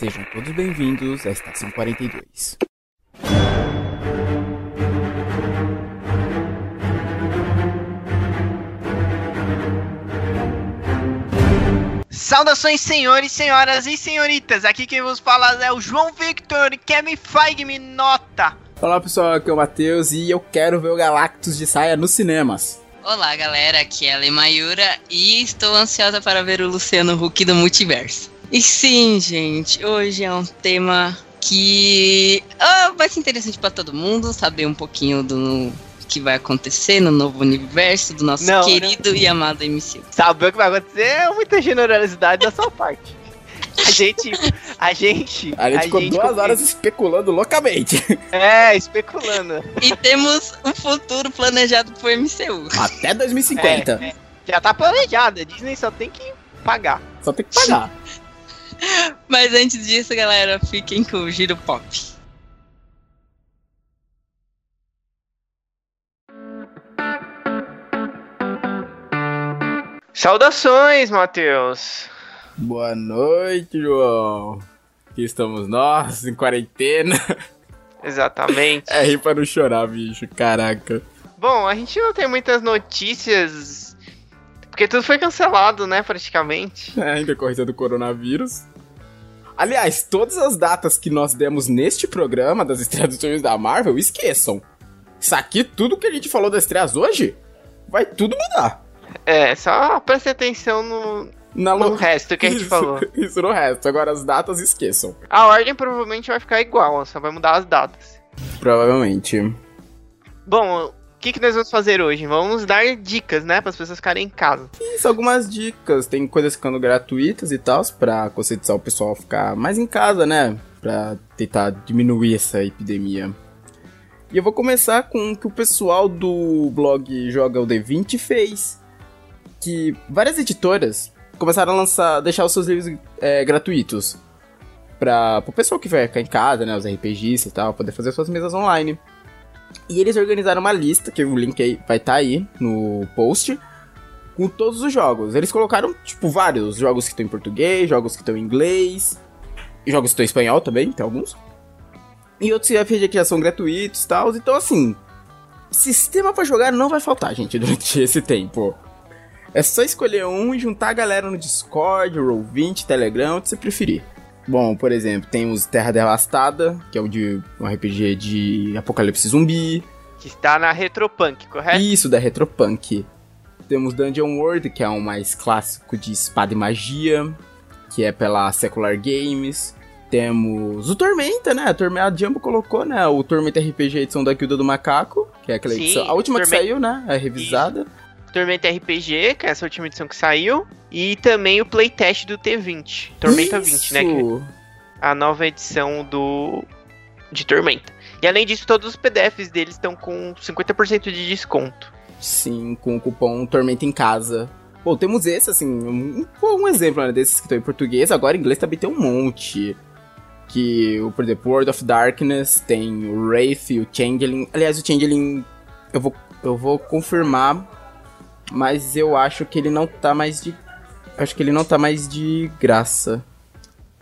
Sejam todos bem-vindos à Estação 42. Saudações, senhores, senhoras e senhoritas. Aqui quem vos fala é o João Victor. Kevin Feige me nota. Olá pessoal, aqui é o Matheus e eu quero ver o Galactus de saia nos cinemas. Olá galera, aqui é a Lemayura e estou ansiosa para ver o Luciano Huck do multiverso. E sim, gente, hoje é um tema que ah, vai ser interessante para todo mundo saber um pouquinho do que vai acontecer no novo universo do nosso Não, querido e amado MCU. Saber o que vai acontecer é muita generosidade da sua parte. A gente. A gente. A gente ficou duas horas especulando loucamente. É, especulando. E temos um futuro planejado pro MCU. Até 2050. É, já tá planejado. A Disney só tem que pagar. Só tem que pagar. Mas antes disso, galera, fiquem com o Giro Pop. Saudações, Matheus. Boa noite, João. Aqui estamos nós, em quarentena. Exatamente. É rir pra não chorar, bicho. Caraca. Bom, a gente não tem muitas notícias. Porque tudo foi cancelado, né, praticamente. É, em decorrência do coronavírus. Aliás, todas as datas que nós demos neste programa das estreias dos filmes da Marvel, esqueçam. Isso aqui, tudo que a gente falou das estreias hoje, vai tudo mudar. É, só preste atenção no, Na no lo- resto que a gente isso, falou. Isso no resto. Agora as datas esqueçam. A ordem provavelmente vai ficar igual, só vai mudar as datas. Provavelmente. Bom, que, que nós vamos fazer hoje? Vamos dar dicas, né, para as pessoas ficarem em casa. Isso, algumas dicas. Tem coisas ficando gratuitas e tal, pra conscientizar o pessoal a ficar mais em casa, né? Pra tentar diminuir essa epidemia. E eu vou começar com o que o pessoal do blog Joga o D20 fez. Que várias editoras começaram a lançar, deixar os seus livros é, gratuitos. Pra, pro pessoal que vai ficar em casa, né? Os RPGs e tal, poder fazer suas mesas online. E eles organizaram uma lista, que o link aí vai estar aí no post, com todos os jogos. Eles colocaram, tipo, vários jogos que estão em português, jogos que estão em inglês, jogos que estão em espanhol também, tem alguns. E outros RPG que já são gratuitos e tal. Então, assim, sistema pra jogar não vai faltar, gente, durante esse tempo. É só escolher um e juntar a galera no Discord, Roll20, Telegram, o que você preferir. Bom, por exemplo, tem os Terra Devastada, que é o de um RPG de apocalipse zumbi. Que está na Retropunk, correto? Isso, da Retropunk. Temos Dungeon World, que é um mais clássico de espada e magia, que é pela Secular Games. Temos o Tormenta, né? A Tormenta a Jumbo colocou, né? O Tormenta RPG edição da Guilda do Macaco, que é aquela Sim, edição. A última que saiu, né? É revisada. Tormenta RPG, que é essa última edição que saiu. E também o playtest do T20. Tormenta 20, né? Isso. é a nova edição do de Tormenta. E além disso, todos os PDFs deles estão com 50% de desconto. Sim, com o cupom Tormenta em Casa. Pô, temos esse, assim, um, um exemplo né, desses que estão em português. Agora em inglês também tem um monte. Que, por exemplo, World of Darkness, tem o Wraith e o Changeling. Aliás, o Changeling eu vou, eu vou confirmar, mas eu acho que ele não tá mais de. Acho que ele não tá mais de graça.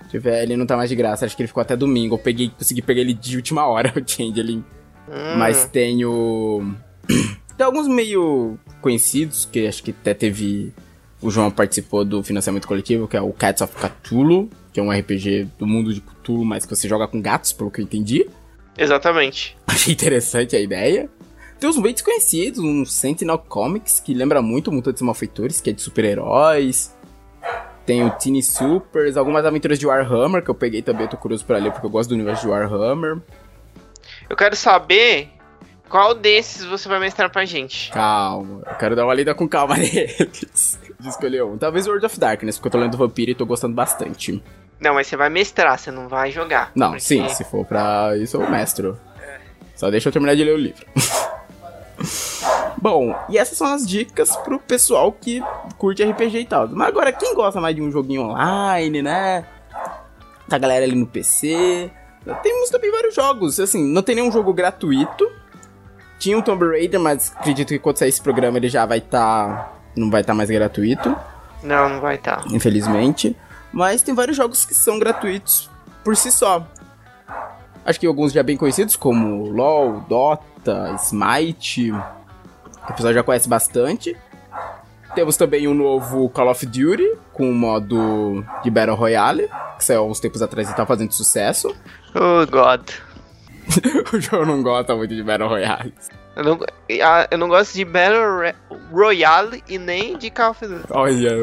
Deixa eu ver, ele não tá mais de graça, acho que ele ficou até domingo. Eu peguei, consegui pegar ele de última hora, o Changeling. Hum, Mas tem o. tem alguns meio conhecidos, que acho que até teve. O João participou do financiamento coletivo, que é o Cats of Cthulhu, que é um RPG do mundo de Cthulhu, mas que você joga com gatos, pelo que eu entendi. Exatamente. Achei interessante a ideia. Tem uns bem desconhecidos, um Sentinel Comics, que lembra muito Mutantes Malfeitores, que é de super-heróis. Tem o Teeny Supers, algumas aventuras de Warhammer, que eu peguei também, eu tô curioso pra ler, porque eu gosto do universo de Warhammer. Eu quero saber qual desses você vai mestrar pra gente. Calma, eu quero dar uma lida com calma neles. De escolher um. Talvez World of Darkness, porque eu tô lendo Vampiro e tô gostando bastante. Não, mas você vai mestrar, você não vai jogar. Não, Porque- sim, se for pra isso eu mestro. Só deixa eu terminar de ler o livro. Bom, e essas são as dicas pro pessoal que curte RPG e tal. Mas agora, quem gosta mais de um joguinho online, né? Da galera ali no PC. Temos também vários jogos. Assim, não tem nenhum jogo gratuito. Tinha o Tomb Raider, mas acredito que quando sair esse programa ele já vai estar. não vai estar mais gratuito Não, não vai estar. infelizmente. Mas tem vários jogos que são gratuitos por si só. Acho que alguns já bem conhecidos, como LoL, Dota, Smite, que o pessoal já conhece bastante. Temos também o um novo Call of Duty, com o modo de Battle Royale, que saiu uns tempos atrás e tá fazendo sucesso. Oh, God. o João não gosta muito de Battle Royale. Eu não, eu não gosto de Battle Royale e nem de Call of Duty. Olha,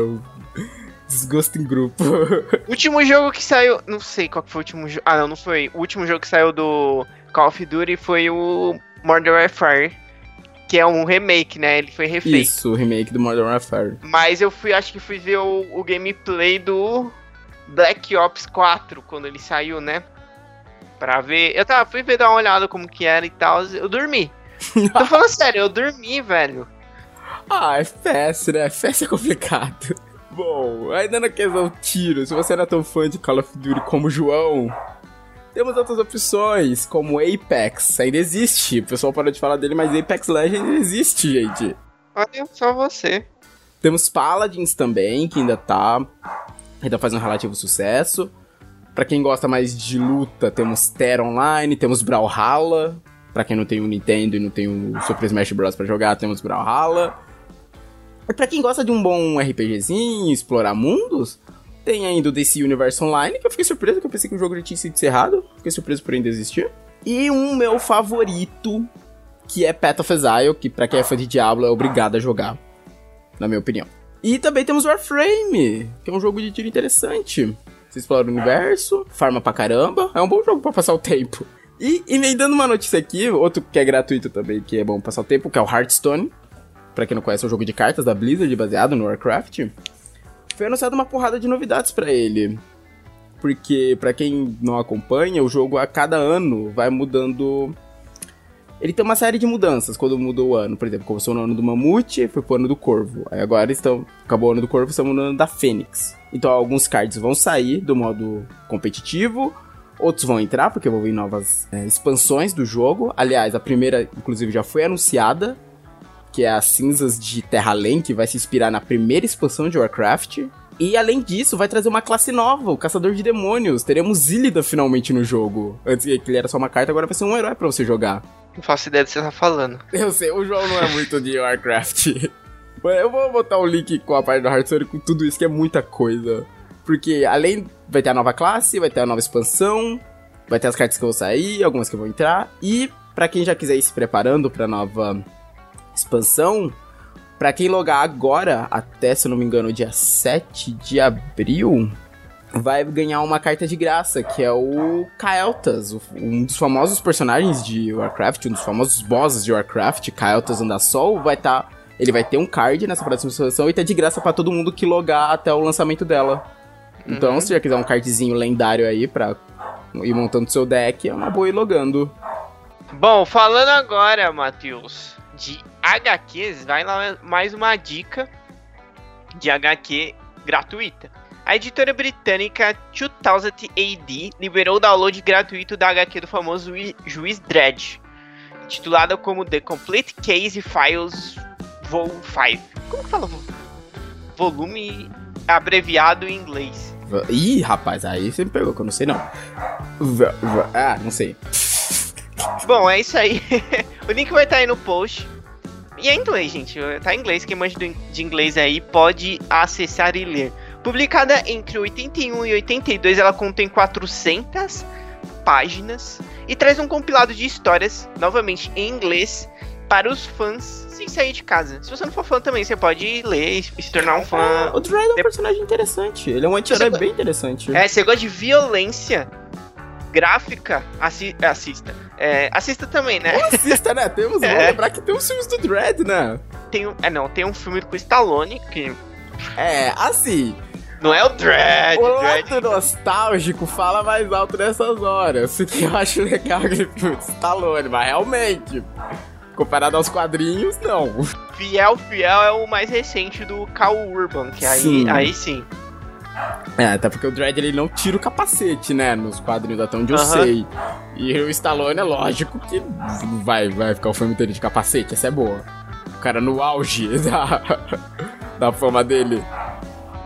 desgosto em grupo. último jogo que saiu. Não sei qual foi o último jogo. Ah, não, não foi. O último jogo que saiu do Call of Duty foi o Modern Warfare. Que é um remake, né? Ele foi refeito. Isso, o remake do Modern Warfare. Mas eu fui, acho que fui ver o, o gameplay do Black Ops 4 quando ele saiu, né? Pra ver. Eu tava, fui ver dar uma olhada como que era e tal. Eu dormi. Tô falando sério, eu dormi, velho. Ah, FPS, né? FPS é complicado. Bom, ainda na questão tiro, se você não é tão fã de Call of Duty como o João, temos outras opções, como Apex. Ainda existe. O pessoal parou de falar dele, mas Apex Legends existe, gente. Olha só você. Temos Paladins também, que ainda tá. Ainda faz um relativo sucesso. Para quem gosta mais de luta, temos Terra Online, temos Brawlhalla. Pra quem não tem o Nintendo e não tem o Super Smash Bros. pra jogar, temos Brawlhalla. Pra quem gosta de um bom RPGzinho, explorar mundos, tem ainda o DC Universe Online, que eu fiquei surpreso, que eu pensei que o jogo já tinha sido encerrado. Fiquei surpreso por ainda existir. E um meu favorito, que é Path of Exile, que pra quem é fã de Diablo é obrigado a jogar, na minha opinião. E também temos Warframe, que é um jogo de tiro interessante. Você explora o universo, farma pra caramba, é um bom jogo pra passar o tempo. E emendando uma notícia aqui, outro que é gratuito também, que é bom passar o tempo, que é o Hearthstone. Pra quem não conhece, é um jogo de cartas da Blizzard, baseado no Warcraft foi anunciada uma porrada de novidades para ele. Porque, para quem não acompanha, o jogo a cada ano vai mudando. Ele tem uma série de mudanças quando mudou o ano. Por exemplo, começou no ano do Mamute, foi pro ano do Corvo. Aí agora estão. Acabou o ano do Corvo, estamos no ano da Fênix. Então alguns cards vão sair do modo competitivo, outros vão entrar, porque vão vir novas é, expansões do jogo. Aliás, a primeira, inclusive, já foi anunciada que é as cinzas de Terra-Além, que vai se inspirar na primeira expansão de Warcraft. E além disso, vai trazer uma classe nova, o Caçador de Demônios. Teremos Illida finalmente no jogo. Antes que ele era só uma carta, agora vai ser um herói para você jogar. Não faço ideia do que você tá falando. Eu sei, o João não é muito de Warcraft. Eu vou botar o link com a parte do Hearthstone com tudo isso, que é muita coisa. Porque além vai ter a nova classe, vai ter a nova expansão, vai ter as cartas que vão sair, algumas que vão entrar. E para quem já quiser ir se preparando pra nova expansão, para quem logar agora, até se eu não me engano, dia 7 de abril, vai ganhar uma carta de graça, que é o Kael'thas, um dos famosos personagens de Warcraft, um dos famosos bosses de Warcraft, Kael'thas Andasol, vai estar... Tá, ele vai ter um card nessa próxima expansão e tá de graça para todo mundo que logar até o lançamento dela. Então, uhum. se já quiser um cardzinho lendário aí pra ir montando seu deck, é uma boa ir logando. Bom, falando agora, Matheus, de HQs, vai lá mais uma dica de HQ gratuita. A editora britânica 2000 AD liberou o download gratuito da HQ do famoso Juiz Dredd, titulada como The Complete Case Files Vol 5. Como que fala? Volume abreviado em inglês. Ih, rapaz, aí você me pegou, que eu não sei não. Ah, não sei. Bom, é isso aí. o link vai estar aí no post. E é em inglês, gente. Tá em inglês. Quem manja de inglês aí pode acessar e ler. Publicada entre 81 e 82, ela contém 400 páginas e traz um compilado de histórias, novamente em inglês, para os fãs sem sair de casa. Se você não for fã também, você pode ler e se tornar um fã. o Dread é um personagem interessante. Ele é um anti-herói bem interessante. É, você gosta de violência gráfica, assi assista. É, assista também, né? assista, né? Temos, é. vamos lembrar que tem os filmes do Dread, né? Tem, é, não, tem um filme com Stallone que... É, assim... Não é o Dread. O Dread. lado nostálgico fala mais alto nessas horas. O que eu acho legal aquele filme de Stallone, mas realmente... Comparado aos quadrinhos, não. Fiel, Fiel é o mais recente do Cal Urban, que aí sim. aí sim. É, até porque o Dredd ele não tira o capacete, né? Nos quadrinhos até onde eu sei. E o Stallone é lógico que vai, vai ficar o filme inteiro de capacete, essa é boa. O cara no auge da, da fama dele.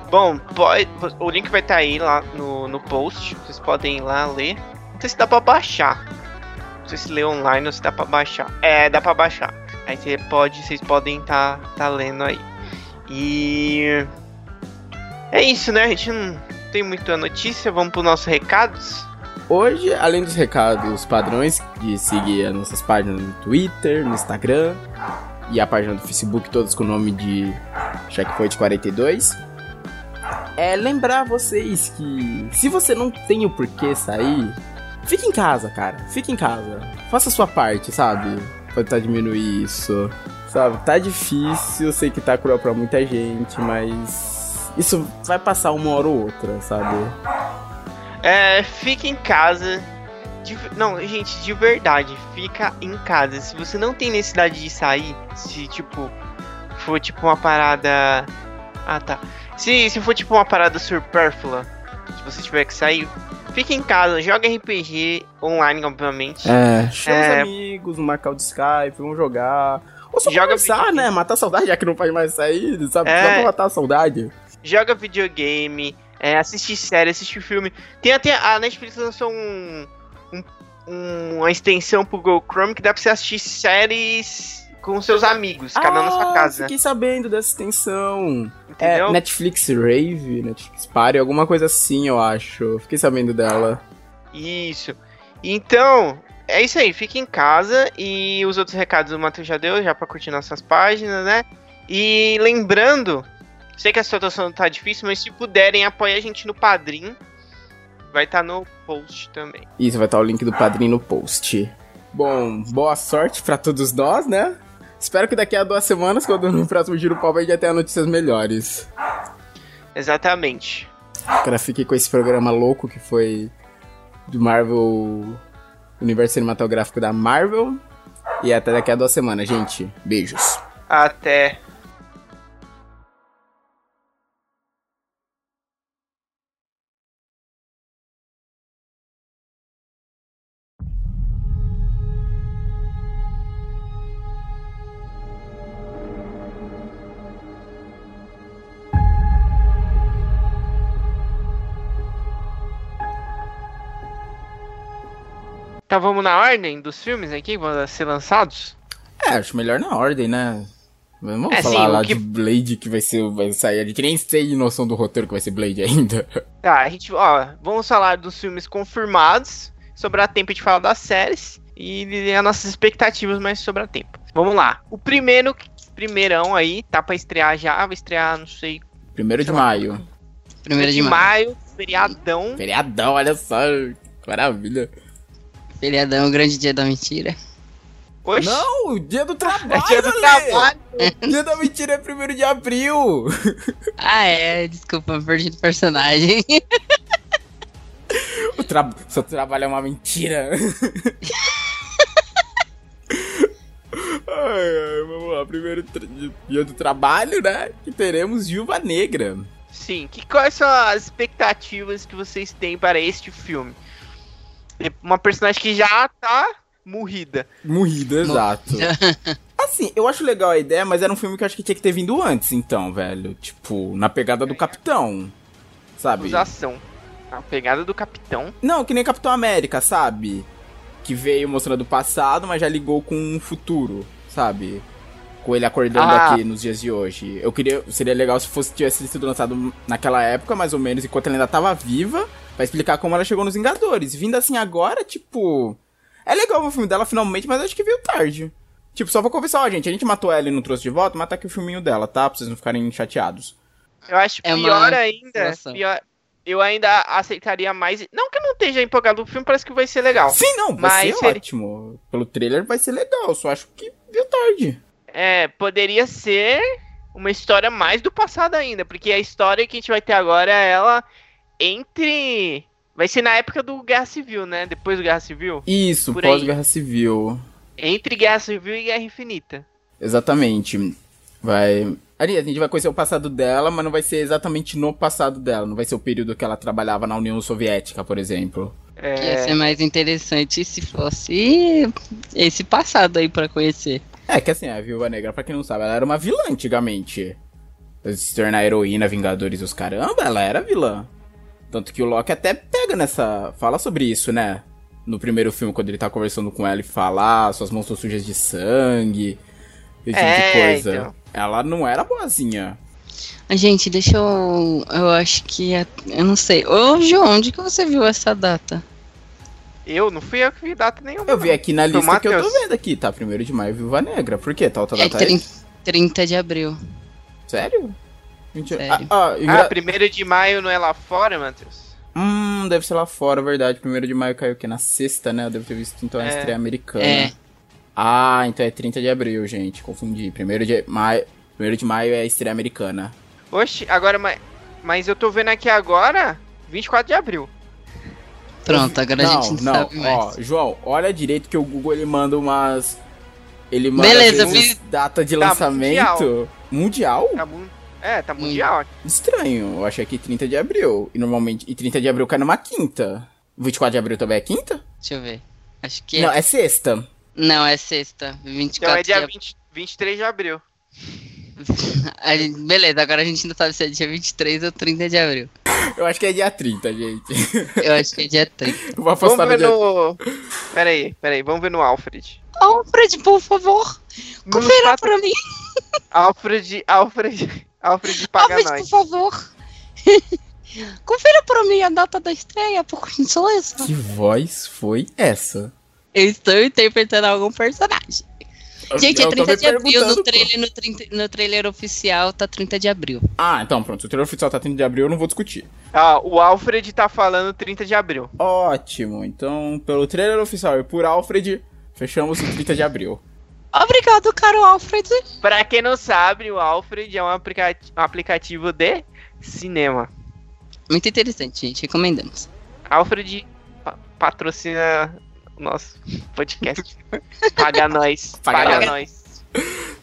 Bom, pode, o link vai estar tá aí lá no, no post. Vocês podem ir lá ler. Não sei se dá pra baixar. Não sei se lê online ou se dá pra baixar. É, dá pra baixar. Aí você pode, vocês podem estar tá, tá lendo aí. E. É isso, né? A gente não tem muita notícia. Vamos para os nossos recados. Hoje, além dos recados padrões de seguir as nossas páginas no Twitter, no Instagram e a página do Facebook, todos com o nome de Checkpoint 42, é lembrar vocês que se você não tem o porquê sair, fique em casa, cara. Fique em casa. Faça a sua parte, sabe? Pra tentar diminuir isso. Sabe? Tá difícil, eu sei que tá cruel pra muita gente, mas isso vai passar uma hora ou outra, sabe? É, fica em casa. De, não, gente, de verdade, fica em casa. Se você não tem necessidade de sair, se tipo for tipo uma parada. Ah tá. Se, se for tipo uma parada supérflua, se você tiver que sair, fica em casa, joga RPG online, obviamente. É, chama é... os amigos, marcar o Skype, vamos jogar. Ou só joga conversar, né? Matar a saudade, já que não faz mais sair, sabe? É... Só pra matar a saudade. Joga videogame, é, assistir série, assistir filme. Tem até. A Netflix lançou um, um, uma extensão pro Google Chrome que dá pra você assistir séries com seus amigos, cada um na sua ah, casa. Fiquei sabendo dessa extensão. É, Entendeu? É Netflix Rave, Netflix Party, alguma coisa assim, eu acho. Fiquei sabendo dela. Isso. Então, é isso aí, fique em casa e os outros recados o Matheus já deu, já pra curtir nossas páginas, né? E lembrando Sei que a situação tá difícil, mas se puderem, apoie a gente no Padrim. Vai estar tá no post também. Isso, vai estar tá o link do Padrim no post. Bom, boa sorte para todos nós, né? Espero que daqui a duas semanas, quando no próximo Giro Pau, vai já tenha notícias melhores. Exatamente. Agora fiquei com esse programa louco que foi do Marvel. Universo Cinematográfico da Marvel. E até daqui a duas semanas, gente. Beijos. Até. Então vamos na ordem dos filmes aqui que vão ser lançados? É, acho melhor na ordem, né? Vamos é, falar sim, lá que... de Blade que vai ser, vai sair. A gente nem tem noção do roteiro que vai ser Blade ainda. Tá, a gente, ó, vamos falar dos filmes confirmados, sobrar tempo de falar das séries e as nossas expectativas mais sobrar tempo. Vamos lá. O primeiro, primeirão aí, tá pra estrear já, vai estrear, não sei. Primeiro de maio. Primeiro de, maio, feriadão. Feriadão, olha só, maravilha. Feriadão, o grande dia da mentira. Oxi. Não, dia do trabalho. É dia do trabalho. dia da mentira é primeiro de abril. Ah, é. Desculpa, perdi o personagem. o tra... Seu trabalho é uma mentira. ai, ai, vamos lá. Primeiro dia do trabalho, né? Que teremos Viúva Negra. Sim. Que, quais são as expectativas que vocês têm para este filme? Uma personagem que já tá morrida. Morrida, exato. assim, eu acho legal a ideia, mas era um filme que eu acho que tinha que ter vindo antes, então, velho. Tipo, na pegada do Capitão. Sabe? Usação. A pegada do Capitão. Não, que nem Capitão América, sabe? Que veio mostrando o passado, mas já ligou com o futuro, sabe? Com ele acordando ah. aqui nos dias de hoje. Eu queria. Seria legal se fosse tivesse sido lançado naquela época, mais ou menos, enquanto ela ainda tava viva Vai explicar como ela chegou nos Vingadores. Vindo assim agora, tipo. É legal o filme dela finalmente, mas acho que veio tarde. Tipo, só vou conversar, ó, gente, a gente matou ela e não trouxe de volta, mata aqui o filminho dela, tá? Pra vocês não ficarem chateados. Eu acho é pior ainda. Pior, eu ainda aceitaria mais. Não que eu não esteja empolgado, o filme parece que vai ser legal. Sim, não, vai mas ser ótimo. Pelo trailer vai ser legal, só acho que veio tarde. É, poderia ser uma história mais do passado ainda, porque a história que a gente vai ter agora, ela entre. Vai ser na época do Guerra Civil, né? Depois do Guerra Civil? Isso, pós-Guerra Civil. Entre Guerra Civil e Guerra Infinita. Exatamente. Vai. Ali, a gente vai conhecer o passado dela, mas não vai ser exatamente no passado dela. Não vai ser o período que ela trabalhava na União Soviética, por exemplo. É... Ia ser mais interessante se fosse esse passado aí para conhecer. É que assim, a Viúva Negra, pra quem não sabe, ela era uma vilã antigamente. se tornar heroína, Vingadores e os caramba, ela era vilã. Tanto que o Loki até pega nessa. fala sobre isso, né? No primeiro filme, quando ele tá conversando com ela e fala, ah, suas mãos estão sujas de sangue. Esse tipo É, de coisa. então. Ela não era boazinha. Ah, Gente, deixa eu. Eu acho que. é- Eu não sei. Ô, João, onde que você viu essa data? Eu não fui eu que vi data nenhuma. Eu vi aqui na lista que eu tô vendo aqui, tá? Primeiro de maio, Viúva Negra. Por quê? Tá outra É data aí? 30, 30 de abril. Sério? Mentira. Sério. Ah, ah, Ah, engra- primeiro de maio não é lá fora, Matheus? Hum, deve ser lá fora, verdade. Primeiro de maio caiu o quê? Na sexta, né? Eu devo ter visto então a É. estreia americana. É. Ah, então é 30 de abril, gente. Confundi. Primeiro de maio. Primeiro de maio é a estreia americana. Oxe, agora, mas, mas eu tô vendo aqui agora, 24 de abril. Pronto, agora não, a gente não, sabe mais. ó, João, olha direito que o Google ele manda umas. Ele manda Beleza, vi- data de Tá lançamento. Mundial? Tá mu- é, tá mundial aqui. Estranho. Eu achei que 30 de abril. E normalmente. E 30 de abril cai numa quinta. 24 de abril também é quinta? Deixa eu ver. Acho que Não, é. é sexta. Não, é sexta. 24 Então é de dia abril. 20, 23 de abril. A gente- Beleza, agora a gente não sabe se é dia 23 ou 30 de abril. Eu acho que é dia 30, gente. Eu acho que é dia 30. Eu vou Vamos apostar no ver dia. no... Pera aí, pera aí, vamos ver no Alfred. Alfred, por favor, No confira fato- pra mim. Alfred, Alfred, Alfred paga Alfred, por nós. favor. confira pra mim a data da estreia, por gentileza. Que voz foi essa? Eu estou interpretando algum personagem. Gente, é Eu tô 30 me de abril. No trailer, no, 30 no trailer oficial tá 30 de abril. Ah, então pronto. Se o trailer oficial tá 30 de abril, eu não vou discutir. Ah, o Alfred tá falando 30 de abril. Ótimo. Então, pelo trailer oficial e por Alfred, fechamos o 30 de abril. Obrigado, caro Alfred. Pra quem não sabe, o Alfred é um, aplica- um aplicativo de cinema. Muito interessante, gente. Recomendamos. Alfred pa- patrocina o nosso podcast. Paga nós. Paga Paga, nós.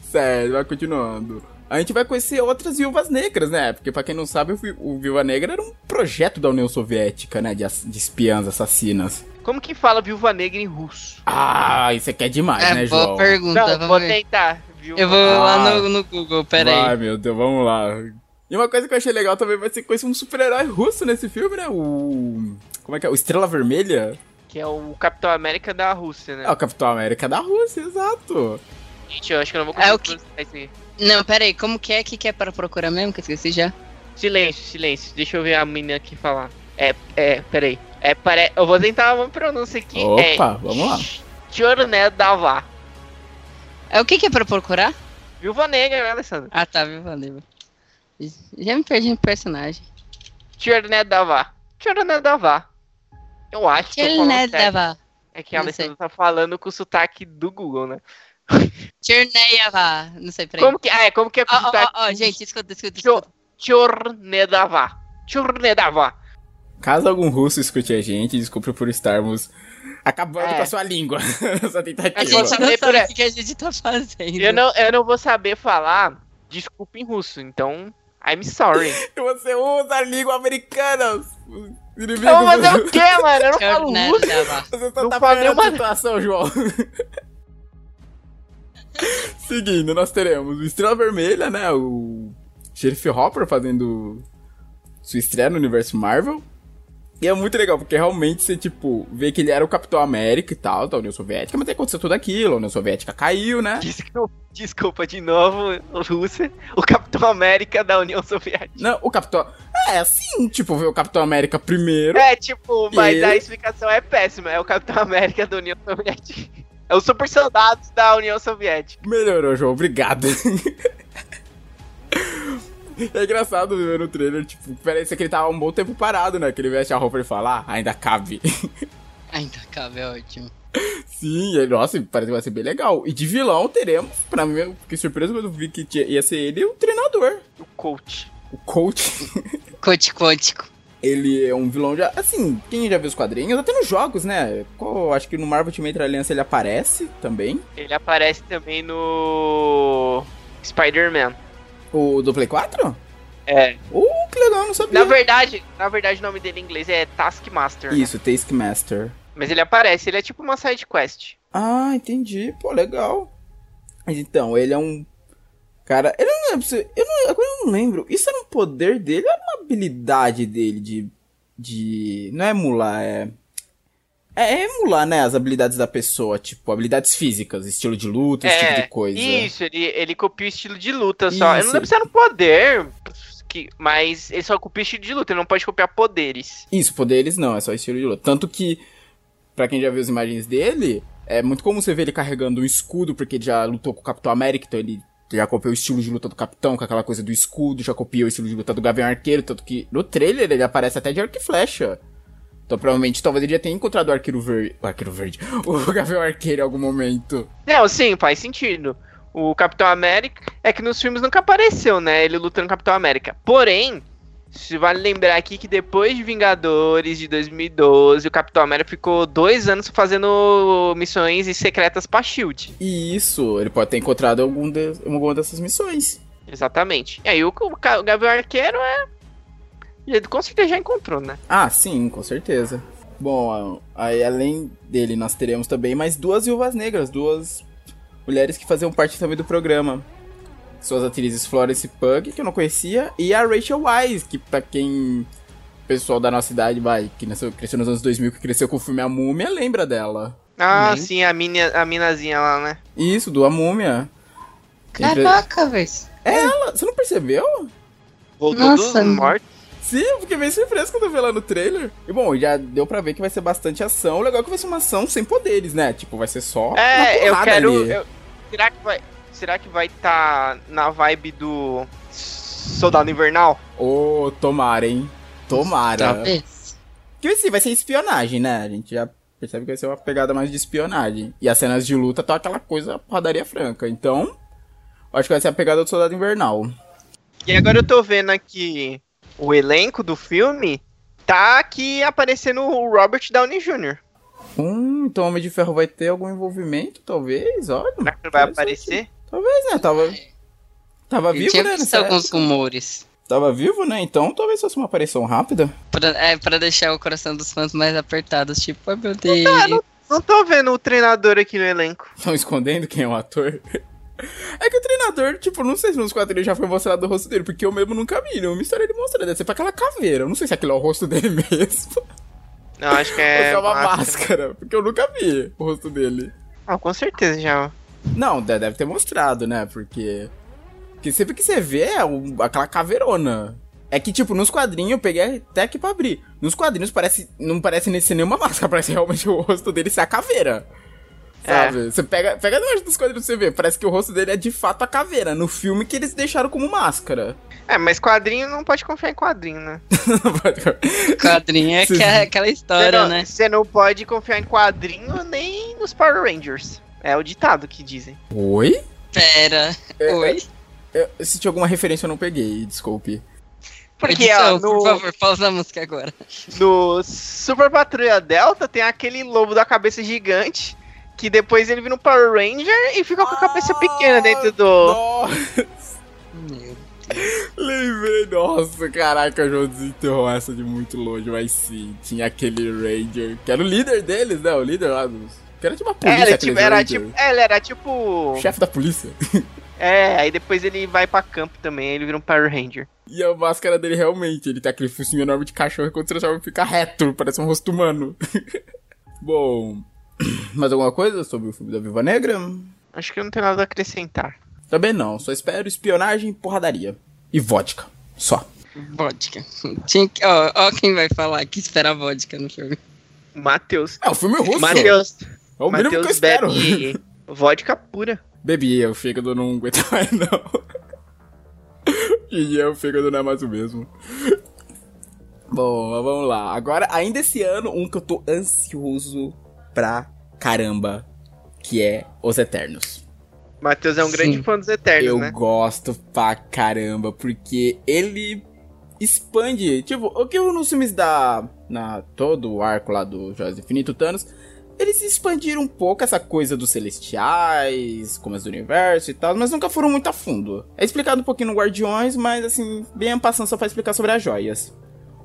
Sério, vai continuando. A gente vai conhecer outras viúvas negras, né? Porque pra quem não sabe, o, Vi- o Viúva Negra era um projeto da União Soviética, né? De, de espiãs assassinas. Como que fala viúva negra em russo? Ah, isso aqui é demais, é, né, boa João? pergunta. Não, vou ver. tentar. Viúva... Eu vou Ah. lá no, no Google, pera aí. Ai, meu Deus, vamos lá. E uma coisa que eu achei legal também vai ser conhecer um super-herói russo nesse filme, né? O. Como é que é? O Estrela Vermelha? Que é o Capitão América da Rússia, né? É o Capitão América da Rússia, exato. Gente, eu acho que eu não vou É conseguir o que- isso aí. Não, pera aí. Como que é que que é para procurar mesmo? Que eu esqueci já. Silêncio, silêncio. Deixa eu ver a menina aqui falar. É, é, peraí. É, pare... Eu vou tentar uma pronúncia aqui. Opa, é... vamos lá. Chorné Davá. É o que que é pra procurar? Viúva Negra, né, Alessandro? Ah, tá, viu? Valeu. Já me perdi no personagem. Chorné Davá. Chorné Davá. Eu acho que. Cherneyava. É que a Alessandra tá falando com o sotaque do Google, né? Cherneyava. Não sei, peraí. Como que, ah, é, como que é Ó, ó, ó, ó, gente, escuta, escuta, escuta. Chornedavá. Chornedavá. Caso algum russo escute a gente, desculpe por estarmos acabando É. com a sua língua. Essa A tentativa. gente não saber por sabe aí. o que que a gente tá fazendo. Eu não, eu não vou saber falar desculpa em russo, então. I'm sorry. Você usa a língua americana. os Inimigos. Eu vou fazer o quê, mano? Eu não falo russo. Cherneyava. Você só Não tá falei a uma- situação, João. Seguindo, nós teremos o Estrela Vermelha, né? O Sheriff Hopper fazendo sua estreia no universo Marvel. E é muito legal, porque realmente você, tipo, vê que ele era o Capitão América e tal, da União Soviética, mas aí aconteceu tudo aquilo, a União Soviética caiu, né? Desculpa, desculpa de novo, Rússia. O Capitão América da União Soviética. Não, o Capitão. É, assim, tipo, ver o Capitão América primeiro. É, tipo, mas a explicação é péssima. É o Capitão América da União Soviética. É os super soldados da União Soviética. Melhorou, João, obrigado. É engraçado ver no trailer, tipo, parece que ele tava um bom tempo parado, né? Que ele veste a roupa e fala, ah, ainda cabe. Ainda cabe, é ótimo. Sim, e, nossa, parece que vai ser bem legal. E de vilão teremos, pra mim, eu fiquei surpreso quando eu vi que tinha- ia ser ele o treinador. O coach. O coach. Cote quântico. Ele é um vilão já. Assim, quem já viu os quadrinhos, até nos jogos, né? Qual- acho que no Marvel Ultimate Alliance ele aparece também. Ele aparece também no. Spider-Man. O do Play 4? É. Uh, que legal, não sabia. Na verdade, na verdade o nome dele em inglês é Taskmaster. né? Isso, Taskmaster. Mas ele aparece, ele é tipo uma side quest. Ah, entendi. Pô, legal. Mas Então, ele é um Cara, eu não lembro. se- Eu não, agora eu não lembro. Isso era um poder dele era uma habilidade dele de. de. Não é emular, é. É, é emular, né? As habilidades da pessoa, tipo, habilidades físicas, estilo de luta, esse tipo de coisa. Isso, ele, ele copia o estilo de luta só. Eu Isso. não lembro se era um poder, que, mas ele só copia estilo de luta, ele não pode copiar poderes. Isso, poderes não, é só estilo de luta. Tanto que, pra quem já viu as imagens dele, é muito comum você ver ele carregando um escudo, porque ele já lutou com o Capitão América, então ele já copiou o estilo de luta do Capitão, com aquela coisa do escudo, já copiou o estilo de luta do Gavião Arqueiro, tanto que no trailer ele aparece até de arco e flecha. Então provavelmente, talvez ele já tenha encontrado o Arqueiro Verde, o Arqueiro Verde, o Gavião Arqueiro em algum momento. Não, sim, faz sentido. O Capitão América é que nos filmes nunca apareceu, né? Ele lutando com o Capitão América. Porém, vale lembrar aqui que depois de Vingadores de 2012, o Capitão América ficou dois anos fazendo missões secretas pra Shield. E isso, ele pode ter encontrado algum de, alguma dessas missões. Exatamente. E aí o, o, Gavião Arqueiro é. Ele com certeza já encontrou, né? Ah, sim, com certeza. Bom, aí além dele, nós teremos também mais duas viúvas negras, duas mulheres que faziam parte também do programa. São as atrizes Florence Pug, que eu não conhecia, e a Rachel Wise, que pra quem. o pessoal da nossa idade vai, que nasceu, cresceu nos anos 2000, que cresceu com o filme A Múmia, lembra dela. Ah, Nem. sim, a, mina, a minazinha lá, né? Isso, do A Múmia. Entre- Caraca, velho. Ela, você não percebeu? Voltou Nossa, dos mortos. Sim, eu fiquei bem surpreso quando eu vi lá no trailer. E bom, já deu pra ver que vai ser bastante ação. O legal é que vai ser uma ação sem poderes, né? Tipo, vai ser só. É, eu quero. ali. eu- será que vai. Será que vai estar na vibe do Soldado Invernal? Ô, tomara, hein? Tomara. Talvez. Que assim, vai ser espionagem, né? A gente já percebe que vai ser uma pegada mais de espionagem. E as cenas de luta tá aquela coisa porradaria franca. Então, acho que vai ser a pegada do Soldado Invernal. E agora eu tô vendo aqui o elenco do filme. Tá aqui aparecendo o Robert Downey Jr. Hum, então o Homem de Ferro vai ter algum envolvimento, talvez? Olha. Será que ele vai aparecer? Talvez, né? Tava. Tava Eu vivo, tinha né? nessa alguns rumores. Tava vivo, né? Então talvez fosse uma aparição rápida. Pra, é, pra deixar o coração dos fãs mais apertados. Tipo, ai meu Deus. Não tô vendo o treinador aqui no elenco. Estão escondendo quem é o ator. É que o treinador, tipo, não sei se nos quadrinhos já foi mostrado o rosto dele, porque eu mesmo nunca vi. No mistério ele mostra, deve ser pra aquela caveira. Eu não sei se aquilo é o rosto dele mesmo. Não, acho que ou é. se é uma máscara. máscara. Porque eu nunca vi o rosto dele. Ah, com certeza já. Não, de- deve ter mostrado, né? Porque. Porque sempre que você vê é aquela caveirona. É que, tipo, nos quadrinhos eu peguei até aqui pra abrir. Nos quadrinhos parece. Não parece nem ser nenhuma máscara, parece realmente o rosto dele ser a caveira. Sabe? Você pega, pega no dos quadrinhos pra você ver. Parece que o rosto dele é de fato a caveira. No filme que eles deixaram como máscara. É, mas quadrinho não pode confiar em quadrinho, né? Quadrinho é que é aquela Você história, não, né? você não pode confiar em quadrinho nem nos Power Rangers. É o ditado que dizem. Oi? Pera. É, Oi? Eu, se tinha alguma referência eu não peguei, desculpe. Porque Edição, ó, por no, favor, pausa a música agora. no Super Patrulha Delta tem aquele lobo da cabeça gigante. Que depois ele vira um Power Ranger e fica com a cabeça pequena dentro do. Nossa, Meu lembrei. Nossa, caraca, o João desenterrou essa de muito longe, mas sim. Tinha aquele Ranger, que era o líder deles, né? O líder lá dos. Que era tipo uma polícia, É, ele, tipo, era tipo. é, ele era tipo. Chefe da polícia. É, aí depois ele vai pra campo também, ele vira um Power Ranger. E a máscara dele realmente, ele tem aquele focinho enorme de cachorro e quando transforma fica reto, parece um rosto humano. Bom, mais alguma coisa sobre o filme da Viva Negra? Acho que não tem nada a acrescentar. Também não, só espero espionagem, porradaria e vodka. Só. Vodka. Tinha que, ó, ó quem vai falar que espera vodka no filme. Matheus. É um filme russo. Matheus. É o mínimo que eu espero. bebe vodka pura. Bebi, o fígado não aguenta mais, não. E o fígado não é mais o mesmo. Bom, mas vamos lá. Agora, ainda esse ano, um que eu tô ansioso pra caramba, que é Os Eternos. Matheus é um Sim. grande fã dos Eternos, eu né? gosto pra caramba, porque ele expande. Tipo, o que nos filmes da. Na, todo o arco lá do do Infinito Thanos. Eles expandiram um pouco essa coisa dos celestiais, como as do universo e tal, mas nunca foram muito a fundo. É explicado um pouquinho no Guardiões, mas assim, bem passando só pra explicar sobre as joias.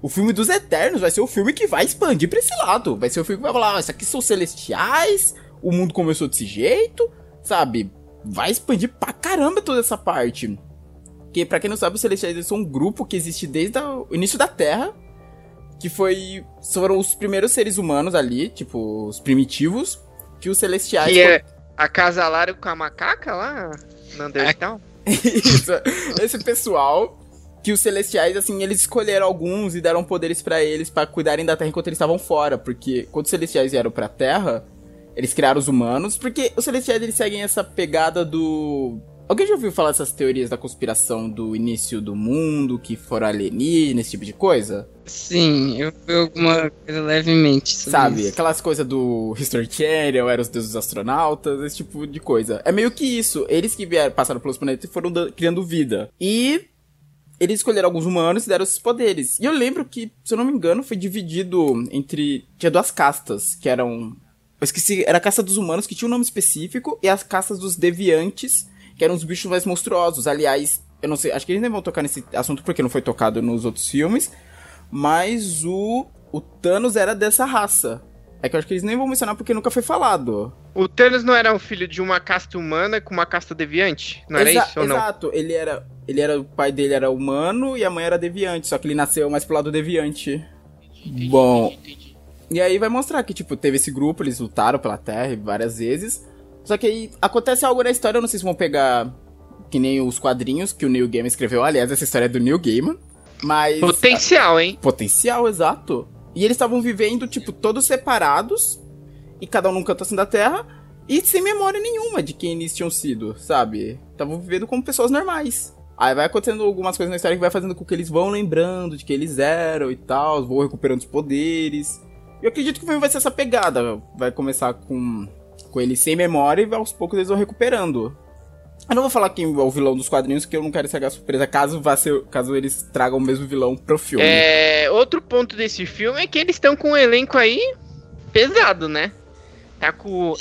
O filme dos Eternos vai ser o filme que vai expandir pra esse lado. Vai ser o filme que vai falar, ah, isso aqui são celestiais, o mundo começou desse jeito, sabe? vai expandir pra caramba toda essa parte. Que, pra quem não sabe, os Celestiais eles são um grupo que existe desde o início da Terra. Que foi. Foram os primeiros seres humanos ali, tipo, os primitivos. Que os Celestiais. Que é acasalaram com a macaca lá? No Undertale? Isso. Esse pessoal. Que os celestiais, assim, eles escolheram alguns e deram poderes pra eles pra cuidarem da Terra enquanto eles estavam fora. Porque quando os celestiais vieram pra Terra, eles criaram os humanos. Porque os celestiais, eles seguem essa pegada do. Alguém já ouviu falar dessas teorias da conspiração do início do mundo, que foram alienígenas, esse tipo de coisa? Sim, eu vi alguma coisa levemente. Sabe? isso. Aquelas coisas do History Channel, eram os deuses astronautas, esse tipo de coisa. É meio que isso. Eles que vieram, passaram pelos planetas e foram criando vida. E eles escolheram alguns humanos e deram esses poderes. E eu lembro que, se eu não me engano, foi dividido entre. Tinha duas castas, que eram. Eu esqueci, era a caça dos humanos, que tinha um nome específico, e as castas dos deviantes, que eram os bichos mais monstruosos. Aliás, eu não sei, acho que eles nem vão tocar nesse assunto porque não foi tocado nos outros filmes. Mas o. O Thanos era dessa raça. É que eu acho que eles nem vão mencionar porque nunca foi falado. O Thanos não era um filho de uma casta humana com uma casta deviante? Não era Exa- isso ou não? Exato, ele era. Ele era. O pai dele era humano e a mãe era deviante. Só que ele nasceu mais pro lado deviante. Bom. E aí vai mostrar que, tipo, teve esse grupo, eles lutaram pela Terra várias vezes. Só que aí acontece algo na história, eu não sei se vão pegar que nem os quadrinhos que o Neil Gaiman escreveu. Aliás, essa história é do Neil Gaiman. Mas. Potencial, hein? Potencial, exato. E eles estavam vivendo, tipo, todos separados. E cada um num canto assim da Terra. E sem memória nenhuma de quem eles tinham sido, sabe? Estavam vivendo como pessoas normais. Aí vai acontecendo algumas coisas na história que vai fazendo com que eles vão lembrando de quem eles eram e tal, vão recuperando os poderes. Eu acredito que vai ser essa pegada. Vai começar com, com eles sem memória e aos poucos eles vão recuperando. Eu não vou falar quem é o vilão dos quadrinhos, porque eu não quero estragar a surpresa, caso, vá ser, caso eles tragam o mesmo vilão pro filme. É, outro ponto desse filme é que eles estão com um elenco aí pesado, né? Tá com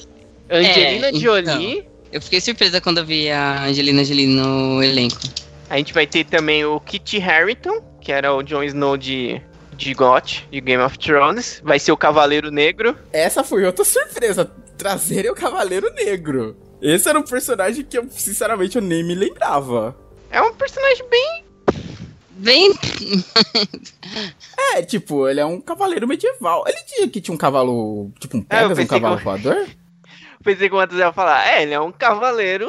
Angelina É, então. Jolie. Eu fiquei surpresa quando eu vi a Angelina Jolie no elenco. A gente vai ter também o Kit Harington, que era o Jon Snow de, de GOT, de Game of Thrones. Vai ser o Cavaleiro Negro. Essa foi outra surpresa. Trazerem o Cavaleiro Negro. Esse era um personagem que eu, sinceramente, eu nem me lembrava. É um personagem bem. Bem. É, tipo, ele é um cavaleiro medieval. Ele tinha que tinha um cavalo, tipo um É, Pegasus, um pensei cavalo que- voador? Pensei que o Matheus ia falar. É, ele é um cavaleiro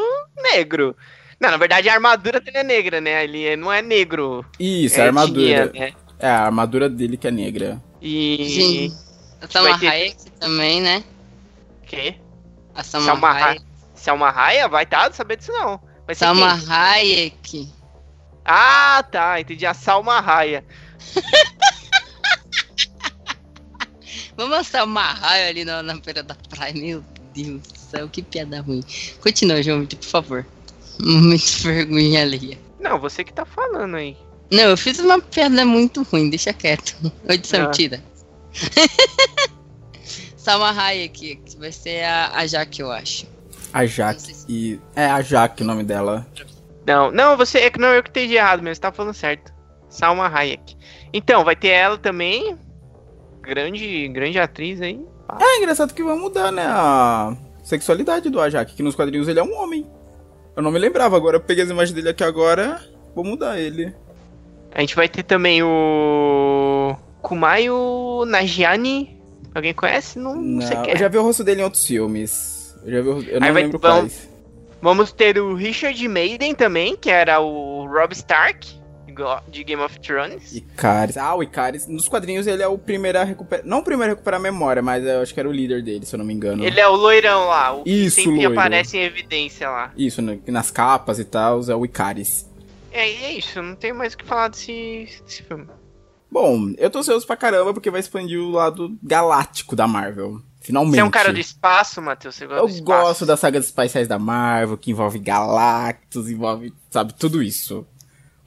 negro. Não, na verdade a armadura dele é negra, né? Ele não é negro. Isso, é a armadura. tinha, né? É, a armadura dele que é negra. E. Gente, a Salma vai ter- Hayek também, né? Quê? A Salma, Salma Hayek. Selma Raia? Vai tá? Não sabia disso não. Vai ser Salma quem? Hayek. Ah, tá. Entendi. A Salma Raia. Vamos mostrar uma raia ali na, na beira da praia. Meu Deus do céu, que piada ruim. Continua, João por favor. Muito vergonha alheia. Não, você que tá falando aí. Não, eu fiz uma piada muito ruim, deixa quieto. Edição, Ah. tira. Salma Hayek, que vai ser a, a Jaque, eu acho. A Jaque. E... É, a Jaque o nome dela. Não, não, você. É que não, eu que entendi errado mesmo. Você tá falando certo. Salma Hayek. Então, vai ter ela também. Grande, grande atriz aí. É engraçado que vai mudar, né? A sexualidade do Ajak, que nos quadrinhos ele é um homem. Eu não me lembrava, agora eu peguei as imagens dele aqui agora. Vou mudar ele. A gente vai ter também o. Kumayo Nagiani. Alguém conhece? Não, não sei Não, quem eu é. já vi o rosto dele em outros filmes. Eu já vi o... Eu não Aí lembro vamos- quais. Vamos ter o Richard Maiden também, que era o Rob Stark, de Game of Thrones. Icaris. Ah, o Icaris. Nos quadrinhos ele é o primeiro a recuperar. Não o primeiro a recuperar a memória, mas eu acho que era o líder dele, se eu não me engano. Ele é o loirão lá, o que Isso, sempre loiro. aparece em evidência lá. Isso, nas capas e tal, é o Icaris. É, e é isso, não tenho mais o que falar desse, desse filme. Bom, eu tô ansioso pra caramba porque vai expandir o lado galáctico da Marvel. Finalmente. Você é um cara do espaço, Matheus? Você gosta Eu do espaço? gosto das sagas espaciais da Marvel, que envolve Galactus, envolve, sabe, tudo isso.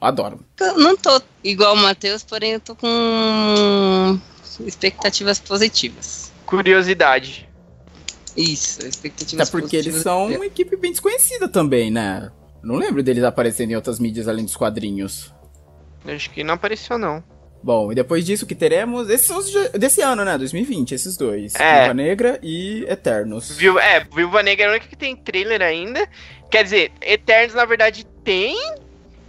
Eu adoro. Eu não tô igual o Matheus, porém eu tô com expectativas positivas. Curiosidade. Isso, expectativas Até porque eles positivas. são uma equipe bem desconhecida também, né? Eu não lembro deles aparecendo em outras mídias além dos quadrinhos. Acho que não apareceu, não. Bom, e depois disso que teremos. Esses são os de- desse ano, né? 2020, esses dois. É. Viúva Negra e Eternos. Viu, é, Viúva Negra é a única que tem trailer ainda. Quer dizer, Eternos na verdade tem.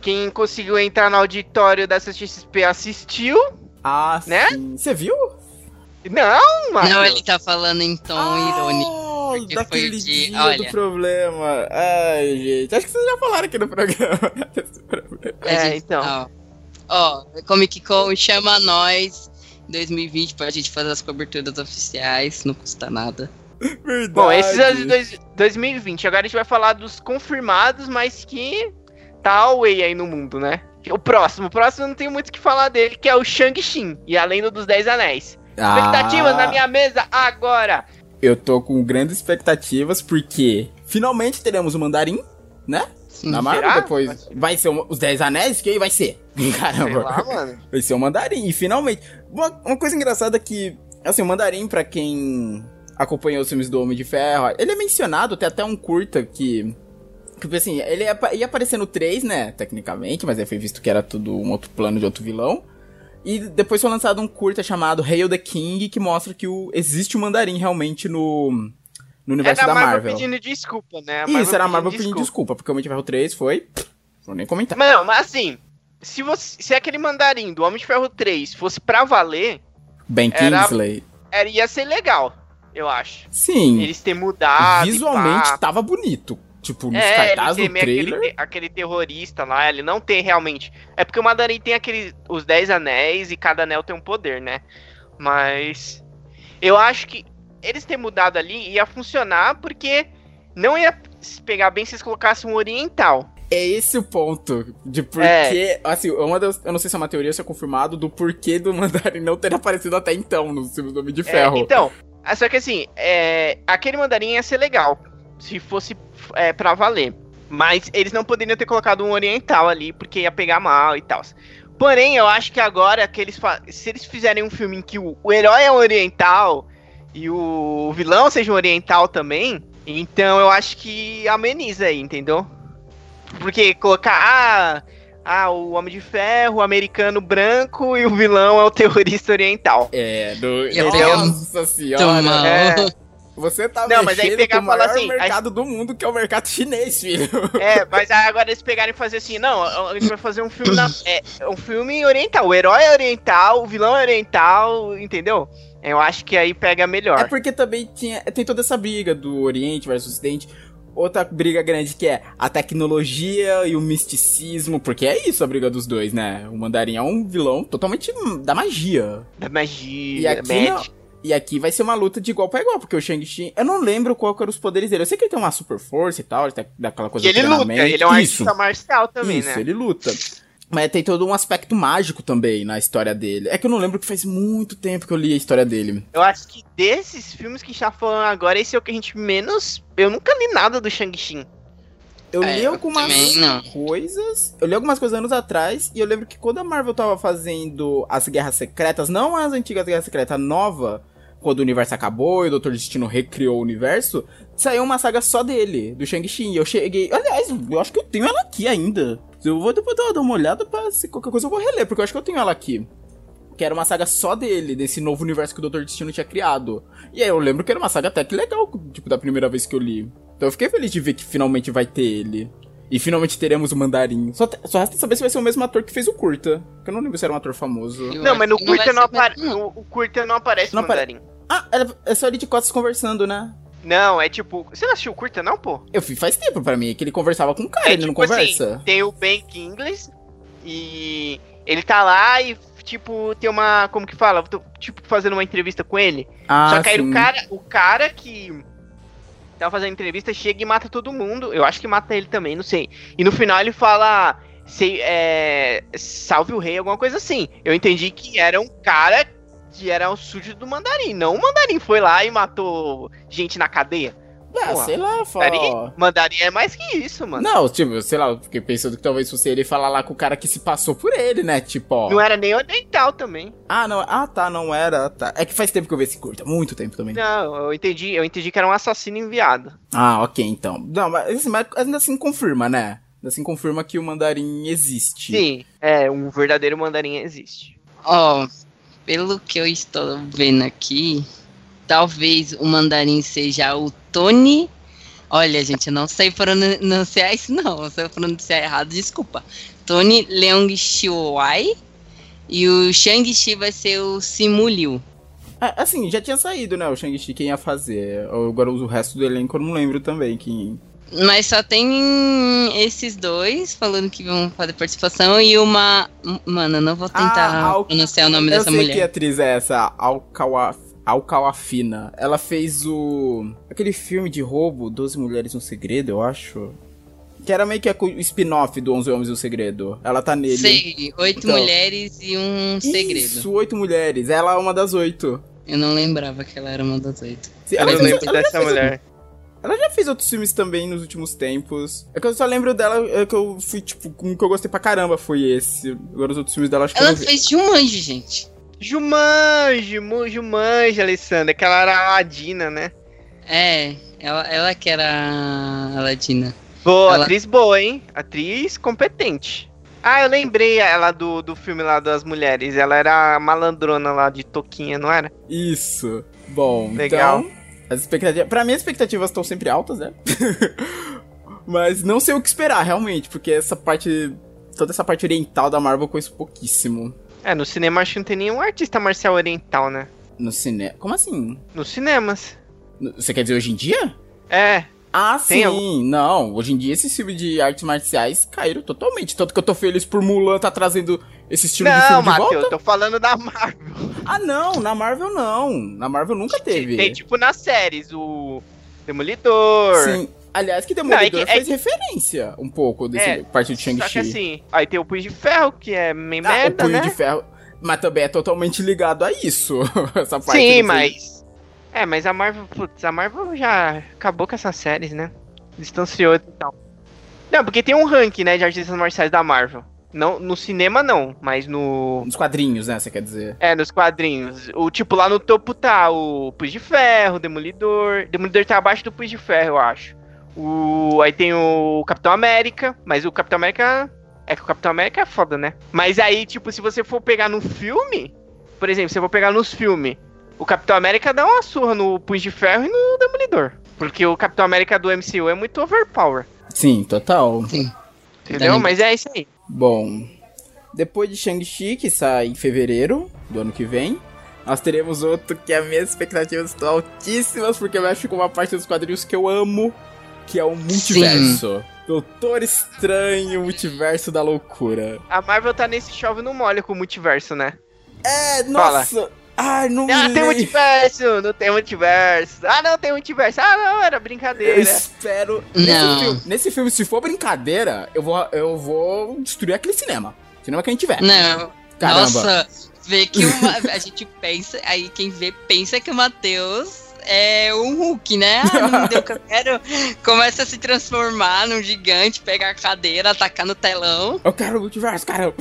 Quem conseguiu entrar no auditório da CXP assistiu. Ah, Né? sim. Você viu? Não, mano. Não, ele tá falando em tom irônico. Ah, porque daquele foi de- dia olha. do problema. Ai, gente. Acho que vocês já falaram aqui no programa. É, gente- então. Ó, ó, Comic Con chama nós em 2020 pra gente fazer as coberturas oficiais, não custa nada. Verdade. Bom, esses são os de dois- 2020. Agora a gente vai falar dos confirmados, mas que tá away aí no mundo, né? O próximo, o próximo eu não tenho muito o que falar dele, que é o Shang-Chi e a Lenda dos Dez Anéis. Expectativas Ah, na minha mesa agora! Eu tô com grandes expectativas porque finalmente teremos o Mandarim, né? Sim. Na Marvel depois. Vai ser os Dez Anéis? Quem vai ser? Sei Caramba. lá, mano. Vai ser o Mandarim. E finalmente. Uma, uma coisa engraçada é que, assim, o Mandarim, pra quem acompanhou os filmes do Homem de Ferro, ele é mencionado, tem até um curta que. Que, assim, ele ia, apa- ia aparecer no 3, né? Tecnicamente, mas aí foi visto que era tudo um outro plano de outro vilão. E depois foi lançado um curta chamado Hail the King, que mostra que o, existe o Mandarim realmente no, no universo Era da a Marvel, Marvel. pedindo desculpa, né? A Isso, era a Marvel pedindo pedindo desculpa, porque o Homem de Ferro 3 foi. Vou nem comentar. Mas não, mas assim, se, você, se aquele mandarim do Homem de Ferro 3 fosse pra valer, Ben era- Kingsley. era, ia ser legal, eu acho. Sim. Eles terem mudado. visualmente tava bonito. Tipo, nos É, cartazes do trailer. aquele, aquele terrorista lá, ele não tem realmente. É porque o Mandarim tem aquele, os 10 anéis e cada anel tem um poder, né? Mas eu acho que eles terem mudado ali ia funcionar porque não ia pegar bem se eles colocassem um oriental. É esse o ponto. De porquê. É. Assim, uma das, eu não sei se é uma teoria se é confirmado do porquê do Mandarim não ter aparecido até então nos filmes do Homem de É, Ferro. então, ah, só que assim, é, aquele mandarim ia ser legal se fosse é, pra valer. Mas eles não poderiam ter colocado um oriental ali, porque ia pegar mal e tal. Porém, eu acho que agora que eles se eles fizerem um filme em que o, o herói é um oriental e o vilão seja um oriental também, então eu acho que ameniza aí, entendeu? Porque colocar ah, ah, o Homem de Ferro, o americano branco e o vilão é o terrorista oriental. É, do. Pegar Nossa senhora. É. Você tá Não, mas aí pegar com o maior assim, mercado do mundo, que é o mercado chinês, filho. É, mas agora eles pegarem e fazer assim, não, a gente vai fazer um filme na, é, um filme oriental. O herói é oriental, o vilão é oriental, entendeu? Eu acho que aí pega melhor. É porque também tinha, tem toda essa briga do Oriente versus Ocidente. Outra briga grande que é a tecnologia e o misticismo, porque é isso a briga dos dois, né? O Mandarim é um vilão totalmente da magia. Da magia, E aqui, magic. E aqui vai ser uma luta de igual pra igual, porque o Shang-Chi, eu não lembro qual eram os poderes dele. Eu sei que ele tem uma super força e tal, daquela coisa E ele luta, ele é um Isso. artista marcial também, Isso, né? ele luta. Mas tem todo um aspecto mágico também na história dele. É que eu não lembro que faz muito tempo que eu li a história dele. Eu acho que desses filmes que a gente tá falando agora, esse é o que a gente menos... Eu nunca li nada do Shang-Chi. Eu É, li eu algumas não. coisas. Eu li algumas coisas anos atrás. E eu lembro que quando a Marvel tava fazendo as Guerras Secretas, não as antigas Guerras Secretas, a nova, quando o universo acabou e o Doutor Destino recriou o universo, saiu uma saga só dele, do Shang-Chi. E eu cheguei. Aliás, eu acho que eu tenho ela aqui ainda. Eu vou depois dar dar uma olhada pra se qualquer coisa eu vou reler, porque eu acho que eu tenho ela aqui. Que era uma saga só dele, desse novo universo que o Doutor Destino tinha criado. E aí eu lembro que era uma saga até que legal, tipo, da primeira vez que eu li. Então eu fiquei feliz de ver que finalmente vai ter ele. E finalmente teremos o Mandarim. Só, te- só resta saber se vai ser o mesmo ator que fez o curta. Que eu não lembro se era um ator famoso. Eu não, mas no curta não, apare... não. no, o curta não aparece Não o apare- mandarim. Ah, era- é só ele de costas conversando, né? Não, é tipo... Você não assistiu o curta não, pô? Eu fiz faz tempo pra mim, que ele conversava com o cara, É ele não tipo conversa. assim, tem o Ben Kingsley e ele tá lá e, tipo, tem uma... Como que fala? Tô, Tipo, fazendo uma entrevista com ele. ah, Só que aí sim. o cara, o cara que tava fazendo entrevista chega e mata todo mundo. Eu acho que mata ele também, não sei. E no final ele fala. Sei, é, salve o rei, alguma coisa assim. Eu entendi que era um cara que era o sujo do mandarim. Não o mandarim foi lá e matou gente na cadeia. Ah, Porra, sei lá, fala. Mandarim, mandarim é mais que isso, mano. Não, tipo, sei lá, eu fiquei pensando que talvez fosse ele falar lá com o cara que se passou por ele, né? Tipo, ó. Não era nem oriental também. Ah, não. Ah, tá, não era. Tá. É que faz tempo que eu vi esse curta, muito tempo também. Não, eu entendi, eu entendi que era um assassino enviado. Ah, ok, então. Não, mas, assim, mas ainda assim confirma, né? Ainda assim confirma que o mandarim existe. Sim, é, um verdadeiro mandarim existe. Ó, pelo que eu estou vendo aqui, talvez o mandarim seja o Tony. Olha, gente, eu não sei pronunciar isso, não. Se eu pronunciar errado, desculpa. Tony Leung Xiuai. E o Shang-Chi vai ser o Simu Liu. É, assim, já tinha saído, né? O Shang-Chi quem ia fazer. Agora o resto do elenco eu não lembro também quem. Mas só tem esses dois falando que vão fazer participação e uma. Mano, eu não vou tentar ah, Al... pronunciar o nome eu dessa mulher. Eu sei que atriz é essa, Alcawa... Alcalafina. Ela fez o. aquele filme de roubo, 12 Mulheres no Segredo, eu acho. Que era meio que o spin-off do 11 Homens e o Segredo. Ela tá nele. Sei, oito então, mulheres e um segredo. Isso, oito mulheres. Ela é uma das oito. Eu não lembrava que ela era uma das oito. Sim, ela eu fez, lembro dessa mulher. Ela já fez outros filmes também nos últimos tempos. É que eu só lembro dela, é que eu fui, tipo, um que eu gostei pra caramba foi esse. Agora os outros filmes dela acho que Ela fez Jumanji, gente. Jumanji, Jumanji, Alessandra, que ela era a Aladina, né? É, ela, ela que era a Aladina. Boa, ela... atriz boa, hein? Atriz competente. Ah, eu lembrei ela do, do filme lá das mulheres. Ela era a malandrona lá de Toquinha, não era? Isso. Bom, Legal. então as expectativas. Pra mim, as expectativas estão sempre altas, né? Mas não sei o que esperar, realmente, porque essa parte. Toda essa parte oriental da Marvel eu conheço pouquíssimo. É, no cinema acho que não tem nenhum artista marcial oriental, né? No cinema. Como assim? Nos cinemas. Você quer dizer hoje em dia? É. Ah, sim. Algum... Não, hoje em dia esses filmes de artes marciais caíram totalmente. Tanto que eu tô feliz por Mulan tá trazendo esse estilo não, de filme Mateus, de volta. eu tô falando da Marvel. Ah, não, na Marvel não. Na Marvel nunca teve. Tem tipo nas séries, o Demolidor. Sim. Aliás, que Demolidor não, é que, fez é referência um pouco desse é, parte do Shang-Chi. Só que assim, aí tem o Punho de Ferro, que é meio ah, merda, o Punho né? de Ferro, mas também é totalmente ligado a isso, essa parte. Sim, mas... É, mas a Marvel, putz, a Marvel já acabou com essas séries, né? Distanciou e tal. Não, porque tem um ranking, né, de artistas marciais da Marvel. Não, no cinema não, mas no. Nos quadrinhos, né? Você quer dizer? É, nos quadrinhos. O tipo lá no topo tá o Pus de Ferro, o Demolidor. Demolidor tá abaixo do Pus de Ferro, eu acho. O... Aí tem o Capitão América, mas o Capitão América. É que o Capitão América é foda, né? Mas aí, tipo, se você for pegar no filme. Por exemplo, se eu for pegar nos filmes, o Capitão América dá uma surra no Punho de Ferro e no Demolidor. Porque o Capitão América do MCU é muito overpower. Sim, total. Sim. Entendeu? Mas é isso aí. Bom, depois de Shang-Chi, que sai em fevereiro do ano que vem, nós teremos outro que as minhas expectativas estão altíssimas, porque vai ficar uma parte dos quadrinhos que eu amo, que é o multiverso. Sim. Doutor Estranho, Multiverso da Loucura. A Marvel tá nesse chove no molho com o multiverso, né? É, nossa! Fala. Ai, não Ah, tem multiverso! Não tem multiverso! Ah, não, tem multiverso! Ah, não, era brincadeira! Eu espero. Não. Nesse filme, nesse filme, se for brincadeira, eu vou, eu vou destruir aquele cinema. Cinema que a gente tiver. Não. Caramba. Nossa, vê que uma, a gente pensa, aí quem vê pensa que o Matheus é um Hulk, né? Ah, não deu que eu quero. Começa a se transformar num gigante, pegar a cadeira, atacar no telão. Eu quero multiverso, caramba.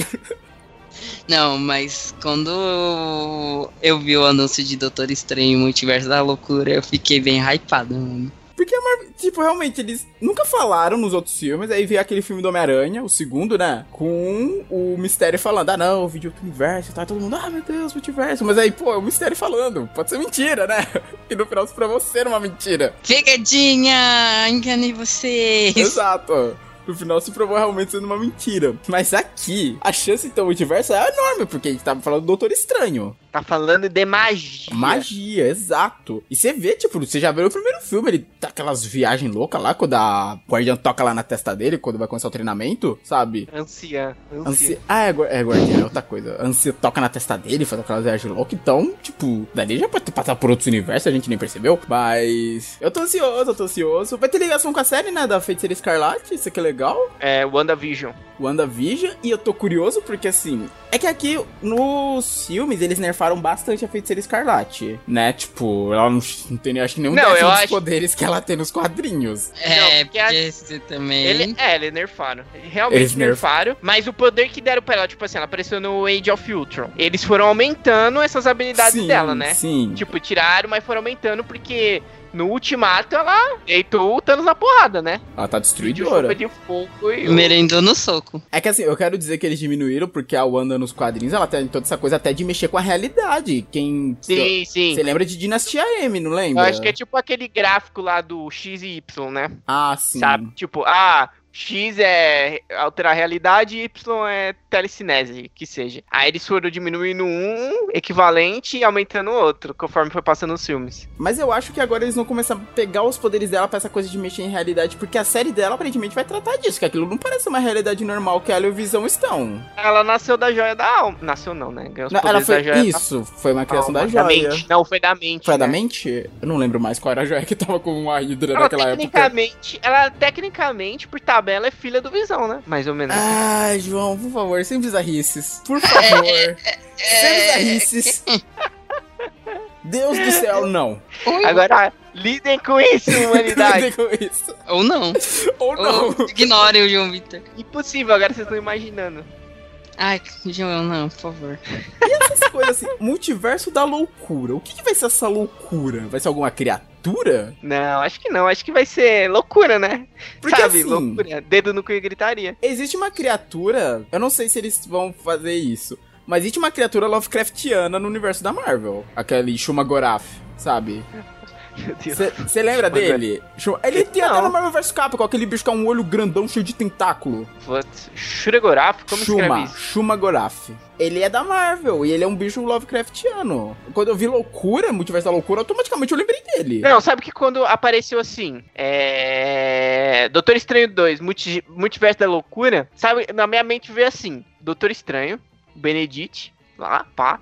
Não, mas quando eu vi o anúncio de Doutor Estranho Multiverso da Loucura, eu fiquei bem hypado, mano. Porque a Marvel, tipo, realmente, eles nunca falaram nos outros filmes, aí veio aquele filme do Homem-Aranha, o segundo, né? Com o Mistério falando, ah não, o vídeo do universo, tá todo mundo, ah meu Deus, multiverso. Mas aí, pô, é o Mistério falando, pode ser mentira, né? E no final, pra você era uma mentira. Pegadinha! Enganei vocês! Exato no final se provou realmente sendo uma mentira. Mas aqui, a chance então multiverso é enorme, porque a gente tava falando do Doutor Estranho. Tá falando de magia. Magia, exato. E você vê, tipo, você já viu o primeiro filme, ele tá aquelas viagens loucas lá, quando a Guardiã toca lá na testa dele, quando vai começar o treinamento, sabe? Anciã. Anciã. Ah, é, é Guardiã, é outra coisa. Anciã toca na testa dele, faz aquelas viagens loucas, então, tipo, dali já pode passar por outros universos, a gente nem percebeu. Mas eu tô ansioso, eu tô ansioso. Vai ter ligação com a série, né, da Feiticeira Escarlate, isso aqui é legal. É, WandaVision. WandaVision, e eu tô curioso porque, assim, é que aqui nos filmes eles nerfaram bastante a Feiticeira Escarlate, né? Tipo, ela não, não tem, acho que nenhum não, dos acho... poderes que ela tem nos quadrinhos. É, não, porque a... também. Ele, é, eles nerfaram. Realmente eles nerfaram, nerf... mas o poder que deram pra ela, tipo assim, ela apareceu no Age of Ultron. Eles foram aumentando essas habilidades sim, dela, né? Sim. Tipo, tiraram, mas foram aumentando porque No Ultimato, ela deitou o Thanos na porrada, né? Ela tá De destruidora. chuva de fogo e... Merendou no soco. É que assim, eu quero dizer que eles diminuíram porque a Wanda nos quadrinhos, ela tem toda essa coisa até de mexer com a realidade. Quem. Sim, sim. Você lembra de Dinastia M, não Eu lembra? acho que é tipo aquele gráfico lá do X e Y, né? Ah, sim. Sabe? Tipo, ah, X é alterar a realidade e Y é telecinese, que seja. Aí eles foram diminuindo um equivalente e aumentando o outro, conforme foi passando os filmes. Mas eu acho que agora eles vão começar a pegar os poderes dela pra essa coisa de mexer em realidade, porque a série dela aparentemente vai tratar disso, que aquilo não parece uma realidade normal que ela e o Visão estão. Ela nasceu da joia da alma. Nasceu não, né? Não, ela foi. da joia Isso, foi uma da criação alma. da joia. mente. Não, foi da mente. Foi a da né? mente? Eu não lembro mais qual era a joia que tava com a Hydra Ela naquela época. tecnicamente, ela tecnicamente, por tabela, é filha do Visão, né? Mais ou menos. Ai, João, por favor, sem bizarrices. Por favor. sem bizarrices. Deus do céu, não. Oi, Agora, lidem com isso, humanidade. Lidem com isso. Ou não. Ou não. Ou ignorem o João Vitor. Impossível, agora vocês estão imaginando. Ai, João, não, por favor. Essas coisas assim, multiverso da loucura. O que, que vai ser essa loucura? Vai ser alguma criatura? Não, acho que não. Acho que vai ser loucura, né? Porque Sabe, assim, loucura. Dedo no cu e gritaria. existe uma criatura. Eu não sei se eles vão fazer isso. Mas existe uma criatura Lovecraftiana no universo da Marvel. Aquele Shumagorath, sabe? Você lembra dele? Shuma- Ele tem até Não. no Marvel vs Capcom, aquele bicho com um olho grandão cheio de tentáculo. Putz, Shuregoraf, como Shuma, isso? Shumagorath. Ele é da Marvel e ele é um bicho Lovecraftiano. Quando eu vi loucura, multiverso da loucura, automaticamente eu lembrei dele. Não, sabe que quando apareceu assim, é... Doutor Estranho 2, Multi... Multiverso da Loucura, sabe, na minha mente veio assim, Doutor Estranho, Benedict, lá, pá,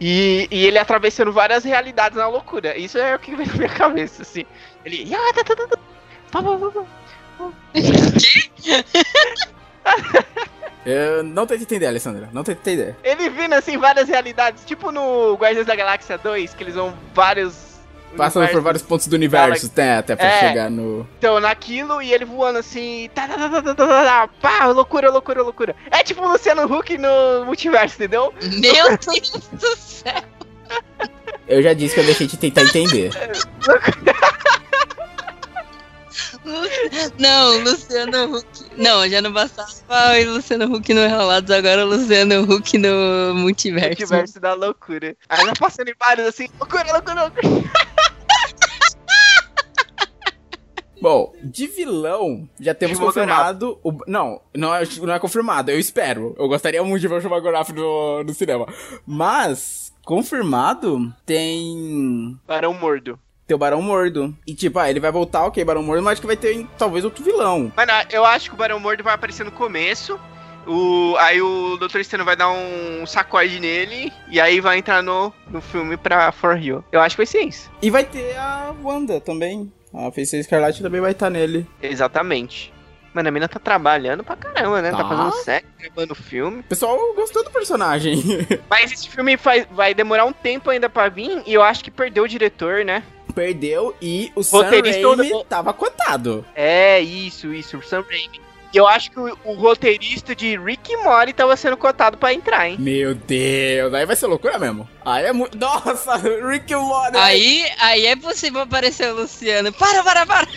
e, e ele atravessando várias realidades na loucura. Isso é o que veio na minha cabeça, assim. Ele... Eu não tentei entender, Alessandra. Não tentei entender. Ele vindo assim várias realidades, tipo no Guardiões da Galáxia 2, que eles vão vários... Passando por vários pontos do universo, até até pra chegar no. Então, naquilo e ele voando assim. Tá, tá, tá, tá, tá, pá, loucura, loucura, loucura. É tipo o Luciano Huck no multiverso, entendeu? Meu Deus do céu! Eu já disse que eu deixei de tentar entender. Não, Luciano Huck. Não, já não bastava o Luciano Huck no Enrolados, agora o Luciano Huck no Multiverso. Multiverso da loucura. Aí ela passando em vários assim, loucura, loucura, loucura. Bom, de vilão, já temos confirmado. O... Não, não é, não é confirmado, eu espero. Eu gostaria muito de ver o Shumagorath no, no cinema. Mas, confirmado, tem. Barão Mordo. Tem o Barão Mordo. E tipo, ah, ele vai voltar, ok, Barão Mordo, mas acho que vai ter talvez outro vilão. Mano, eu acho que o Barão Mordo vai aparecer no começo. O, aí o Dr. Estranho vai dar um sacode nele. E aí vai entrar no, no filme pra For Real. Eu acho que vai ser isso. E vai ter a Wanda também. A Feiticeira Escarlate também vai estar nele. Exatamente. Mano, a mina tá trabalhando pra caramba, né? Tá, Tá. fazendo sexo, gravando filme. O pessoal gostou do personagem. Mas esse filme faz, vai demorar um tempo ainda pra vir. E eu acho que perdeu o diretor, né? Perdeu e o Sam Raimi ou- tava cotado. É, isso, isso, o Sam Raimi. E eu acho que o, o roteirista de Rick e Morty tava sendo cotado pra entrar, hein? Meu Deus, aí vai ser loucura mesmo. Aí é muito. Nossa, Rick and Morty. Aí, aí é possível aparecer o Luciano. Para, para, para.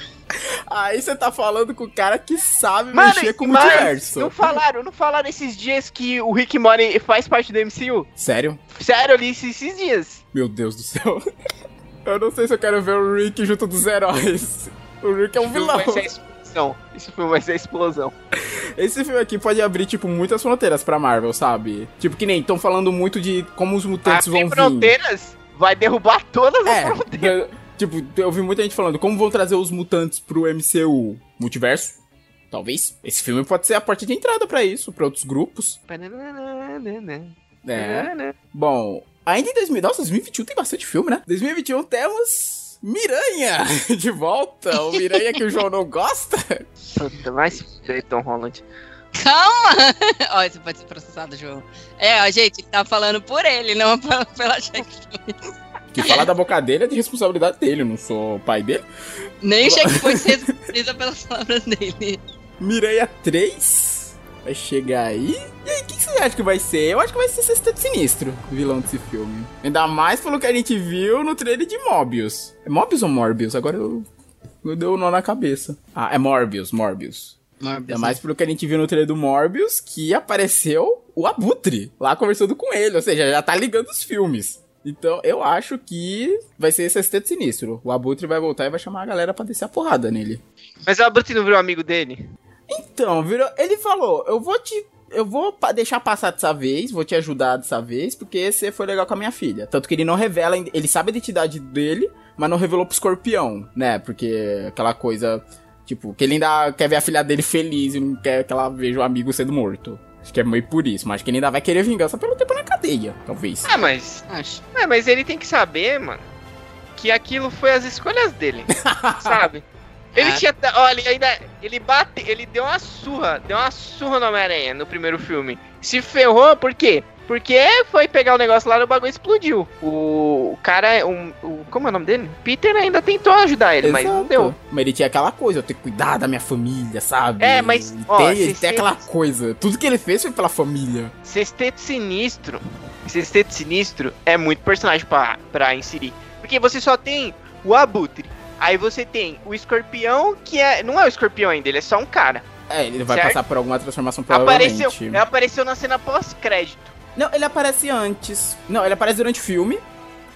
Aí você tá falando com o cara que sabe Mano, mexer com o multiverso. não falaram, não falaram esses dias que o Rick e Morty faz parte do MCU? Sério? Sério, eu li esses dias. Meu Deus do céu. Eu não sei se eu quero ver o Rick junto dos heróis. O Rick é um vilão. Explosão. Esse filme vai ser a explosão. Esse filme aqui pode abrir, tipo, muitas fronteiras pra Marvel, sabe? Tipo, que nem estão falando muito de como os mutantes Abrir vão vir. fronteiras vai derrubar todas as É, fronteiras. tipo, eu vi muita gente falando como vão trazer os mutantes pro MCU multiverso. Talvez. Esse filme pode ser a porta de entrada pra isso, pra outros grupos. É. Bom, ainda em 2000, nossa, 2021 tem bastante filme, né? 2021 temos Miranha de volta. O Miranha que o João não gosta. Puta, mais Tom Holland. Calma! Ó, isso pode ser processado, João. É, ó, gente, ele tá falando por ele, não pela, pela checkpoint. Que falar da boca dele é de responsabilidade dele, eu não sou pai dele. Nem o checkpoint se responsabiliza pelas palavras dele. Miranha 3. Vai chegar aí. E aí, o que, que você acha que vai ser? Eu acho que vai ser Sexteto Sinistro, o vilão desse filme. Ainda mais pelo que a gente viu no trailer de Mobius. É Mobius ou Morbius? Agora eu, eu dei o um nó na cabeça. Ah, é Morbius, Morbius. Morbius, Ainda mais pelo que a gente viu no trailer do Morbius, que apareceu o Abutre lá conversando com ele. Ou seja, já tá ligando os filmes. Então, eu acho que vai ser Sexteto Sinistro. O Abutre vai voltar e vai chamar a galera pra descer a porrada nele. Mas o Abutre não virou amigo dele? Então, virou, ele falou, eu vou te... Eu vou deixar passar dessa vez, vou te ajudar dessa vez, porque você foi legal com a minha filha. Tanto que ele não revela, ainda- ele sabe a identidade dele, mas não revelou pro escorpião, né? Porque aquela coisa, tipo, que ele ainda quer ver a filha dele feliz e não quer que ela veja o amigo sendo morto. Acho que é meio por isso, mas acho que ele ainda vai querer vingança pelo tempo na cadeia, talvez. Ah, mas. Acho. É, mas ele tem que saber, mano, que aquilo foi as escolhas dele. sabe? Ele Ah. tinha. Olha, ele ainda. Ele bate. Ele deu uma surra. Deu uma surra no Homem-Aranha no primeiro filme. Se ferrou, por quê? Porque foi pegar o negócio lá e o bagulho explodiu. O, o cara. Um, o, como é o nome dele? Peter ainda tentou ajudar ele, mas não Exato. deu. Mas ele tinha aquela coisa, eu tenho que cuidar da minha família, sabe? É, mas, Ele ó, tem, ele tem aquela coisa. Tudo que ele fez foi pela família. Sexteto Sinistro. Sexteto Sinistro é muito personagem pra, pra inserir. Porque você só tem o Abutre. Aí você tem o escorpião, que é. Não é o escorpião ainda, ele é só um cara. É, ele vai Certo? passar por alguma transformação provavelmente. Apareceu, ele apareceu na cena pós-crédito. Não, ele aparece antes. Não, ele aparece durante o filme.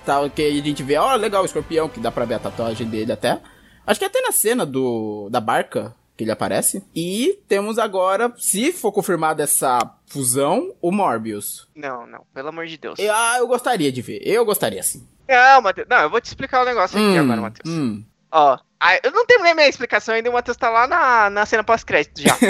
Tá, que a gente vê, ó, legal, o escorpião, que dá pra ver a tatuagem dele até. Acho que até na cena do da barca que ele aparece. E temos agora, se for confirmada essa fusão, o Morbius. Não, não, pelo amor de Deus. Eu, ah, eu gostaria de ver. Eu gostaria sim. Não, Matheus. Não, eu vou te explicar o negócio aqui Hum, agora, Matheus. hum. Ó, aí, eu não terminei minha explicação ainda, o Matheus tá lá na, na cena pós-crédito já.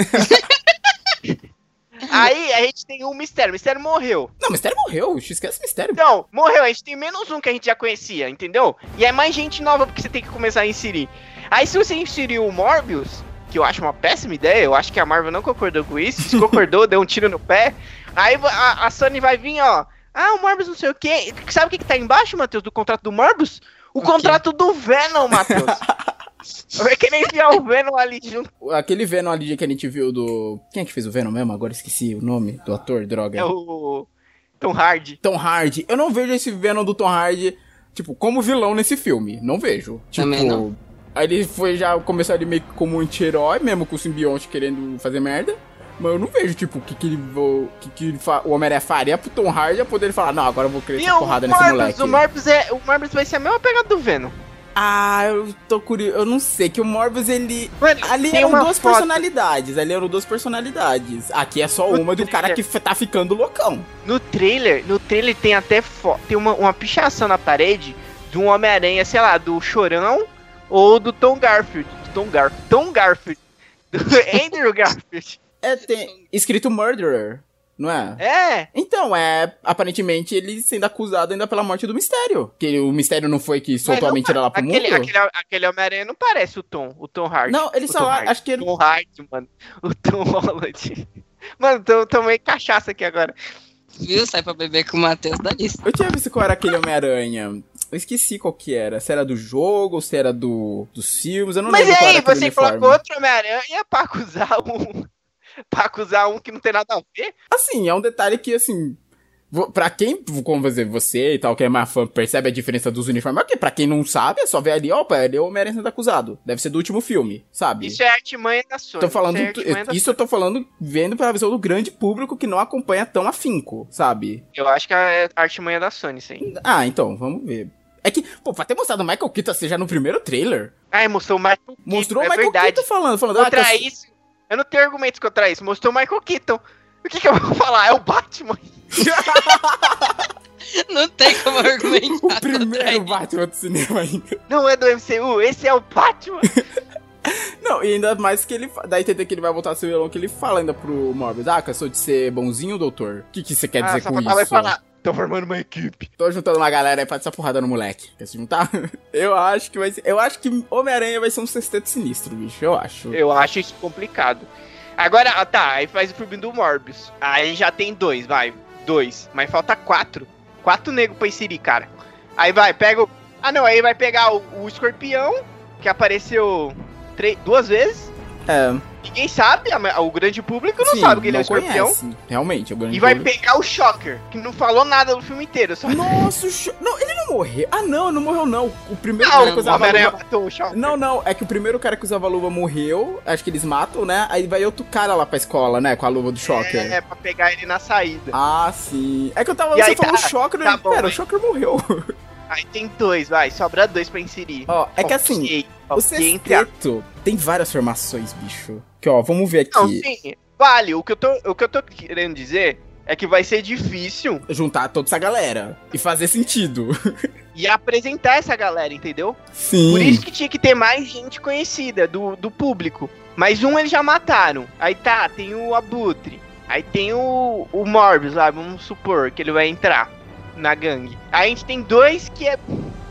aí a gente tem um mistério. O mistério morreu. Não, o mistério morreu. Esquece o mistério. Então, morreu. A gente tem menos um que a gente já conhecia, entendeu? E é mais gente nova porque você tem que começar a inserir. Aí se você inserir o Morbius, que eu acho uma péssima ideia, eu acho que a Marvel não concordou com isso. Se concordou, deu um tiro no pé. Aí a, a Sony vai vir, ó. Ah, o Morbius não sei o quê. Sabe o que, que tá embaixo, Matheus, do contrato do Morbius? O, contrato do Venom, Matheus. Vai querer enviar o Venom ali junto. Aquele Venom ali que a gente viu do. Quem é que fez o Venom mesmo? Agora esqueci o nome do ator, droga. É o Tom Hardy. Tom Hardy. Eu não vejo esse Venom do Tom Hardy, tipo, como vilão nesse filme. Não vejo. Tipo, Também não. aí ele foi já começar ali meio que como um anti-herói, mesmo com o simbionte querendo fazer merda. Mas eu não vejo, tipo, o que, que, ele, vo- que, que o Homem-Aranha faria pro Tom Hardy a poder falar, não, agora eu vou querer E essa o porrada nesse moleque. o Morbius, é, o Morbius vai ser a mesma pegada do Venom. Ah, eu tô curioso. Eu não sei, que o Morbius, ele. Mano, Ali tem eram duas foto- personalidades. Ali eram duas personalidades. Aqui é só O uma do cara que tá ficando loucão. No trailer, no trailer tem até fo- tem uma, uma pichação na parede de um Homem-Aranha, sei lá, do Chorão ou do Tom Garfield. Do Tom Garfield. Tom Garfield. Do Andrew Garfield. É, tem escrito Murderer, não é? É, Então, é. Aparentemente ele sendo acusado ainda pela morte do mistério. Que o mistério não foi que soltou Mas a mentira lá pro aquele, mundo? aquele, aquele Homem-Aranha não parece o Tom, o Tom Hardy. Não, ele O só Tom acho que ele. Tom Hardy, mano. O Tom Holland. Mano, tô, tomei cachaça aqui agora. Viu? Sai pra beber com o Matheus da lista. Eu tinha visto qual era aquele Homem-Aranha. Eu esqueci qual que era. Se era do jogo ou se era do, dos filmes. Eu não Mas lembro qual aí, você colocou outro Homem-Aranha pra acusar um. pra acusar um que não tem nada a ver? Assim, é um detalhe que, assim. Pra quem, como você, você e tal, que é mais fã, percebe a diferença dos uniformes. Porque pra quem não sabe, é só ver ali, opa, ele é o Homem-Aranha sendo acusado. Deve ser do último filme, sabe? Isso é artimanha da Sony. Tô falando, isso, é isso eu tô falando vendo pela visão do grande público que não acompanha tão afinco, sabe? Eu acho que é artimanha da Sony, aí. Ah, então, vamos ver. É que, pô, pra ter mostrado o Michael Keaton assim, já no primeiro trailer, Ah, mostrou o Michael Keaton. mostrou é o Michael verdade. Keaton falando, falando, ah, Contra que eu- isso, eu não tenho argumentos contra isso. Mostrou o Michael Keaton. O que, que eu vou falar? É o Batman. Não tem como argumentar. o primeiro. Batman do cinema ainda. Não é do MCU, esse é o Batman. Não, e ainda mais que ele. Daí entender que ele vai voltar a ser vilão, que ele fala ainda pro Morbius, ah, cansou de ser bonzinho, doutor? O que, que você quer ah, dizer com isso? falar. Tô formando uma equipe. Tô juntando uma galera aí pra dar essa porrada no moleque. Quer se juntar? eu acho que vai ser. Eu acho que Homem-Aranha vai ser um sexteto sinistro, bicho. Eu acho. Eu acho isso complicado. Agora, ah, tá, aí faz o filme do Morbius. Aí já tem dois, vai. Dois. Mas falta quatro. Quatro negros pra inserir, cara. Aí vai, pega o. Ah não, aí vai pegar o, o escorpião, que apareceu três, duas vezes. É. ninguém sabe, a- o grande público não Sim, sabe que ele é o escorpião. conhece. Realmente, é o grande E vai público. pegar o Shocker, que não falou nada no filme inteiro. Só... Nossa, o Cho- Não, ele não morreu. Ah, não, não morreu, não. O primeiro Não, cara que o usava luva... matou o Shocker. Não, não, é que o primeiro cara que usava luva morreu. Acho que eles matam, né? Aí vai outro cara lá pra escola, né? Com a luva do Shocker. É, pra pegar ele na saída. Ah, sim. É que eu tava. E você aí falou tá- Shocker, tá bom, Pera, o? Shocker morreu. Aí tem dois, vai, sobra dois pra inserir. Ó, é que Ok, assim, o ok, entre a- sexteto tem várias formações, bicho. Que ó, vamos ver Não, aqui. sim, vale. O que, eu tô, o que eu tô querendo dizer é que vai ser difícil Juntar toda essa galera e fazer sentido. e apresentar essa galera, entendeu? Sim. Por isso que tinha que ter mais gente conhecida do, do público. Mas um eles já mataram. Aí tá, tem o Abutre. Aí tem o, o Morbius lá, vamos supor que ele vai entrar na gangue. Aí a gente tem dois que é.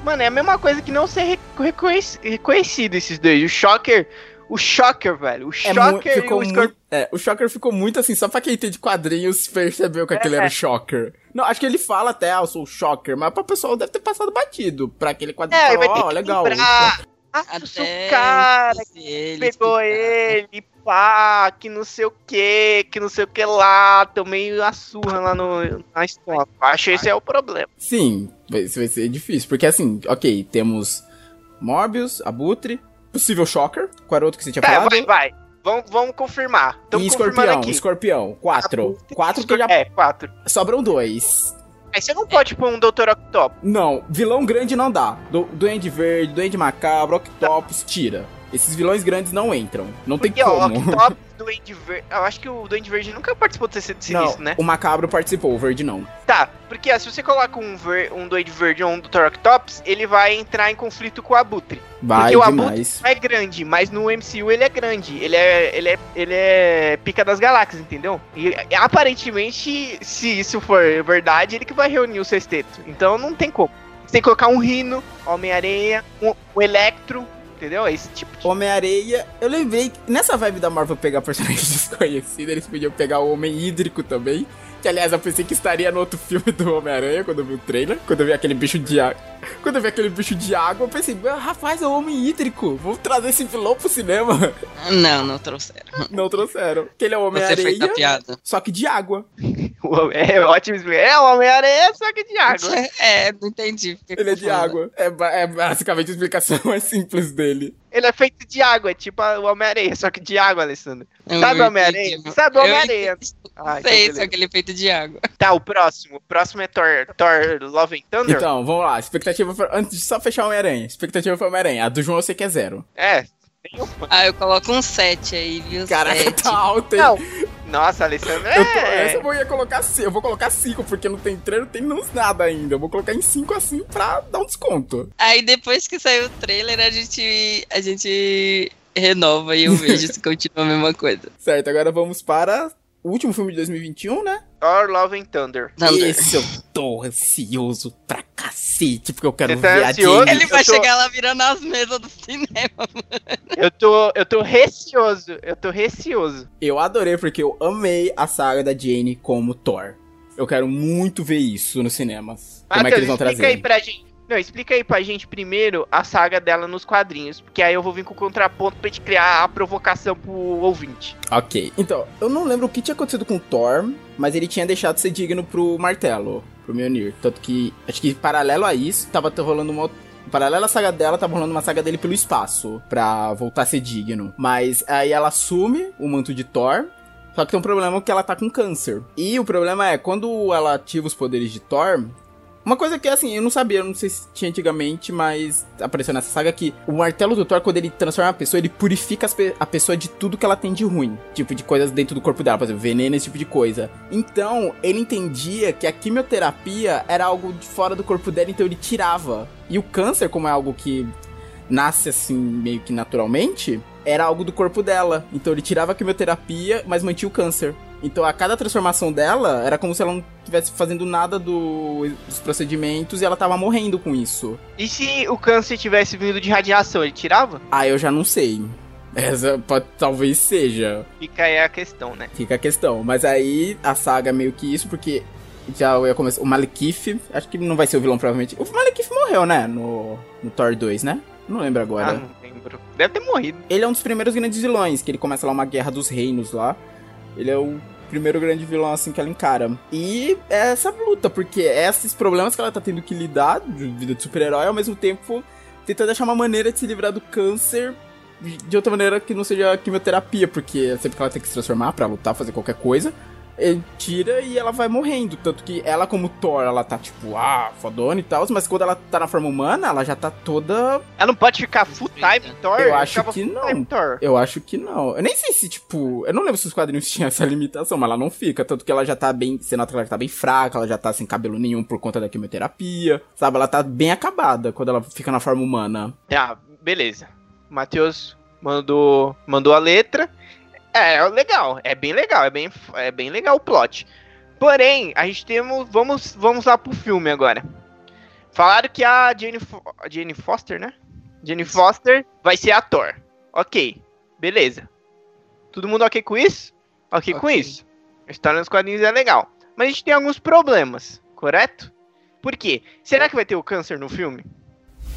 Mano, é a mesma coisa que não ser reco- reconhec- reconhecido esses dois. O Shocker. O Shocker, velho. O É mu- Shocker e ficou o Scorpion. muito, é, o Shocker ficou muito assim, só pra quem entende quadrinhos percebeu que aquele É. era o Shocker. Não, acho que ele fala até, ah, eu sou o Shocker, mas pra pessoal deve ter passado batido. Pra aquele quadrinho, É, aí falar, vai ter ó, que legal. lembrar. Ah, o cara ele pegou explicar. ele, pá, que não sei o que, que não sei o que lá, tomei a surra lá no, na escola. Acho que esse é o problema. Sim, vai, isso vai ser difícil, porque assim, ok, temos Morbius, Abutre, possível Shocker, qual era o outro que você tinha É, falado? vai, vai. Vamos, vamos confirmar. e Estamos confirmando Escorpião, aqui. Escorpião, quatro. Abutre, Quatro que já É, quatro. sobram dois. Aí você não pode pôr um Dr. Octopus. Não, vilão grande não dá. Do, Duende Verde, Duende Macabro, Octopus, tira. Esses vilões grandes não entram. Não tem Porque, ó, o como. Octopus, Duende Verde... Eu acho que o Duende Verde nunca participou desse Não, sinistro, né? o Macabro participou, o Verde não. Tá, porque ó, se você coloca um, ver, um Duende Verde ou um Dr. Octopus, ele vai entrar em conflito com o Abutre. Vai Porque o Abutre não é grande, mas no MCU ele é grande. Ele é, ele é, ele é pica das galáxias, entendeu? E e, aparentemente, se isso for verdade, ele que vai reunir o sexteto. Então não tem como. Você tem que colocar um Rino, Homem-Aranha, um, um Electro, entendeu? Esse tipo de... Homem-Areia, eu lembrei que nessa vibe da Marvel pegar personagens desconhecidos, eles podiam pegar o Homem Hídrico também. Que aliás eu pensei que estaria no outro filme do Homem-Aranha quando eu vi o trailer. Quando eu vi aquele bicho de água. Quando eu vi aquele bicho de água, eu pensei, "Ah, rapaz, é o Homem Hídrico. Vamos trazer esse vilão pro cinema. Não, não trouxeram. Não trouxeram. Que ele é o Você fez a Homem-Areia, piada. só que de água. É ótimo. É o Homem-Aranha, só que de água. É, não entendi. Ele é de água. É, é basicamente a explicação mais simples dele. Ele é feito de água, é tipo o Homem-Aranha, só que de água, Alessandro. Sabe o Homem-Aranha? Sabe o Homem-Aranha? Sei, só que ele é feito de água. Tá, o próximo. O próximo é Thor, Thor Love and Thunder. Então, vamos lá. Expectativa. For... Antes de só fechar o Homem-Aranha. Expectativa foi Homem-Aranha. A do João eu sei que é zero. É. Ah, eu coloco um 7 aí, viu? Caraca, Sete. tá alto, hein? Não. Nossa, Alessandro, Eu tô- essa é. eu vou ia colocar 5, eu vou colocar 5, porque não tem treino, não tem não- nada ainda. Eu vou colocar em 5 assim pra dar um desconto. Aí depois que saiu o trailer, a gente, a gente renova e eu vejo se continua a mesma coisa. Certo, agora vamos para o último filme de 2021, né? Thor Love and Thunder. Thunder. Esse eu tô ansioso pra cacete, porque eu quero tá ver a? Jane. Ele vai tô- chegar lá virando as mesas do cinema. Eu tô, eu tô receoso. Eu tô receoso. Eu adorei, porque eu amei a saga da Jane como Thor. Eu quero muito ver isso nos cinemas. Como é que eles vão explica trazer? aí pra gente. Não, explica aí pra gente primeiro a saga dela nos quadrinhos. Porque aí eu vou vir com o contraponto pra gente criar a provocação pro ouvinte. Ok, então, eu não lembro o que tinha acontecido com o Thor, mas ele tinha deixado de ser digno pro martelo, pro Mjolnir. Tanto que, acho que paralelo a isso, tava rolando uma. Paralelo à saga dela, tava rolando uma saga dele pelo espaço, pra voltar a ser digno. Mas aí ela assume o manto de Thor, só que tem um problema que ela tá com câncer. E o problema é, quando ela ativa os poderes de Thor, uma coisa que, assim, eu não sabia, eu não sei se tinha antigamente, mas apareceu nessa saga que o martelo do Thor, quando ele transforma a pessoa, ele purifica pe- a pessoa de tudo que ela tem de ruim. Tipo, de coisas dentro do corpo dela, por exemplo, veneno, esse tipo de coisa. Então, ele entendia que a quimioterapia era algo de fora do corpo dela, então ele tirava. E o câncer, como é algo que nasce assim, meio que naturalmente, era algo do corpo dela. Então ele tirava a quimioterapia, mas mantinha o câncer. Então a cada transformação dela era como se ela não estivesse fazendo nada do- dos procedimentos e ela tava morrendo com isso. E se o câncer tivesse vindo de radiação, ele tirava? Ah, eu já não sei. Essa pode, talvez seja. Fica aí a questão, né? Fica a questão. Mas aí a saga é meio que isso, porque já ia começar. O Malekith, acho que não vai ser o vilão, provavelmente. O Malekith morreu, né? No, no Thor 2, né? Não lembro Ah, agora. não lembro. Deve ter morrido. Ele é um dos primeiros grandes vilões, que ele começa lá uma guerra dos reinos lá. Ele é o primeiro grande vilão assim que ela encara. E é essa luta, porque é esses problemas que ela tá tendo que lidar de vida de super-herói, ao mesmo tempo tentando achar uma maneira de se livrar do câncer de outra maneira que não seja quimioterapia, porque sempre que ela tem que se transformar para lutar, fazer qualquer coisa, ele tira e ela vai morrendo. Tanto que ela, como Thor, ela tá tipo, ah, fodona e tal, mas quando ela tá na forma humana, ela já tá toda. Ela não pode ficar full time Thor? Eu acho que não. Eu acho que não. Eu nem sei se, tipo. Eu não lembro se os quadrinhos tinham essa limitação, mas ela não fica. Tanto que ela já tá bem. Você nota que ela tá bem fraca, ela já tá sem cabelo nenhum por conta da quimioterapia. Sabe? Ela tá bem acabada quando ela fica na forma humana. Ah, beleza. Matheus mandou, mandou a letra. É, é, legal, é bem legal, é bem, é bem legal o plot. Porém, a gente temos. Vamos, vamos lá pro filme agora. Falaram que a Jane, a Jane Foster, né? Jane Foster vai ser ator. Ok, beleza. Todo mundo ok com isso? Ok, okay. com isso. A história nos quadrinhos é legal. Mas a gente tem alguns problemas, correto? Por quê? Será que vai ter o câncer no filme?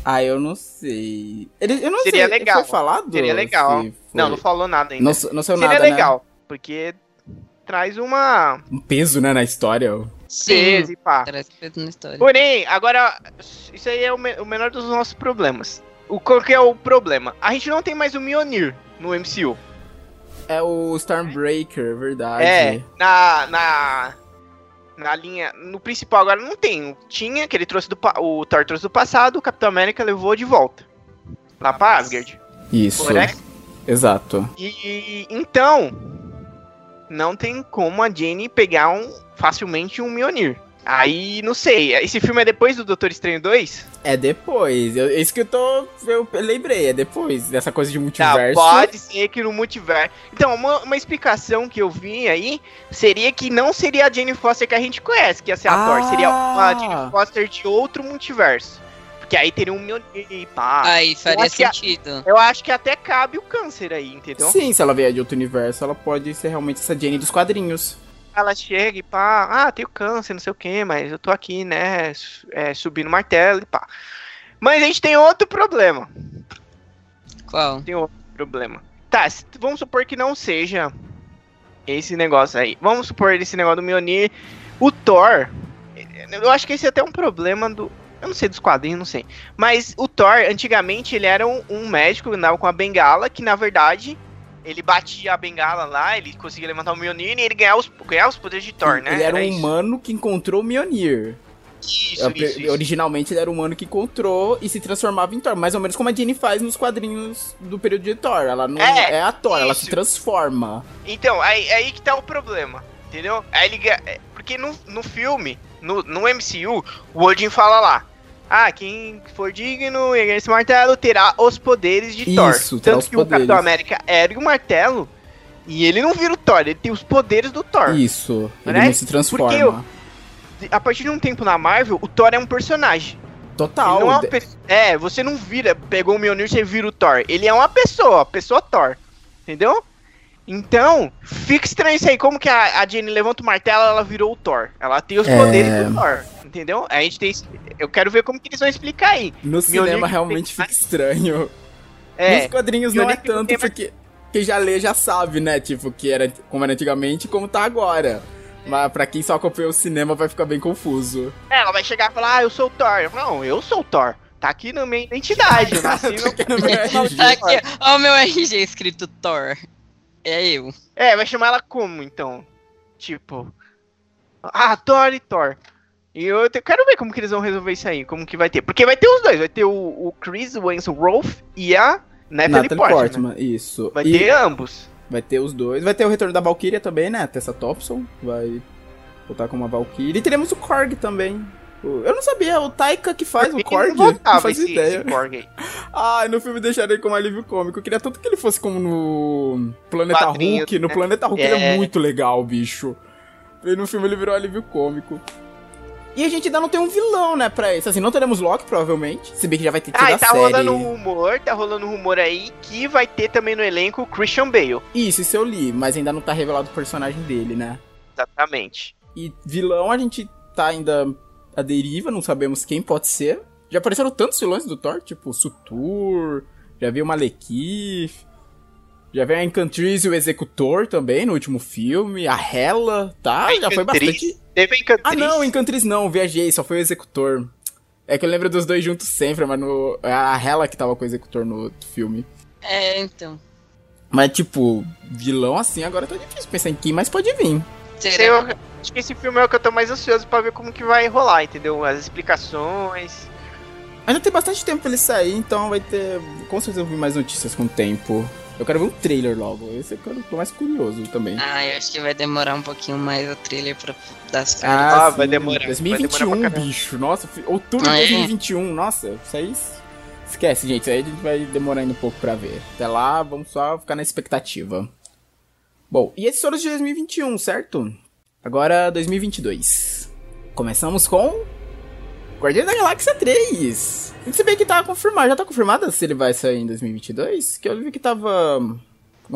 Ah, eu não sei. Ele, eu não Seria sei. legal. Foi falado? Seria legal. Não, não falou nada ainda. Não, não saiu Seria nada, legal, né? porque traz uma... Um peso, né, na história. Sim, Peso e pá. traz peso na história. Porém, agora, isso aí é o, me- o menor dos nossos problemas. O, qual que é o problema? A gente não tem mais o Mjolnir no MCU. É o Stormbreaker, verdade. É, na, na, na linha, no principal agora não tem. Tinha, que ele trouxe do, o Thor trouxe do passado, o Capitão América levou de volta. Lá pra Asgard. Isso. Correto? Exato. E então, não tem como a Jane pegar um, facilmente um Mjolnir. Aí, não sei, esse filme é depois do Doutor Estranho 2? É depois. Eu, isso que eu tô. Eu lembrei, é depois dessa coisa de Tá, multiverso. pode ser que no multiverso. Então, uma, uma explicação que eu vi aí seria que não seria a Jane Foster que a gente conhece, que ia ser a Ah. Thor, seria uma Jane Foster de outro multiverso. Porque aí teria um Mjolnir e pá. Aí faria acho que a- sentido. Eu acho que até cabe o câncer aí, entendeu? Sim, se ela vier de outro universo, ela pode ser realmente essa Jane dos quadrinhos. Ela chega e pá, ah, tenho câncer, não sei o que, mas eu tô aqui, né, é, subindo martelo e pá. Mas a gente tem outro problema. Qual? Tem outro problema. Tá, vamos supor que não seja esse negócio aí. Vamos supor esse negócio do Mjolnir. O Thor, eu acho que esse é até um problema do. Eu não sei dos quadrinhos, não sei. Mas o Thor, antigamente, ele era um, um médico que andava com a bengala, que na verdade. Ele batia a bengala lá, ele conseguia levantar o Mjolnir e ele ganhava os, ganhava os poderes de Thor, né? Ele era um isso. humano que encontrou o Mjolnir. Isso, É, isso, isso. Originalmente ele era um humano que encontrou e se transformava em Thor. Mais ou menos como a Jane faz nos quadrinhos do período de Thor. Ela não É, é, a Thor, ela se isso. transforma. Então, aí, aí que tá o problema, entendeu? Aí ele, é, porque no, no filme, no, no MCU, o Odin fala lá, ah, quem for digno e erguer esse martelo terá os poderes de Thor. Isso, terá Tanto os que o Capitão poderes. América ergue o martelo e ele não vira o Thor, ele tem os poderes do Thor. Isso, ele Né? não se transforma. Porque eu- A partir de um tempo na Marvel, o Thor é um personagem. Total. É, uma é, você não vira, pegou o Mjolnir, você vira o Thor. Ele é uma pessoa, pessoa Thor. Entendeu? Então, fica estranho isso aí. Como que a, a Jenny levanta o martelo, ela virou o Thor. Ela tem os É. poderes do Thor. Entendeu? A gente tem. Eu quero ver como que eles vão explicar aí. No cinema realmente tem- fica estranho. É. Nos quadrinhos não é tanto, tem mais- porque quem já lê já sabe, né? Tipo, que era como era antigamente e como tá agora. Mas pra quem só acompanha o cinema vai ficar bem confuso. É, Ela vai chegar e falar, ah, eu sou o Thor. Eu falo, Não, eu sou o Thor. Tá aqui na minha identidade. Eu nasci no... Tá aqui no meu RG. Tá aqui, ó o meu RG escrito Thor. É eu. É, vai chamar ela como, então? Tipo. Ah, Thor e Thor. E eu te- quero ver como que eles vão resolver isso aí. Como que vai ter. Porque vai ter os dois. Vai ter o, o Chris Wentworth e a Natalie, Natalie Portman. Portman, isso. Vai E ter ambos. vai ter os dois. Vai ter o retorno da Valkyria também, né? Tessa Thompson vai voltar com uma Valkyria. E teremos o Korg também. Eu não sabia, o Taika que faz o Ele Korg. não Não faz esse, ideia. esse Korg aí. Ah, no filme deixaram ele como alívio cômico. Eu queria tanto que ele fosse como no Planeta Quadrinho, Hulk. No né? Planeta Hulk ele é É. muito legal, bicho. E no filme ele virou alívio cômico. E a gente ainda não tem um vilão, né, pra isso. Assim, não teremos Loki, provavelmente. Se bem que já vai ter tido Ah, e a tá série. rolando um rumor, tá rolando um rumor aí que vai ter também no elenco o Christian Bale. Isso, isso eu li, mas ainda não tá revelado o personagem dele, né? Exatamente. E vilão a gente tá ainda à deriva, não sabemos quem pode ser. Já apareceram tantos vilões do Thor, tipo Sutur, Já vi o Malekith. Já veio a Encantriz e o Executor também no último filme. A Hela, tá? A Já foi bastante. Teve a Encantriz. Ah, não, Encantriz não, viajei, só foi o Executor. É que eu lembro dos dois juntos sempre, mas no... é a Hela que tava com o Executor no outro filme. É, então. Mas, tipo, vilão assim, agora tá difícil pensar em quem mais pode vir. Sei, Será? eu acho que esse filme é o que eu tô mais ansioso pra ver como que vai rolar, entendeu? As explicações. Ainda tem bastante tempo pra ele sair, então vai ter. Com certeza eu vou ver mais notícias com o tempo. Eu quero ver um trailer logo. Esse é que eu tô mais curioso também. Ah, eu acho que vai demorar um pouquinho mais o trailer pra dar as caras. Ah, sim, vai demorar, vai 2021, demorar pra caramba. bicho. Nossa, outubro Ah, de é? 2021. Nossa, isso aí. Esquece, gente. Isso aí a gente vai demorar ainda um pouco pra ver. Até lá, vamos só ficar na expectativa. Bom, e esses foram os de 2021, certo? Agora 2022. Começamos com. Guardiões da Galáxia 3. E se bem que tá confirmado. Já tá confirmado se ele vai sair em 2022? Que eu vi que tava.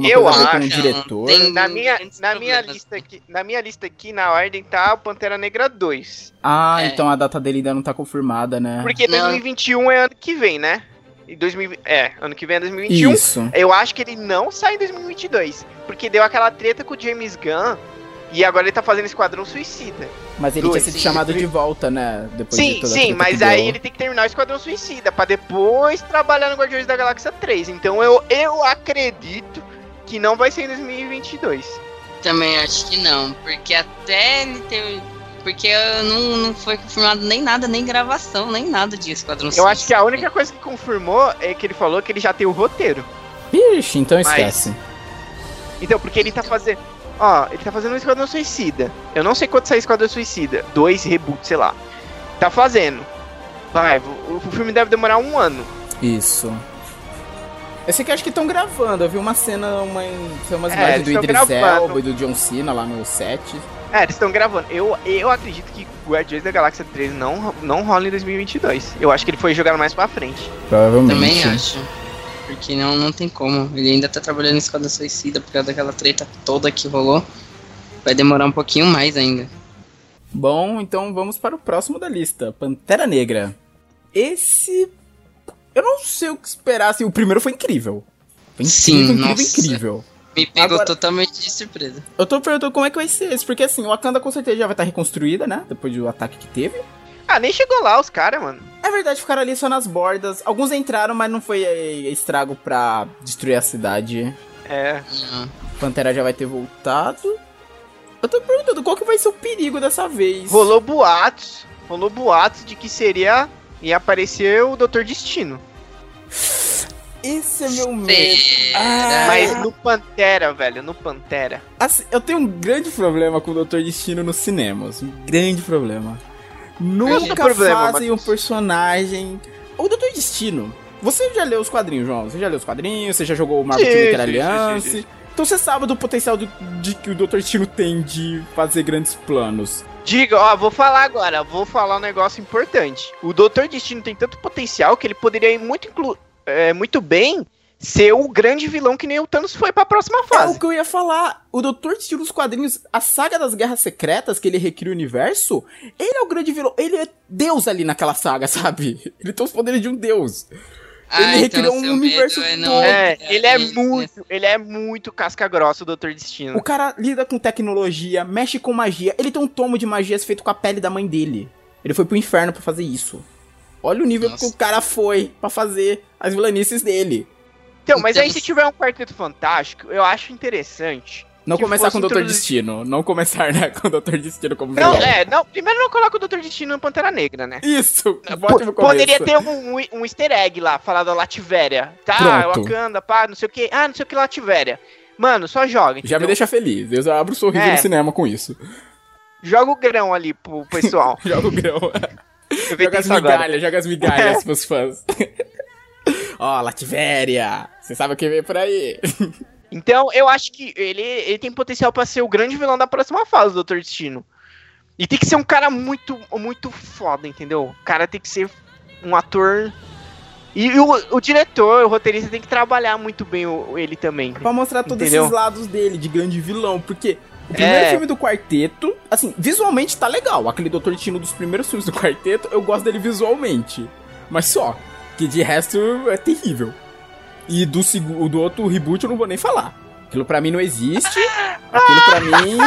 Eu acho. diretor. Tem- Na minha, na minha lista aqui, na minha lista aqui na ordem tá o Pantera Negra 2. Ah, É. então a data dele ainda não tá confirmada, né? Porque Não. 2021 é ano que vem, né? E 2000, é, ano que vem é 2021. Isso. Eu acho que ele não sai em 2022, porque deu aquela treta com o James Gunn e agora ele tá fazendo Esquadrão Suicida. Mas ele Dois. tinha sido chamado de volta, né? Depois de sim, toda a sim, mas aí ele tem que terminar o Esquadrão Suicida pra depois trabalhar no Guardiões da Galáxia 3. Então eu, eu acredito que não vai ser em 2022. Também acho que não, porque até ele ter. Porque não, não foi confirmado nem nada, nem gravação, nem nada de Esquadrão Eu acho que a Suicida. única coisa que confirmou é que ele falou que ele já tem o roteiro. Ixi, então Mas- esquece. Então, porque ele tá fazendo. Ó, ele tá fazendo o Esquadrão Suicida. Eu não sei quando sai Esquadrão Suicida. Dois reboot, sei lá. Tá fazendo. Vai, o, o filme deve demorar um ano. Isso. Eu sei que acho que estão gravando. Eu vi uma cena, uma, umas É, imagens do Idris. Elba e do John Cena lá no set. É, eles estão gravando. Eu, eu acredito que Guardiões da Galáxia 3 não, não rola em 2022. Eu acho que ele foi jogado mais pra frente. Provavelmente. Também acho. Porque não, não tem como. Ele ainda tá trabalhando em Esquadrão Suicida por causa daquela treta toda que rolou. Vai demorar um pouquinho mais ainda. Bom, então vamos para o próximo da lista. Pantera Negra. Esse... Eu não sei o que esperar. Assim, o primeiro foi incrível. Foi incrível, Sim, incrível, nossa. incrível. Me pegou Agora- totalmente de surpresa. Eu tô perguntando como é que vai ser esse, porque assim, o Wakanda com certeza já vai estar reconstruída, né? Depois do ataque que teve. Ah, nem chegou lá os caras, mano. Verdade, ficaram ali só nas bordas. Alguns entraram, mas não foi é, estrago pra destruir a cidade. É. Não. Pantera já vai ter voltado. Eu tô perguntando qual que vai ser o perigo dessa vez. Rolou boatos. Rolou boatos de que seria. ia aparecer o Doutor Destino. Esse é meu medo. Ah, Mas no Pantera, velho, no Pantera. Assim, eu tenho um grande problema com o Doutor Destino nos cinemas. Um grande problema. Nunca problema, fazem um Matheus? personagem. O Doutor Destino. Você já leu os quadrinhos, João? Você já leu os quadrinhos? Você já jogou o Marvel Sim, Team sim, sim, Alliance? sim. Então você sabe do potencial do- de que o Doutor Destino tem de fazer grandes planos. Diga, ó, vou falar agora, vou falar um negócio importante. O Doutor Destino tem tanto potencial que ele poderia ir muito, inclu é, muito bem ser o grande vilão que nem o Thanos foi pra próxima É fase. o que eu ia falar. O Doutor Destino nos quadrinhos, a saga das Guerras Secretas, que ele recria o universo, ele é o grande vilão. Ele é Deus ali naquela saga, sabe? Ele tem os poderes de um Deus. Ele recriou um universo medo todo. É, ele é isso, muito, ele é muito casca grossa o Doutor Destino. O cara lida com tecnologia, mexe com magia. Ele tem um tomo de magias feito com a pele da mãe dele. Ele foi pro inferno pra fazer isso. Olha o nível Nossa. que o cara foi pra fazer as vilanices dele. Então, mas aí se tiver um quarteto fantástico, eu acho interessante. Não começar com o Doutor Destino. Não começar, né, com o Doutor Destino como Não, vilão. é, não, primeiro não coloca o Doutor Destino no Pantera Negra, né? Isso, P- bote no começo. Poderia ter um, um, um easter egg lá, falar da Lativéria. Tá, Pronto. Wakanda, pá, não sei o que. Ah, não sei o que Lativéria. Mano, só joga. Já me entendeu? deixa feliz. Eu abro um sorriso É. no cinema com isso. Joga o grão ali pro pessoal. Joga o grão. Joga as migalhas, joga as migalhas pros fãs. Ó, Lativéria. Você sabe o que vem por aí. Então, eu acho que ele, ele tem potencial pra ser o grande vilão da próxima fase do Doutor Destino. E tem que ser um cara muito, muito foda, entendeu? O cara tem que ser um ator. E o, o diretor, o roteirista tem que trabalhar muito bem o, ele também. Pra mostrar todos Entendeu? esses lados dele, de grande vilão. Porque o primeiro É. filme do quarteto, assim, visualmente tá legal. Aquele Doutor Destino dos primeiros filmes do quarteto, eu gosto dele visualmente. Mas só. Que de resto é terrível. E do, do outro reboot eu não vou nem falar. Aquilo pra mim não existe. Aquilo pra mim.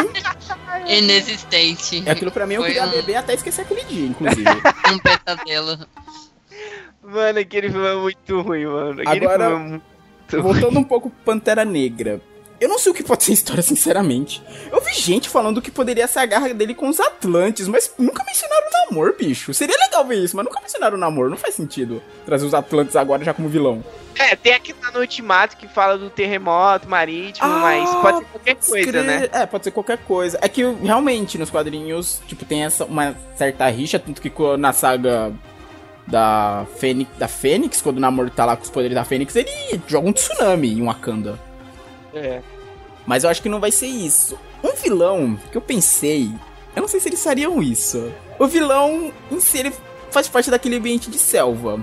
Inexistente. Aquilo pra mim eu Foi queria um- beber até esquecer aquele dia, inclusive. Um pesadelo. Mano, aquele filme é muito ruim, mano. Aquele Agora- filme é muito ruim. Voltando um pouco pro Pantera Negra. Eu não sei o que pode ser história, sinceramente. Eu vi gente falando que poderia ser a garra dele com os Atlantes, mas nunca mencionaram o namoro, bicho. Seria legal ver isso, mas nunca mencionaram o namoro. Não faz sentido trazer os Atlantes agora já como vilão. É, tem aqui lá no Ultimato que fala do terremoto marítimo, Ah, mas pode ser qualquer coisa, Escre- né? É, pode ser qualquer coisa. É que realmente nos quadrinhos, tipo, tem essa uma certa rixa, tanto que na saga da Fênix, da Fênix, quando o namoro tá lá com os poderes da Fênix, ele joga um tsunami em Wakanda. É. Mas eu acho que não vai ser isso. Um vilão que eu pensei, eu não sei se eles fariam isso. O vilão em si ele faz parte daquele ambiente de selva.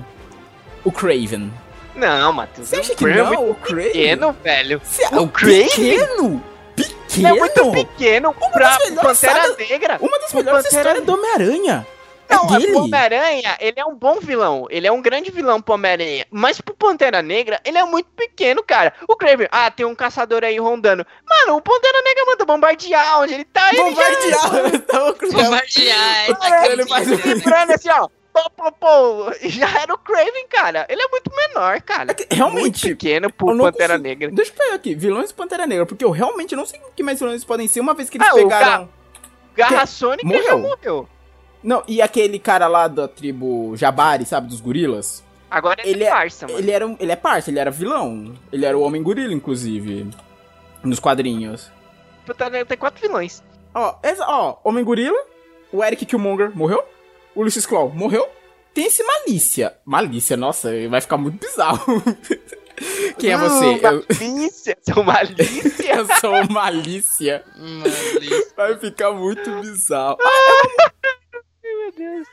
O Craven. Não, Matheus. Você acha que Craven é não? O Craven? pequeno, velho. Cê- O o Craven? pequeno? Ele Pequeno? é muito pequeno pra das melhores Pantera Negra. Uma das melhores histórias do Homem-Aranha. É Não, dele. o Homem-Aranha, ele é um bom vilão. Ele é um grande vilão pro Homem-Aranha. Mas pro Pantera Negra, ele é muito pequeno, cara. O Kraven, ah, tem um caçador aí rondando. Mano, o Pantera Negra manda bombardear onde ele tá. ele já- Bombardear. Tava com- Bombardear. Ele faz um- Lembrando assim, ó. Pô, pô, pô. Já era o Kraven, cara. Ele é muito menor, cara. Muito Realmente. pequeno eu pro Pantera consigo- Negra. Deixa eu pegar aqui. Vilões do Pantera Negra. Porque eu realmente não sei o que mais vilões podem ser. Uma vez que eles Ah, o pegaram... Garra Sônica já Morreu. Não, e aquele cara lá da tribo Jabari, sabe? Dos gorilas. Agora ele Ele é é- parça, mano. Ele era, um, ele é parça, ele era vilão. Ele era o Homem Gorila, inclusive. Nos quadrinhos. Pantera Negra tem quatro vilões. Ó, essa, ó, Homem Gorila, o Eric Killmonger morreu, o Lucius Claw morreu. Tem esse Malícia. Malícia, nossa, vai ficar muito bizarro. Quem é você? Eu, Malícia, seu malícia. eu sou Malícia. Mano, Vai ficar muito bizarro. Meu Deus.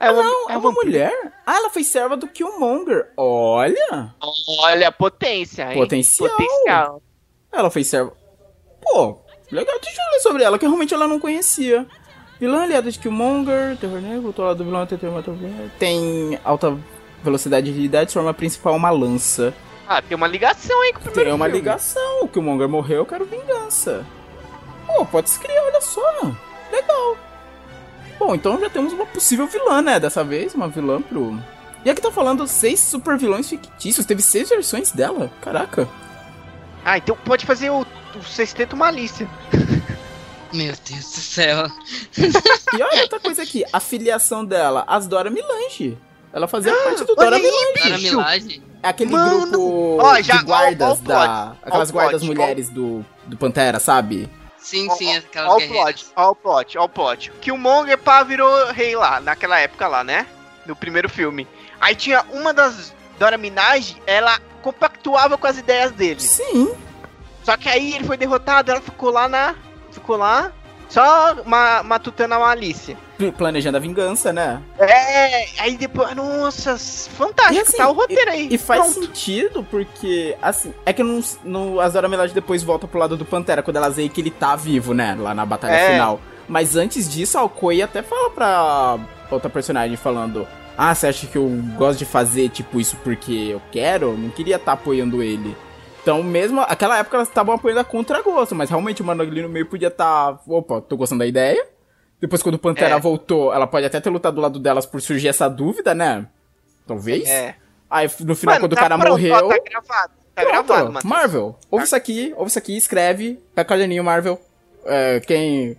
É uma, Não, é uma vampiro. mulher? Ah, ela foi serva do Killmonger. Olha, Olha a potência, hein? Potencial. Potencial. ela foi serva. Pô, legal, deixa eu ler sobre ela, que realmente ela não conhecia. Vilã aliada de Killmonger, Terror Negro, voltou lá do vilão até ter uma Tem alta velocidade de agilidade, sua arma principal é uma lança. Ah, tem uma ligação aí com o primeiro Tem uma filme. ligação, o Killmonger morreu, eu quero vingança. Pô, pode escrever, olha só. Legal. Bom, então já temos uma possível vilã, né? Dessa vez, uma vilã pro. E aqui tá falando seis super vilões fictícios. Teve seis versões dela. Caraca. Ah, então pode fazer o, o sexteto malícia. Meu Deus do céu. E olha outra coisa aqui. A filiação dela, as Dora Milange. Ela fazia parte do Dora aí, Milange. Dora. Milagem. É Aquele Mano. grupo Ó, já- de guardas ó, ó da. Aquelas guardas mulheres do, do Pantera, sabe? Sim, sim, aquelas Ó o guerreiras. plot, ó o plot, ó o plot. Killmonger pá virou rei lá, naquela época lá, né? No primeiro filme. Aí tinha uma das Dora Minaj, ela compactuava com as ideias dele. Sim. Só que aí ele foi derrotado, ela ficou lá na. Ficou lá. Só ma matutando a malícia. Planejando a vingança, né? É, aí depois. Nossa, fantástico, E assim, tá o roteiro aí. E faz Pronto. sentido porque, assim, é que no, no, as Dora Milaje depois volta pro lado do Pantera, quando elas veem que ele tá vivo, né? Lá na batalha É. final. Mas antes disso, a Okoi até fala pra outra personagem falando: Ah, você acha que eu gosto de fazer tipo isso porque eu quero? Eu Não queria estar apoiando ele. Então, mesmo aquela época elas estavam apoiando a contra-gosto, mas realmente o mano ali no meio podia estar. Opa, tô gostando da ideia. Depois, quando o Pantera É. voltou, ela pode até ter lutado do lado delas por surgir essa dúvida, né? Talvez. É. Aí no final, Mano, quando o tá cara pronto, morreu. ó, tá gravado. Tá pronto. gravado, mano. Marvel, ouve Tá. isso aqui, ouve isso aqui, escreve. Pega o caderninho, Marvel. É, quem.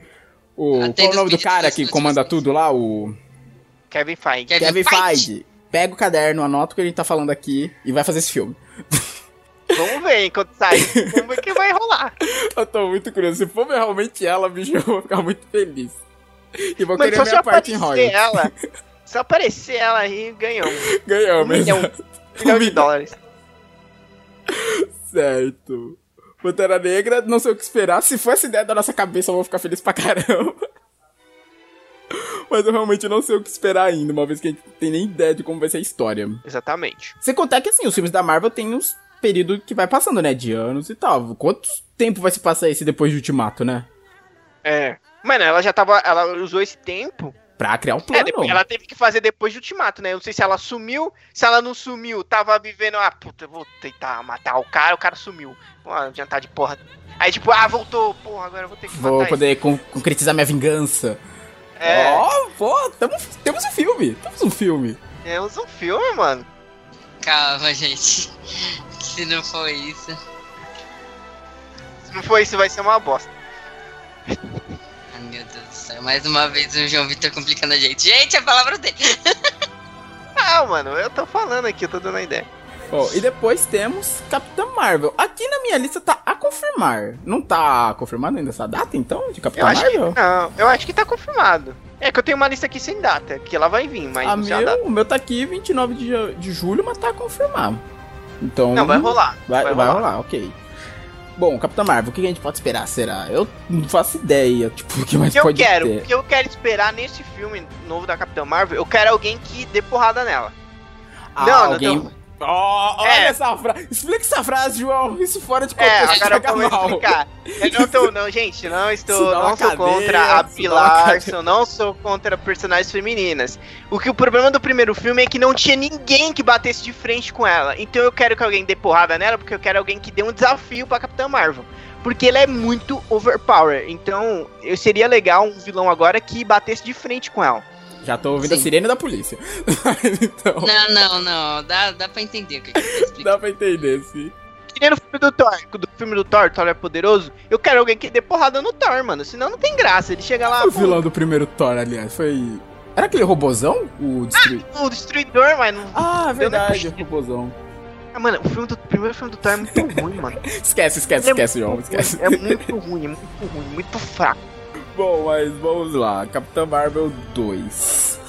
O, Atende qual é o nome do cara que comanda tudo lá? O Kevin Feige. Kevin Kevin Feige. Feige. Pega o caderno, anota o que a gente tá falando aqui e vai fazer esse filme. Vamos ver enquanto sai. Vamos ver o que vai rolar. Eu tô muito curioso. Se for realmente ela, bicho, eu vou ficar muito feliz. E vou Mas querer minha parte em aparecer Royals. ela. Se aparecer ela aí, ganhou. Um Ganhamos, milhão, um milhão de dólares. Certo. Pantera Negra, não sei o que esperar. Se for essa ideia da nossa cabeça, eu vou ficar feliz pra caramba. Mas eu realmente não sei o que esperar ainda, uma vez que a gente não tem nem ideia de como vai ser a história. Exatamente. Sem contar que, assim, os filmes da Marvel tem uns períodos que vai passando, né? De anos e tal. Quanto tempo vai se passar esse depois de Ultimato, né? É. Mano, ela já tava. Ela usou esse tempo Pra criar o É, plano. depois, ela teve que fazer depois do ultimato, né? Eu não sei se ela sumiu, se ela não sumiu, tava vivendo, ah, puta, eu vou tentar matar o cara, o cara sumiu. Pô, adiantar de porra. Aí, tipo, ah, voltou, porra, agora eu vou ter que Vou matar poder con- concretizar minha vingança. É, Ó, pô, tamo- temos um filme. Temos um filme. temos um filme, mano. Calma, gente. Se não for isso. Se não for isso, vai ser uma bosta. Meu Deus do céu. Mais uma vez o João Vitor complicando a gente. Gente, a palavra dele. Ah, mano, eu tô falando aqui, eu tô dando a ideia. Ó, e depois temos Capitã Marvel. Aqui na minha lista tá a confirmar. Não tá confirmado ainda essa data, então, de Eu Capitã que, Marvel? não, eu acho que tá confirmado. É que eu tenho uma lista aqui sem data, que ela vai vir, mas A não data. meu, o meu tá aqui 29 de, de julho, mas tá a confirmar. Então. Não, vai rolar. Vai, vai rolar. ok. Bom, Capitã Marvel, o que a gente pode esperar? Será? Eu não faço ideia, tipo, o que mais O que eu pode quero, ter. o que eu quero esperar nesse filme novo da Capitã Marvel, eu quero alguém que dê porrada nela. Ah, não, não, alguém... não. Ó, olha É. essa frase. Explica essa frase, João. Isso fora de É, contexto agora pega eu vou mal. explicar. Eu não tô, não, gente, não estou, não sou contra a. Larson, não sou contra personagens femininas. O que o problema do primeiro filme é que não tinha ninguém que batesse de frente com ela. Então eu quero que alguém dê porrada nela, porque eu quero alguém que dê um desafio pra Capitã Marvel. Porque ele é muito overpower. Então, eu seria legal um vilão agora que batesse de frente com ela. Já tô ouvindo a Sim. sirene da polícia. então, Não, não, não. Dá, dá pra entender o que, que eu tô explicando. dá pra entender, sim. Que nem no filme do Thor, do filme do Thor, Thor é poderoso. Eu quero alguém que dê porrada no Thor, mano. Senão não tem graça. Ele chega lá. o pô, vilão do primeiro Thor, aliás, foi. Era aquele robozão? O destruidor. O destruidor, mas não. Ah, verdade, o robozão. Ah, mano, o, filme do, o primeiro filme do Thor é muito ruim, mano. Esquece, esquece, Ele é esquece, João, esquece. É muito ruim, é muito ruim, muito fraco. Bom, mas vamos lá. Capitã Marvel 2.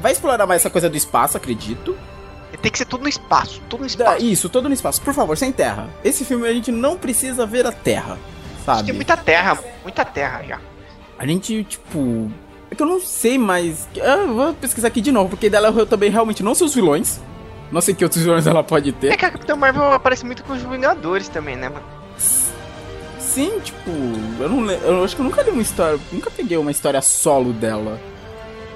Vai explorar mais essa coisa do espaço, acredito. Tem que ser tudo no espaço, tudo no espaço. isso, todo no espaço. Por favor, sem terra. Esse filme a gente não precisa ver a terra, sabe? Tem muita terra, muita terra já. A gente, tipo. É que eu não sei mais. Eu vou pesquisar aqui de novo, porque dela eu também realmente não sei os vilões. Não sei que outros vilões ela pode É ter. que a Capitã Marvel aparece muito com os Vingadores também, né, mano? Sim, tipo, eu não Eu acho que eu nunca li uma história. Nunca peguei uma história solo dela.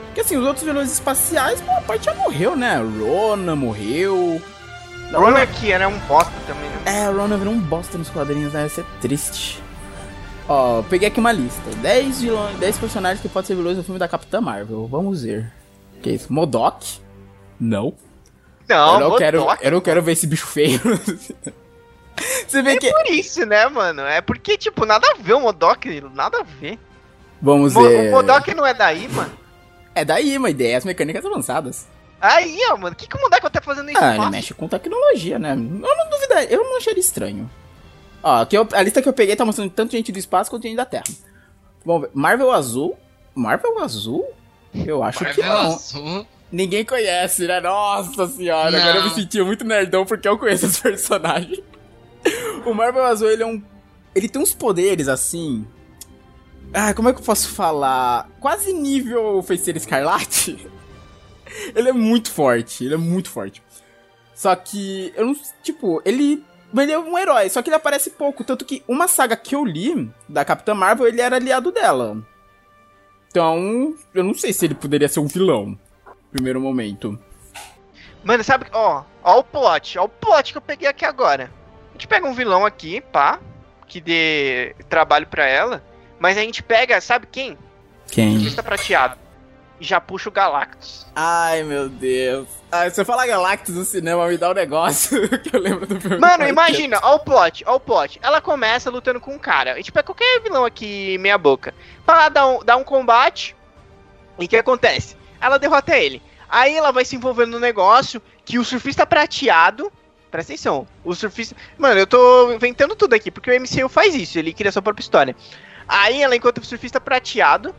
Porque assim, os outros vilões espaciais, boa parte já morreu, né? Rona morreu. Não, Ronan que era um bosta também, né? É, Rona virou um bosta nos quadrinhos, né? Isso é triste. Ó, peguei aqui uma lista. 10, vilões, 10 personagens que podem ser vilões no filme da Capitã Marvel. Vamos ver. Que é isso? Modok? Não. Não, eu, não Modok. quero, eu não quero ver esse bicho feio. Você vê que. Por isso, né, mano? É porque, tipo, nada a ver o Modok, nada a ver. Vamos Mo- ver. O Modok não é daí, mano. É daí uma ideia, as mecânicas avançadas. Aí, ó, mano, o que, que o Modok tá fazendo isso? Ah, ele mexe com tecnologia, né? Eu não duvidaria, eu não acharia estranho. Ó, aqui eu- a lista que eu peguei tá mostrando tanto gente do espaço quanto gente da Terra. Vamos ver. Marvel Azul? Marvel Azul? Eu acho que Marvel não. Azul. Ninguém conhece, né? Nossa senhora, Não. agora eu me senti muito nerdão porque eu conheço os personagens. O Marvel Azul, ele é um. Ele tem uns poderes assim. Ah, como é que eu posso falar? Quase nível Feiticeiro Escarlate. Ele é muito forte, ele é muito forte. Só que, eu não. Tipo, ele. Ele é um herói, só que ele aparece pouco. Tanto que uma saga que eu li da Capitã Marvel, ele era aliado dela. Então, eu não sei se ele poderia ser um vilão. Primeiro momento. Mano, sabe, ó, ó o plot, ó o plot que eu peguei aqui agora. A gente pega um vilão aqui, pá, que dê trabalho pra ela, mas a gente pega, sabe quem? Quem? Surfista prateado. E já puxa o Galactus. Ai, meu Deus. Ai, se eu falar Galactus no cinema, me dá um negócio que eu lembro do filme. Mano, imagina, ó o plot, ó o plot. Ela começa lutando com um cara. A gente pega qualquer vilão aqui, meia boca. Pra lá dar um, dar um combate. E o que acontece? Ela derrota ele. Aí ela vai se envolvendo no negócio que o surfista prateado. Presta atenção, o surfista. Mano, eu tô inventando tudo aqui, porque o MCU faz isso, ele cria sua própria história. Aí ela encontra o surfista prateado.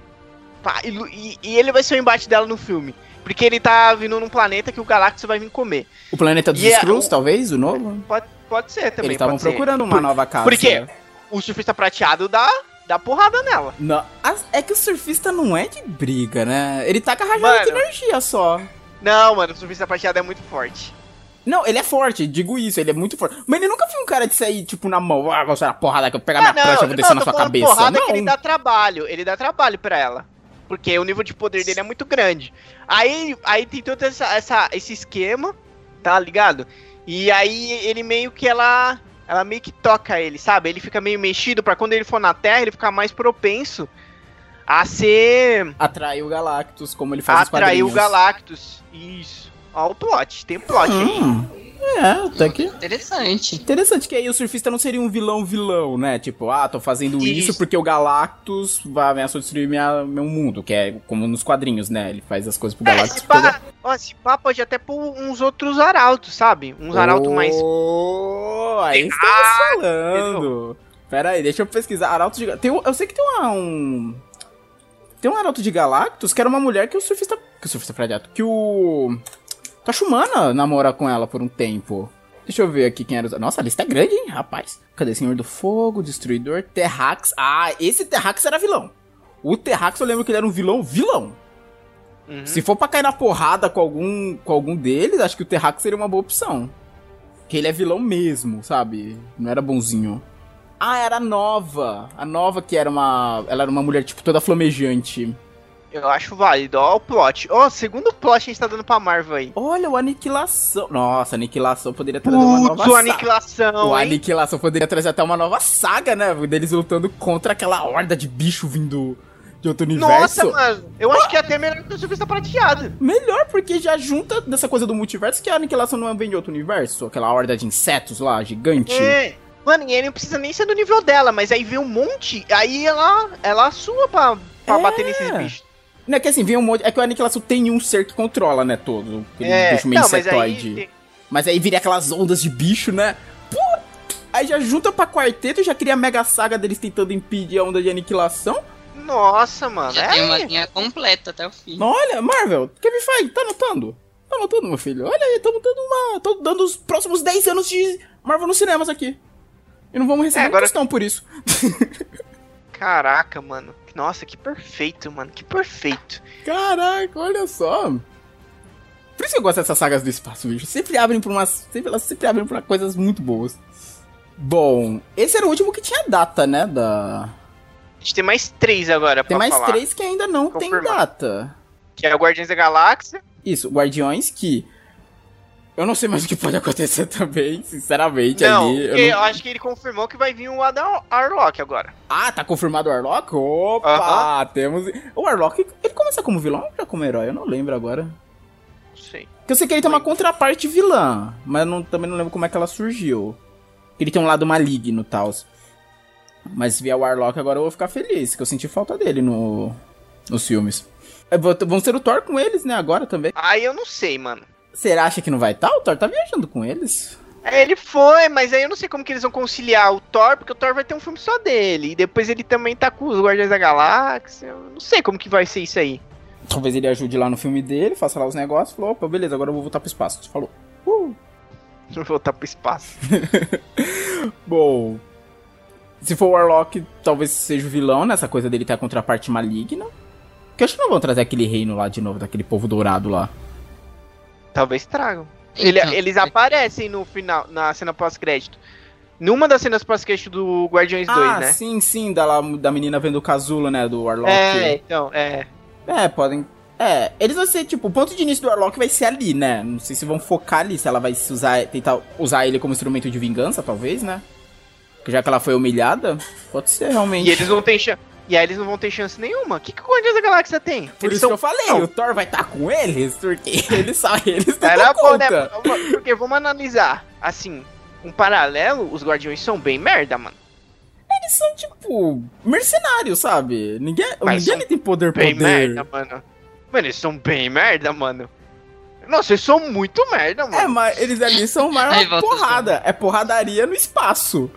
pá, e, e- ele vai ser o embate dela no filme. Porque ele tá vindo num planeta que o Galactus vai vir comer. O Planeta dos é- Skrulls, talvez, o novo? Pode, pode ser também. Eles estavam procurando uma Por- nova casa. por quê? o surfista prateado dá, dá porrada nela. Não, é que o surfista não é de briga, né? Ele taca rajada de energia só. Não, mano, o surfista prateado é muito forte. Não, ele é forte, digo isso, ele é muito forte. Mas ele nunca foi um cara de sair, tipo, na mão, ah, você a porrada que eu pegar minha prancha, eu vou descer na tô sua cabeça. porrada Não. que ele dá trabalho, ele dá trabalho pra ela. Porque o nível de poder dele é muito grande. Aí, aí tem todo essa, essa, esse esquema, tá ligado? E aí ele meio que ela. Ela meio que toca ele, sabe? Ele fica meio mexido para quando ele for na Terra, ele ficar mais propenso a ser. Atrair o Galactus, como ele faz Atrair o Galactus. Isso. Ó, o plot. Tem plot hum. aí. É, até que. Interessante. Interessante que aí o surfista não seria um vilão vilão, né? Tipo, ah, tô fazendo isso, isso porque o Galactus vai ameaçar destruir minha, meu mundo, que é como nos quadrinhos, né? Ele faz as coisas pro é, Galactus. Se pá, ó, se pá pode até pôr uns outros arautos, sabe? Uns oh, arautos mais. Aí estamos ah, falando. Pera aí, deixa eu pesquisar. Arauto de. Tem, eu sei que tem uma, um. Tem um arauto de Galactus que era uma mulher que o surfista. Que o surfista fradiato. Que o. Tachumana namora com ela por um tempo. Deixa eu ver aqui quem era os... Nossa, a lista é grande, hein, rapaz. Cadê? Senhor do Fogo, Destruidor, Terrax. Ah, esse Terrax era vilão. O Terrax eu lembro que ele era um vilão vilão. Uhum. Se for pra cair na porrada com algum, com algum deles, acho que o Terrax seria uma boa opção. Que ele é vilão mesmo, sabe? Não era bonzinho. Ah, era a Nova. A Nova que era uma... Ela era uma mulher, tipo, toda flamejante. Eu acho válido. Ó, o plot. Ó, oh, segundo plot a gente tá dando pra Marvel aí. Olha, o Aniquilação. Nossa, Aniquilação poderia trazer Putz, uma nova saga. Aniquilação. O hein? Aniquilação poderia trazer até uma nova saga, né? Deles lutando contra aquela horda de bicho vindo de outro universo. Nossa, mano. Eu acho que é até melhor que o Surfista Prateado. Melhor, porque já junta dessa coisa do multiverso que a Aniquilação não vem de outro universo. Aquela horda de insetos lá, gigante. É. Mano, e aí não precisa nem ser do nível dela, mas aí vem um monte, aí ela, ela sua pra, pra é. bater nesses bichos. Não é que assim, vem um monte. É que o Aniquilação tem um ser que controla, né? Todo. Aquele é, bicho meio não, insetoide. Mas aí... mas aí vira aquelas ondas de bicho, né? Pô, aí já junta pra quarteto e já cria a mega saga deles tentando impedir a onda de aniquilação. Nossa, mano. Já é... tem uma linha completa até o fim. Olha, Marvel, Kevin Feige, tá anotando? Tá anotando, meu filho? Olha aí, estamos dando uma. Tô dando os próximos 10 anos de Marvel nos cinemas aqui. E não vamos receber é, agora... questão por isso. Caraca, mano. Nossa, que perfeito, mano. Que perfeito. Caraca, olha só. Por isso que eu gosto dessas sagas do espaço, bicho. Sempre abrem pra umas. Sempre, elas sempre abrem pra coisas muito boas. Bom, esse era o último que tinha data, né? Da. A gente tem mais três agora, Tem mais falar. três que ainda não Confirmar. tem data. Que é o Guardiões da Galáxia. Isso, Guardiões que eu não sei mais o que pode acontecer também, sinceramente. Não, ali, eu, não... eu acho que ele confirmou que vai vir o Adam Arlock agora. Ah, tá confirmado o Arlock? Opa, uh -huh. temos. O Arlock, ele começa como vilão ou como herói? Eu não lembro agora. Sei. Porque eu sei que ele tem uma contraparte vilã, mas não, também não lembro como é que ela surgiu. Ele tem um lado maligno e tal. Mas se vier o Arlock agora eu vou ficar feliz, que eu senti falta dele no, nos filmes. É, vão ser o Thor com eles, né, agora também. Aí eu não sei, mano. Você acha que não vai estar? Tá? O Thor tá viajando com eles. É, ele foi, mas aí eu não sei como que eles vão conciliar o Thor, porque o Thor vai ter um filme só dele. E depois ele também tá com os Guardiões da Galáxia. Eu não sei como que vai ser isso aí. Talvez ele ajude lá no filme dele, faça lá os negócios. Falou, opa, beleza, agora eu vou voltar pro espaço. Falou. Uh. Vou voltar pro espaço. Bom. Se for o Warlock, talvez seja o vilão nessa coisa dele ter a contraparte maligna. Que eu acho que não vão trazer aquele reino lá de novo, daquele povo dourado lá. Talvez tragam. Ele, então, eles aparecem no final, na cena pós-crédito. Numa das cenas pós-crédito do Guardiões ah, 2, né? Sim, sim, da, da menina vendo o casulo, né? Do Warlock. É, então, é. É, podem. É, eles vão ser, tipo, o ponto de início do Warlock vai ser ali, né? Não sei se vão focar ali, se ela vai se usar, tentar usar ele como instrumento de vingança, talvez, né? Já que ela foi humilhada, pode ser realmente. E eles não têm chance. E aí eles não vão ter chance nenhuma. O que, que o Guardiões da Galáxia tem? Por eles isso são... que eu falei, não. o Thor vai estar tá com eles, porque eles só eles não Era bom, né? Porque vamos analisar, assim, um paralelo, os Guardiões são bem merda, mano. Eles são, tipo, mercenários, sabe? Ninguém, ninguém tem poder, bem poder. merda, mano. Mano, eles são bem merda, mano. Nossa, eles são muito merda, mano. É, mas eles ali são mais uma porrada. É porradaria no espaço.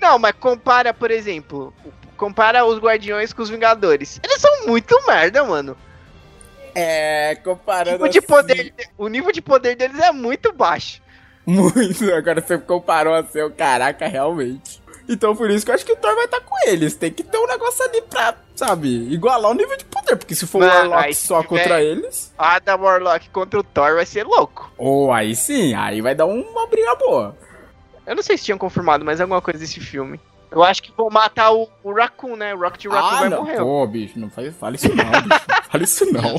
Não, mas compara, por exemplo, compara os Guardiões com os Vingadores. Eles são muito merda, mano. É, comparando. O nível, de poder, o nível de poder deles é muito baixo. Muito. Agora você comparou a seu, caraca, realmente. Então por isso que eu acho que o Thor vai estar tá com eles. Tem que ter um negócio ali pra, sabe, igualar o nível de poder. Porque se for o Warlock só contra eles. Ah, da Warlock contra o Thor vai ser louco. Ou oh, aí sim, aí vai dar uma briga boa. Eu não sei se tinham confirmado mais alguma coisa desse filme. Eu acho que vou matar o, o Raccoon, né? O Rocket Raccoon ah, vai não. morrer. Pô, bicho, não fale, fale isso não, bicho. Fale isso não.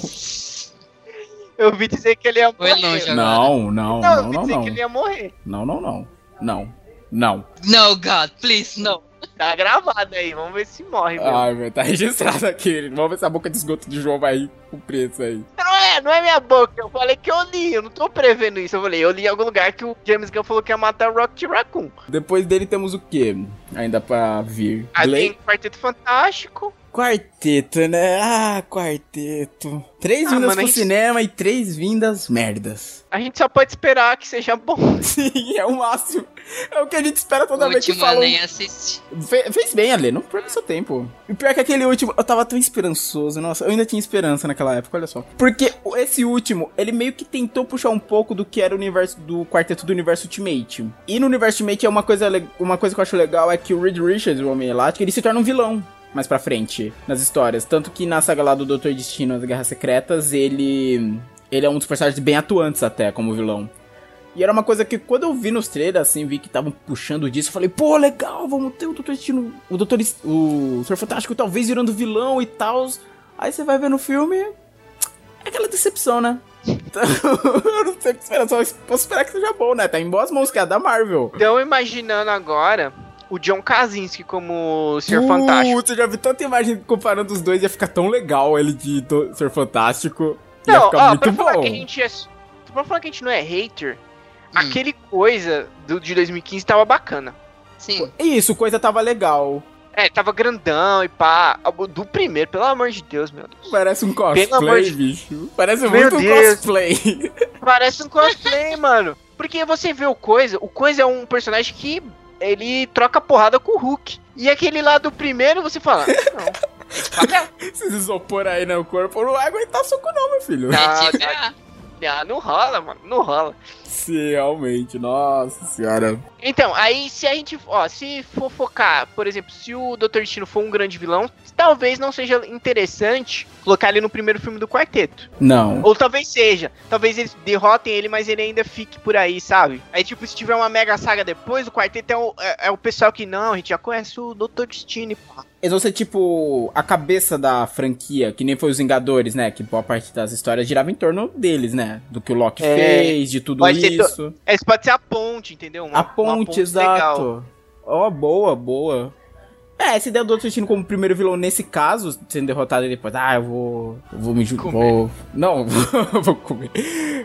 Eu ouvi dizer que ele ia morrer. longe agora. Não, não, Não, eu não, ouvi não, dizer não. que ele ia morrer. Não, não, não. Não. Não. No, God, please, no. Tá gravado aí, vamos ver se morre. Ai, velho, tá registrado aqui. Vamos ver se a boca de esgoto de João vai cumprir isso aí. Não é, não é minha boca. Eu falei que eu li, eu não tô prevendo isso. Eu falei, eu li em algum lugar que o James Gunn falou que ia matar o Rocket Raccoon. Depois dele temos o quê? Ainda pra vir. Aí Blade- tem Quarteto Fantástico. Quarteto, né? Ah, quarteto. Três Ah, vindas mano, pro gente- cinema e três vindas merdas. A gente só pode esperar que seja bom. Sim, é o máximo. É o que a gente espera O toda vez que falam. nem assisti. Fe- fez bem, Ale, não perca seu tempo. E pior que aquele último, eu tava tão esperançoso. Nossa, eu ainda tinha esperança naquela época, olha só. Porque o- esse último, ele meio que tentou puxar um pouco do que era o universo do quarteto do universo Ultimate. E no universo Ultimate é uma coisa, uma coisa que eu acho legal é que o Reed Richards, o Homem Elástico, ele se torna um vilão. Mais pra frente, nas histórias. Tanto que na saga lá do Doutor Destino, as Guerras Secretas, ele. Ele é um dos personagens bem atuantes até como vilão. E era uma coisa que quando eu vi nos trailers, assim, vi que estavam puxando disso, eu falei, pô, legal, vamos ter o Doutor Destino, o Doutor, o Senhor Fantástico talvez virando vilão e tal. Aí você vai ver no filme, é aquela decepção, né? Então, eu não sei o que esperar, só posso esperar que seja bom, né? Tá em boas mãos, que é da Marvel. Então, imaginando agora o John Krasinski como o Senhor Fantástico. Putz, eu já vi tanta imagem comparando os dois, ia ficar tão legal ele de Senhor Fantástico. Ia Não, ficar ó, muito pra falar bom. que a gente é. Pra falar que a gente não é hater, Hum. aquele coisa do, de 2015 tava bacana. Sim. Isso, coisa tava legal. É, tava grandão e pá. Do primeiro, pelo amor de Deus, meu Deus. Parece um Pelo amor cosplay, de- bicho. Parece Meu muito um Deus. cosplay. Parece um cosplay, mano. Porque você vê o Coisa, o Coisa é um personagem que ele troca porrada com o Hulk. E aquele lá do primeiro, você fala, não. papel. Esses isopor aí no corpo não vai aguentar soco não, meu filho. Ah. Ah, não rola, mano, não rola. Sim, realmente, nossa senhora. Então, aí se a gente, ó, se for focar, por exemplo, se o Dr. Destino for um grande vilão, talvez não seja interessante colocar ele no primeiro filme do quarteto. Não. Ou talvez seja. Talvez eles derrotem ele, mas ele ainda fique por aí, sabe? Aí, tipo, se tiver uma mega saga depois, o quarteto é o, é, é o pessoal que não, a gente já conhece o Dr. Destino, pá. Eles vão ser tipo a cabeça da franquia, que nem foi os Vingadores, né? Que boa parte das histórias girava em torno deles, né? Do que o Loki É. fez, de tudo Pode ser to- isso. Esse pode ser a ponte, entendeu? Uma- a uma ponte, exato. Ó, boa, boa. É, essa ideia do Doutor Destino como primeiro vilão nesse caso, sendo derrotado e depois, ah, eu vou. Eu vou me. ju- Comer. Vou, não, vou comer.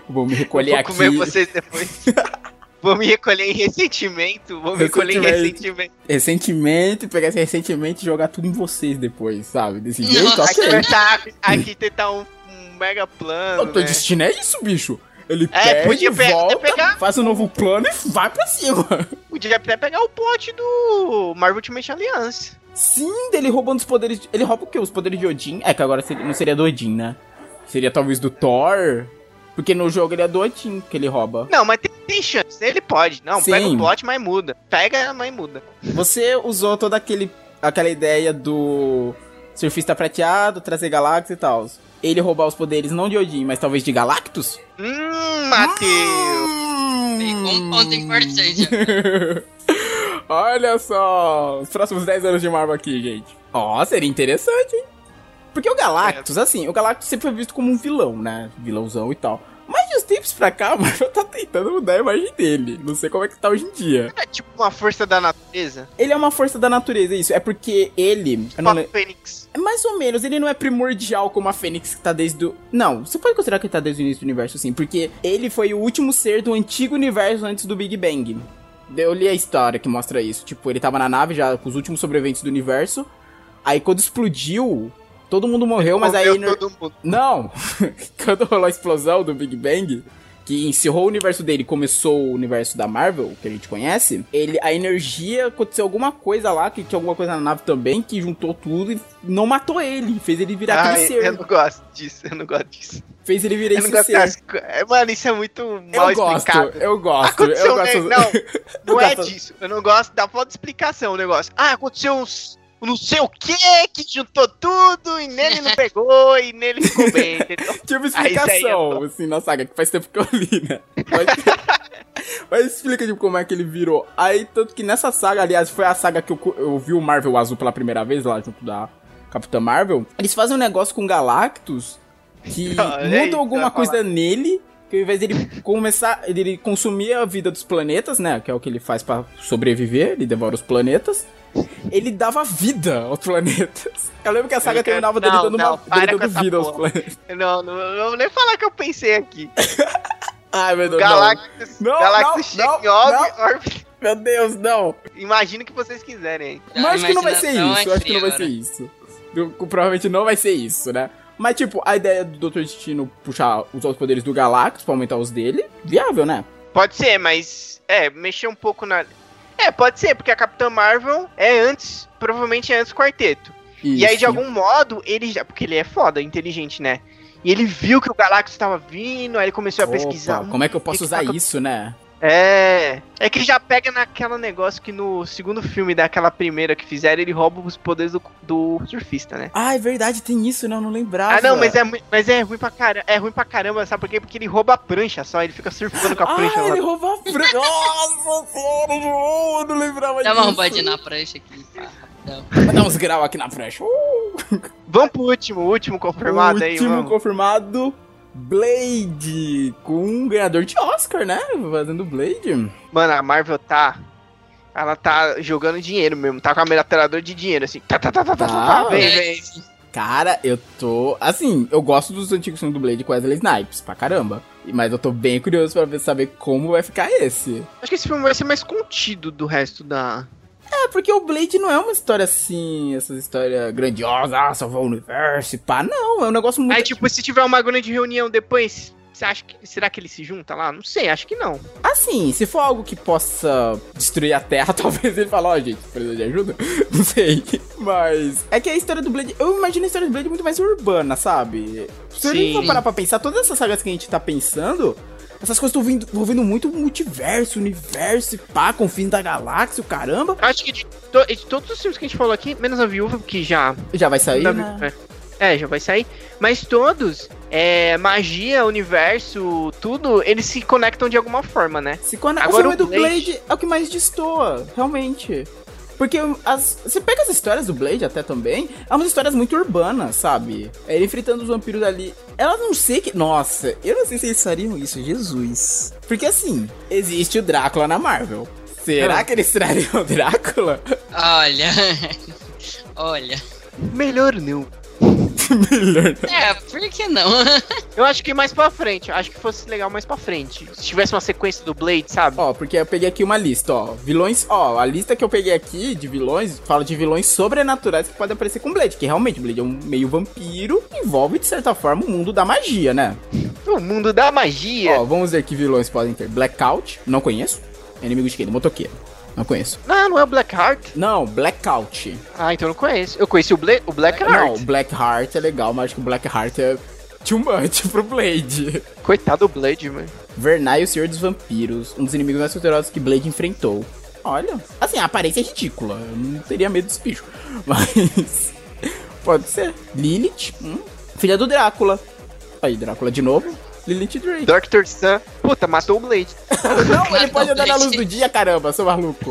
Vou me recolher Vou aqui. comer vocês depois. vou me recolher em ressentimento. Vou me recolher em Ressentimento. ressentimento. Pegar esse ressentimento e jogar tudo em vocês depois, sabe? Desse jeito, Nossa. Aqui tentar, aqui tentar um, um mega plano. Doutor né? Destino é isso, bicho. Ele É, pe- volta, pegar- faz um novo plano e vai pra cima. Podia até pegar o plot do Marvel Ultimate Alliance. Sim, dele roubando os poderes. de- Ele rouba o quê? Os poderes de Odin? É que agora seria- não seria do Odin, né? Seria talvez do Thor. Porque no jogo ele é do Odin que ele rouba. Não, mas tem, tem chance. Ele pode. Não, Sim. pega o plot, mas muda. Pega, mas muda. Você usou toda aquele, aquela ideia do surfista prateado, trazer Galactus e tal. Ele roubar os poderes não de Odin, mas talvez de Galactus? Hum, Matheus. Tem um ponto importante. Olha só, os próximos 10 anos de Marvel aqui, gente. Ó, seria interessante, hein? Porque o Galactus, assim, o Galactus sempre foi visto como um vilão, né? Vilãozão e tal. Mas de uns tempos pra cá, a Marvel tá tentando mudar a imagem dele. Não sei como é que tá hoje em dia. É tipo uma força da natureza. Ele é uma força da natureza, isso. É porque ele. Tipo não a Fênix. é mais ou menos, ele não é primordial como a Fênix que tá desde o. Não, você pode considerar que ele tá desde o início do universo, sim, porque ele foi o último ser do antigo universo antes do Big Bang. Eu li a história que mostra isso. Tipo, ele tava na nave já com os últimos sobreviventes do universo. Aí quando explodiu, todo mundo morreu, mas aí. Todo mundo. Não! Quando rolou a explosão do Big Bang, que encerrou o universo dele e começou o universo da Marvel, que a gente conhece, ele, a energia, aconteceu alguma coisa lá, que tinha alguma coisa na nave também, que juntou tudo e não matou ele, fez ele virar Ah, aquele eu ser. não gosto disso, eu não gosto disso. Fez ele virar Eu esse gosto ser. das é, Mano, isso é muito mal Eu gosto, explicado. eu gosto, Aconteceu eu gosto. Não, não Eu é gosto- disso. Eu não gosto da falta de explicação o negócio. Ah, aconteceu uns. Não sei o que que juntou tudo e nele não pegou e nele ficou bem, entendeu? Tive é explicação, top. assim, na saga, que faz tempo que eu li, né? Mas, Mas explica, tipo, como é que ele virou. Aí, tanto que nessa saga, aliás, foi a saga que eu, eu vi o Marvel Azul pela primeira vez, lá junto da Capitã Marvel. Eles fazem um negócio com Galactus que aí, muda alguma coisa nele. Que ao invés dele começar, ele consumir a vida dos planetas, né? Que é o que ele faz pra sobreviver, ele devora os planetas. Ele dava vida aos planetas. Eu lembro que a saga Eu quero- terminava dele não, dando, não, uma, para dele dando vida aos porra. planetas. Não, não, não vou nem falar que eu pensei aqui. Ai, meu Deus. Galactus, Não, Galactus não, órbita. Meu Deus, não. Imagina o que vocês quiserem. Mas acho que não vai ser isso, é eu acho que não vai ser isso. Eu- provavelmente não vai ser isso, né? Mas, tipo, a ideia do Dr. Destino puxar, usar os poderes do Galactus pra aumentar os dele, viável, né? Pode ser, mas. É, mexer um pouco na. É, pode ser, porque a Capitã Marvel é antes. Provavelmente é antes do quarteto. E aí, de Isso. algum modo, ele já. Porque ele é foda, inteligente, né? E ele viu que o Galactus tava vindo, aí ele começou a Opa, pesquisar. como é que eu posso que usar tá- isso, né? É. É que já pega naquela negócio que no segundo filme daquela primeira que fizeram, ele rouba os poderes do, do surfista, né? Ah, é verdade, tem isso, né? Eu não lembrava. Ah, não, mas é, mas é ruim pra caramba. É ruim pra caramba, sabe por quê? Porque ele rouba a prancha só, ele fica surfando com a prancha Ah, lá. ele roubou a prancha. Nossa senhora, eu não lembrava Dá disso. uma roubadinha na prancha aqui. Tá. Vou dar uns graus aqui na prancha. Uh, Vamos pro último, último confirmado aí, último confirmado, Blade, com um ganhador de Oscar, né? Fazendo Blade. Mano, a Marvel tá. Ela tá jogando dinheiro mesmo, tá com a metralhadora de dinheiro, assim. Tá, tá, tá, tá, tá, tá, Tá, tá, vem, vem. Cara, eu tô. Assim, eu gosto dos antigos filmes do Blade com Wesley Snipes, pra caramba. Mas eu tô bem curioso pra saber como vai ficar esse. Acho que esse filme vai ser mais contido do resto da. É, porque o Blade não é uma história assim, essa história grandiosa, ah, salvar o universo e pá. Não, é um negócio muito. Aí, tipo, se tiver uma grande reunião depois, você acha que. Será que ele se junta lá? Não sei, acho que não. Assim, se for algo que possa destruir a Terra, talvez ele fale, ó, gente, precisa de ajuda? Não sei. Mas. É que a história do Blade. Eu imagino a história do Blade muito mais urbana, sabe? Se a gente Sim. for parar pra pensar, todas essas sagas que a gente tá pensando. Essas coisas estão vindo- envolvendo muito multiverso, universo pá, com o fim da galáxia, o caramba. Acho que de, to- de todos os filmes que a gente falou aqui, menos a viúva, que já. Já vai sair, né? Viúva- É, já vai sair. Mas todos, é, magia, universo, tudo, eles se conectam de alguma forma, né? Se o Agora filme o do Blade- Blade é o que mais destoa, realmente. Porque as, você pega as histórias do Blade até também, é umas histórias muito urbanas, sabe? É Ele enfrentando os vampiros ali. Elas não sei que. Nossa, eu não sei se eles fariam isso, Jesus. Porque assim, existe o Drácula na Marvel. Será Ah. que eles trariam o Drácula? Olha. Olha. Melhor não. Melhor. É, por que não? Eu acho que mais pra frente, eu acho que fosse legal mais pra frente. Se tivesse uma sequência do Blade, sabe? Ó, porque eu peguei aqui uma lista, ó. Vilões, ó, a lista que eu peguei aqui de vilões fala de vilões sobrenaturais que podem aparecer com Blade, que realmente Blade é um meio vampiro, envolve de certa forma o mundo da magia, né? O mundo da magia. Ó, vamos ver que vilões podem ter. Blackout, não conheço. Inimigo de quem? Do motoqueiro. Não conheço. Não, não é o Blackheart. Não, Blackout. Ah, então eu não conheço. Eu conheci o, Bla o Não, Blackheart. Blackheart é legal, mas acho que o Blackheart é too much pro Blade. Coitado do Blade, mano. Vernai, o Senhor dos Vampiros, um dos inimigos mais poderosos que Blade enfrentou. Olha, assim, a aparência é ridícula. Eu não teria medo desse bicho. Mas. Pode ser. Lilith, hum, filha do Drácula. Aí, Drácula de novo. Lilith Drake. Dr. Sun. Puta, matou o Blade. Não, ele pode andar na luz do dia, caramba, seu maluco.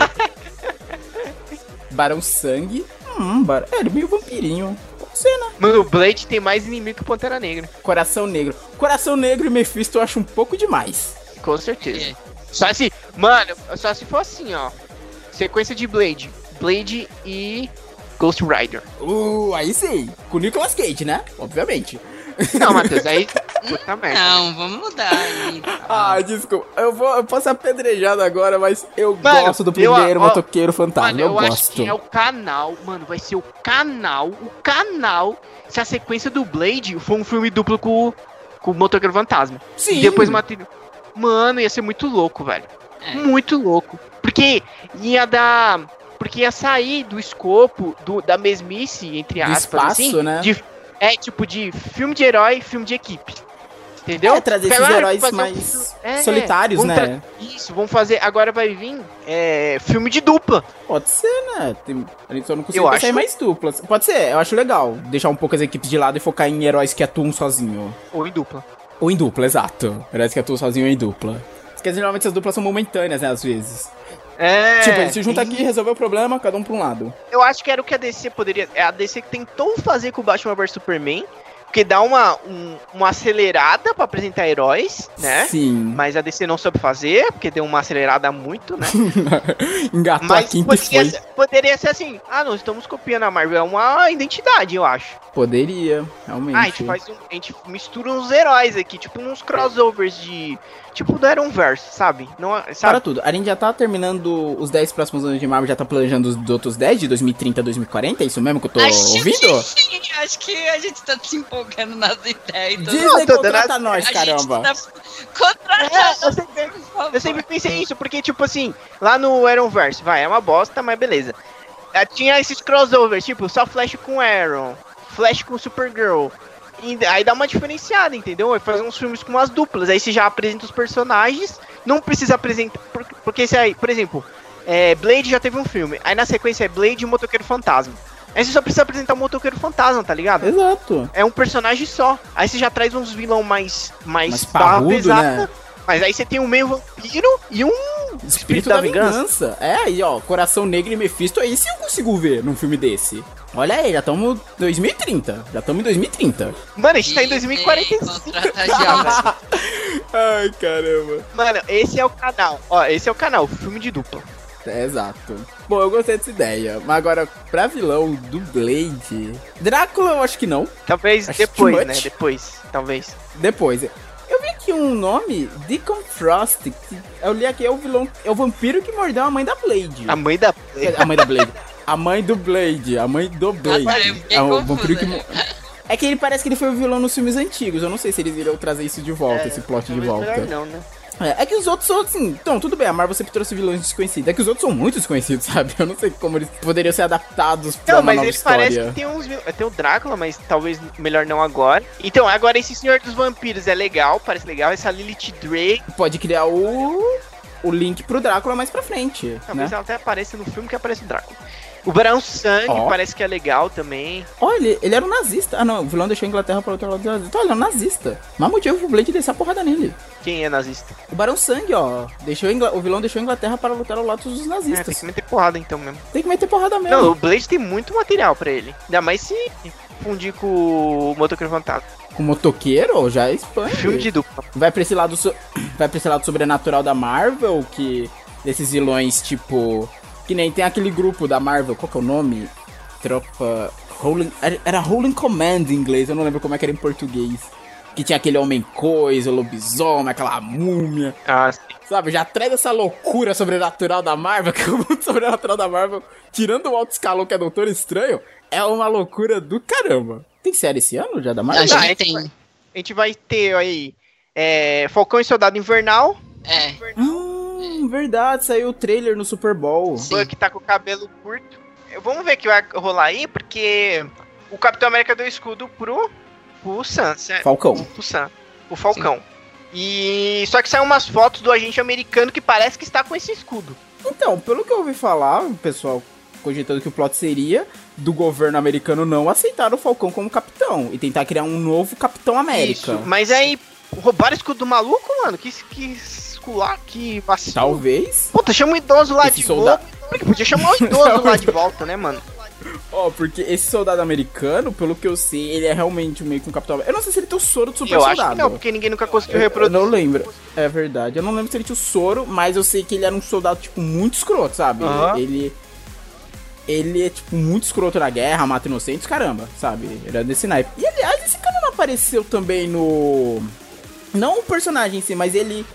Barão Sangue. Hum, bar... é, ele é meio vampirinho. Pode ser, né? Mano, o Blade tem mais inimigo que o Pantera Negra. Coração Negro. Coração Negro e Mephisto eu acho um pouco demais. Com certeza. É. Só se. Mano, só se for assim, ó. Sequência de Blade. Blade e. Ghost Rider. Uh, aí sim. Com o Nicolas Cage, né? Obviamente. Não, Matheus, aí. Puta merda. Não, vamos mudar aí. Ah, desculpa. Eu, vou, eu posso ser apedrejado agora, mas eu Mano, gosto do eu- primeiro ó, motoqueiro fantasma. Mano, eu, eu, acho gosto. que é o canal, mano, vai ser o canal, o canal, se a sequência do Blade for um filme duplo com, o- com o Motoqueiro Fantasma. Sim. E depois mate... Mano, ia ser muito louco, velho. É. Muito louco. Porque ia dar... Porque ia sair do escopo do, da mesmice, entre Do aspas, espaço, assim, né? de- é, tipo, de filme de herói, filme de equipe. Entendeu? É, trazer esses heróis um mais filme- é, solitários, né? Isso, vamos fazer... Agora vai vir é, filme de dupla. Pode ser, né? Tem, a gente só não Eu conseguiu pensar acho- mais duplas. Pode ser, eu acho legal. Deixar um pouco as equipes de lado e focar em heróis que atuam sozinho. Ou em dupla. Ou em dupla, exato. Heróis que atuam sozinho ou em dupla. Porque geralmente essas duplas são momentâneas, né, às vezes. É. Tipo, ele se junta aqui, resolveu o problema, cada um pra um lado. Eu acho que era o que a DC poderia. É a DC que tentou fazer com o Batman vs Superman. Porque dá uma, um- uma acelerada pra apresentar heróis, né? Sim. Mas a DC não soube fazer, porque deu uma acelerada muito, né? Engatou Mas a quinta e poderia foi. ser, poderia ser assim, ah, não, estamos copiando a Marvel. É uma identidade, eu acho. Poderia, realmente. Ah, a gente faz um. A gente mistura uns heróis aqui, tipo uns crossovers de. Tipo do Ironverse, sabe? Não, é- Para sabe? tudo, a gente já tá terminando os 10 próximos anos de Marvel, já tá planejando os outros 10 de 2030 a 2040, é isso mesmo que eu tô Acho ouvindo? que sim, acho que a gente tá se empolgando nas ideias. então Disney dando contrata nós, caramba. tá contratando, É, eu sempre, eu sempre pensei isso, porque, tipo assim, lá no Arrowverse, vai, é uma bosta, mas beleza. Ah, Tinha esses crossovers, tipo, só Flash com Arrow, Flash com Supergirl. E aí dá uma diferenciada, entendeu? Aí faz uns filmes com umas duplas, aí você já apresenta os personagens, não precisa apresentar. por- Porque se aí, por exemplo, é, Blade já teve um filme, aí na sequência é Blade e o Motoqueiro Fantasma. Aí você só precisa apresentar o Motoqueiro Fantasma, tá ligado? Exato. É um personagem só. Aí você já traz uns vilão mais. mais, Mais parrudo, pesada. né? Mas aí você tem um meio vampiro e um. Espírito da, vingança. É, aí ó, Coração Negro e Mephisto, aí sim eu consigo ver num filme desse. Olha aí, já estamos 2030. Já estamos em 2030. Mano, a gente tá em Disney 2045. contrata já, velho. Ai, caramba. Mano, esse é o canal. Ó, esse é o canal, filme de dupla. É, exato. Bom, eu gostei dessa ideia. Mas agora, pra vilão do Blade. Drácula, eu acho que não. Talvez Acho depois, né? Depois, talvez. Depois. Eu vi aqui um nome, Deacon Frost. que Eu li aqui, é o vilão. É o vampiro que mordeu a mãe da Blade. A mãe da. A mãe da Blade. A mãe do Blade. A mãe do Blade. Agora é o vampiro que. É que ele parece que ele foi o vilão nos filmes antigos. Eu não sei se eles irão trazer isso de volta, esse plot de volta. melhor não, né? É, é que os outros são assim. Então, tudo bem, a Marvel sempre trouxe vilões desconhecidos. É que os outros são muito desconhecidos, sabe? Eu não sei como eles poderiam ser adaptados pra Não, uma mas nova ele parece história. que tem uns. Tem o Drácula, mas talvez melhor não agora. Então, agora esse Senhor dos Vampiros é legal, parece legal. Essa Lilith Drake, Pode criar o. O link pro Drácula mais pra frente. talvez Né? ela até apareça no filme que aparece o Drácula. O Barão Sangue Ó. parece que é legal também. Olha, ele, ele era um nazista. Ah, não, o vilão deixou a Inglaterra para outro lado do nazista. Olha, ele é um nazista. Mas motivo pro Blade descer a porrada nele. Quem é nazista? O Barão Sangue, ó. Deixou a Ingla- O vilão deixou a Inglaterra para lutar ao lado dos É, tem nazistas. que meter porrada então mesmo. tem que meter porrada mesmo. Não, o Blade tem muito material pra ele. Ainda mais se fundir com o Motoqueiro Fantasma. Com motoqueiro, já expande. Filme de dupla. Vai pra esse lado so- vai pra esse lado sobrenatural da Marvel, que desses vilões tipo que nem tem aquele grupo da Marvel, qual que é o nome? Tropa Rolling, era, Rolling Command em inglês, eu não lembro como é que era em português. Que tinha aquele homem coisa, o lobisomem, aquela múmia. Ah, sim. Sabe, já traz essa loucura sobrenatural da Marvel, que o mundo sobrenatural da Marvel, tirando o alto escalão que é Doutor Estranho, é uma loucura do caramba. Tem série esse ano já da Marvel? A gente é tem. A gente vai ter aí é, Falcão e Soldado Invernal. É. Hum, verdade, saiu o trailer no Super Bowl. Sim. Buck tá com o cabelo curto. Vamos ver o que vai rolar aí, porque o Capitão América deu escudo pro, pro Sam, certo? Falcão. Pro Sam, o Falcão. E só que saiu umas fotos do agente americano que parece que está com esse escudo. Então, pelo que eu ouvi falar, o pessoal cogitando que o plot seria do governo americano não aceitar o Falcão como capitão e tentar criar um novo Capitão América. Isso, mas aí roubaram o escudo do maluco, mano. Que que escular, que vacilo. Talvez. Puta, chama o idoso lá Esse de soldado- volta. Porque podia chamar o idoso lá de volta, né, mano? Ó, porque esse soldado americano, pelo que eu sei, ele é realmente meio que um Capitão. Eu não sei se ele tem o soro do super Eu soldado. acho que não, porque ninguém nunca conseguiu Eu, eu reproduzir. não lembro. É verdade. Eu não lembro se ele tinha o soro, mas eu sei que ele era um soldado, tipo, muito escroto, sabe? Ele. Ele é, tipo, muito escroto na guerra, mata inocentes, caramba, sabe? Ele era desse naipe. E, aliás, esse cara não apareceu também no. Não o personagem em si, mas ele.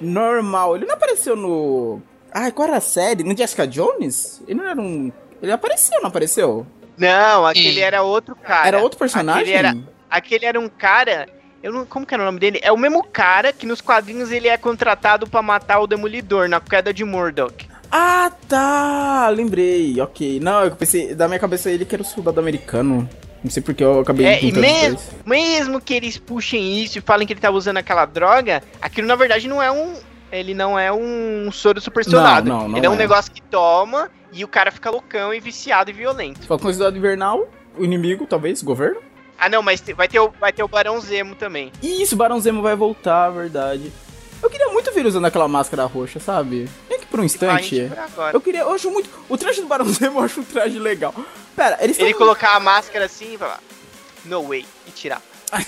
Normal. Ele não apareceu no. Ai, qual era a série? No Jessica Jones? Ele não era um. Ele apareceu, não apareceu? Não, aquele Sim. era outro cara. era outro personagem? Aquele era, aquele era um cara. Eu não, como que era o nome dele? É o mesmo cara que nos quadrinhos ele é contratado pra matar o Demolidor na queda de Murdoch. Ah, tá! Lembrei, ok. Não, eu pensei, da minha cabeça ele que era o soldado americano. Não sei porque eu acabei É, e mesmo, mesmo que eles puxem isso e falem que ele tava usando aquela droga, aquilo na verdade não é um. Ele não é um soro supersonado. Não, não, não ele é um é. negócio que toma e o cara fica loucão e viciado e violento. Falcão Soldado Invernal, o inimigo, talvez, o governo. Ah não, mas vai ter o, vai ter o Barão Zemo também. Isso, Barão Zemo vai voltar, verdade. Eu queria muito ver usando aquela máscara roxa, sabe? Nem que por um instante. Eu queria, eu acho muito. O traje do Barão Zemo eu acho um traje legal. Pera, eles Ele tão- colocar a máscara assim e falar, no way, e tirar.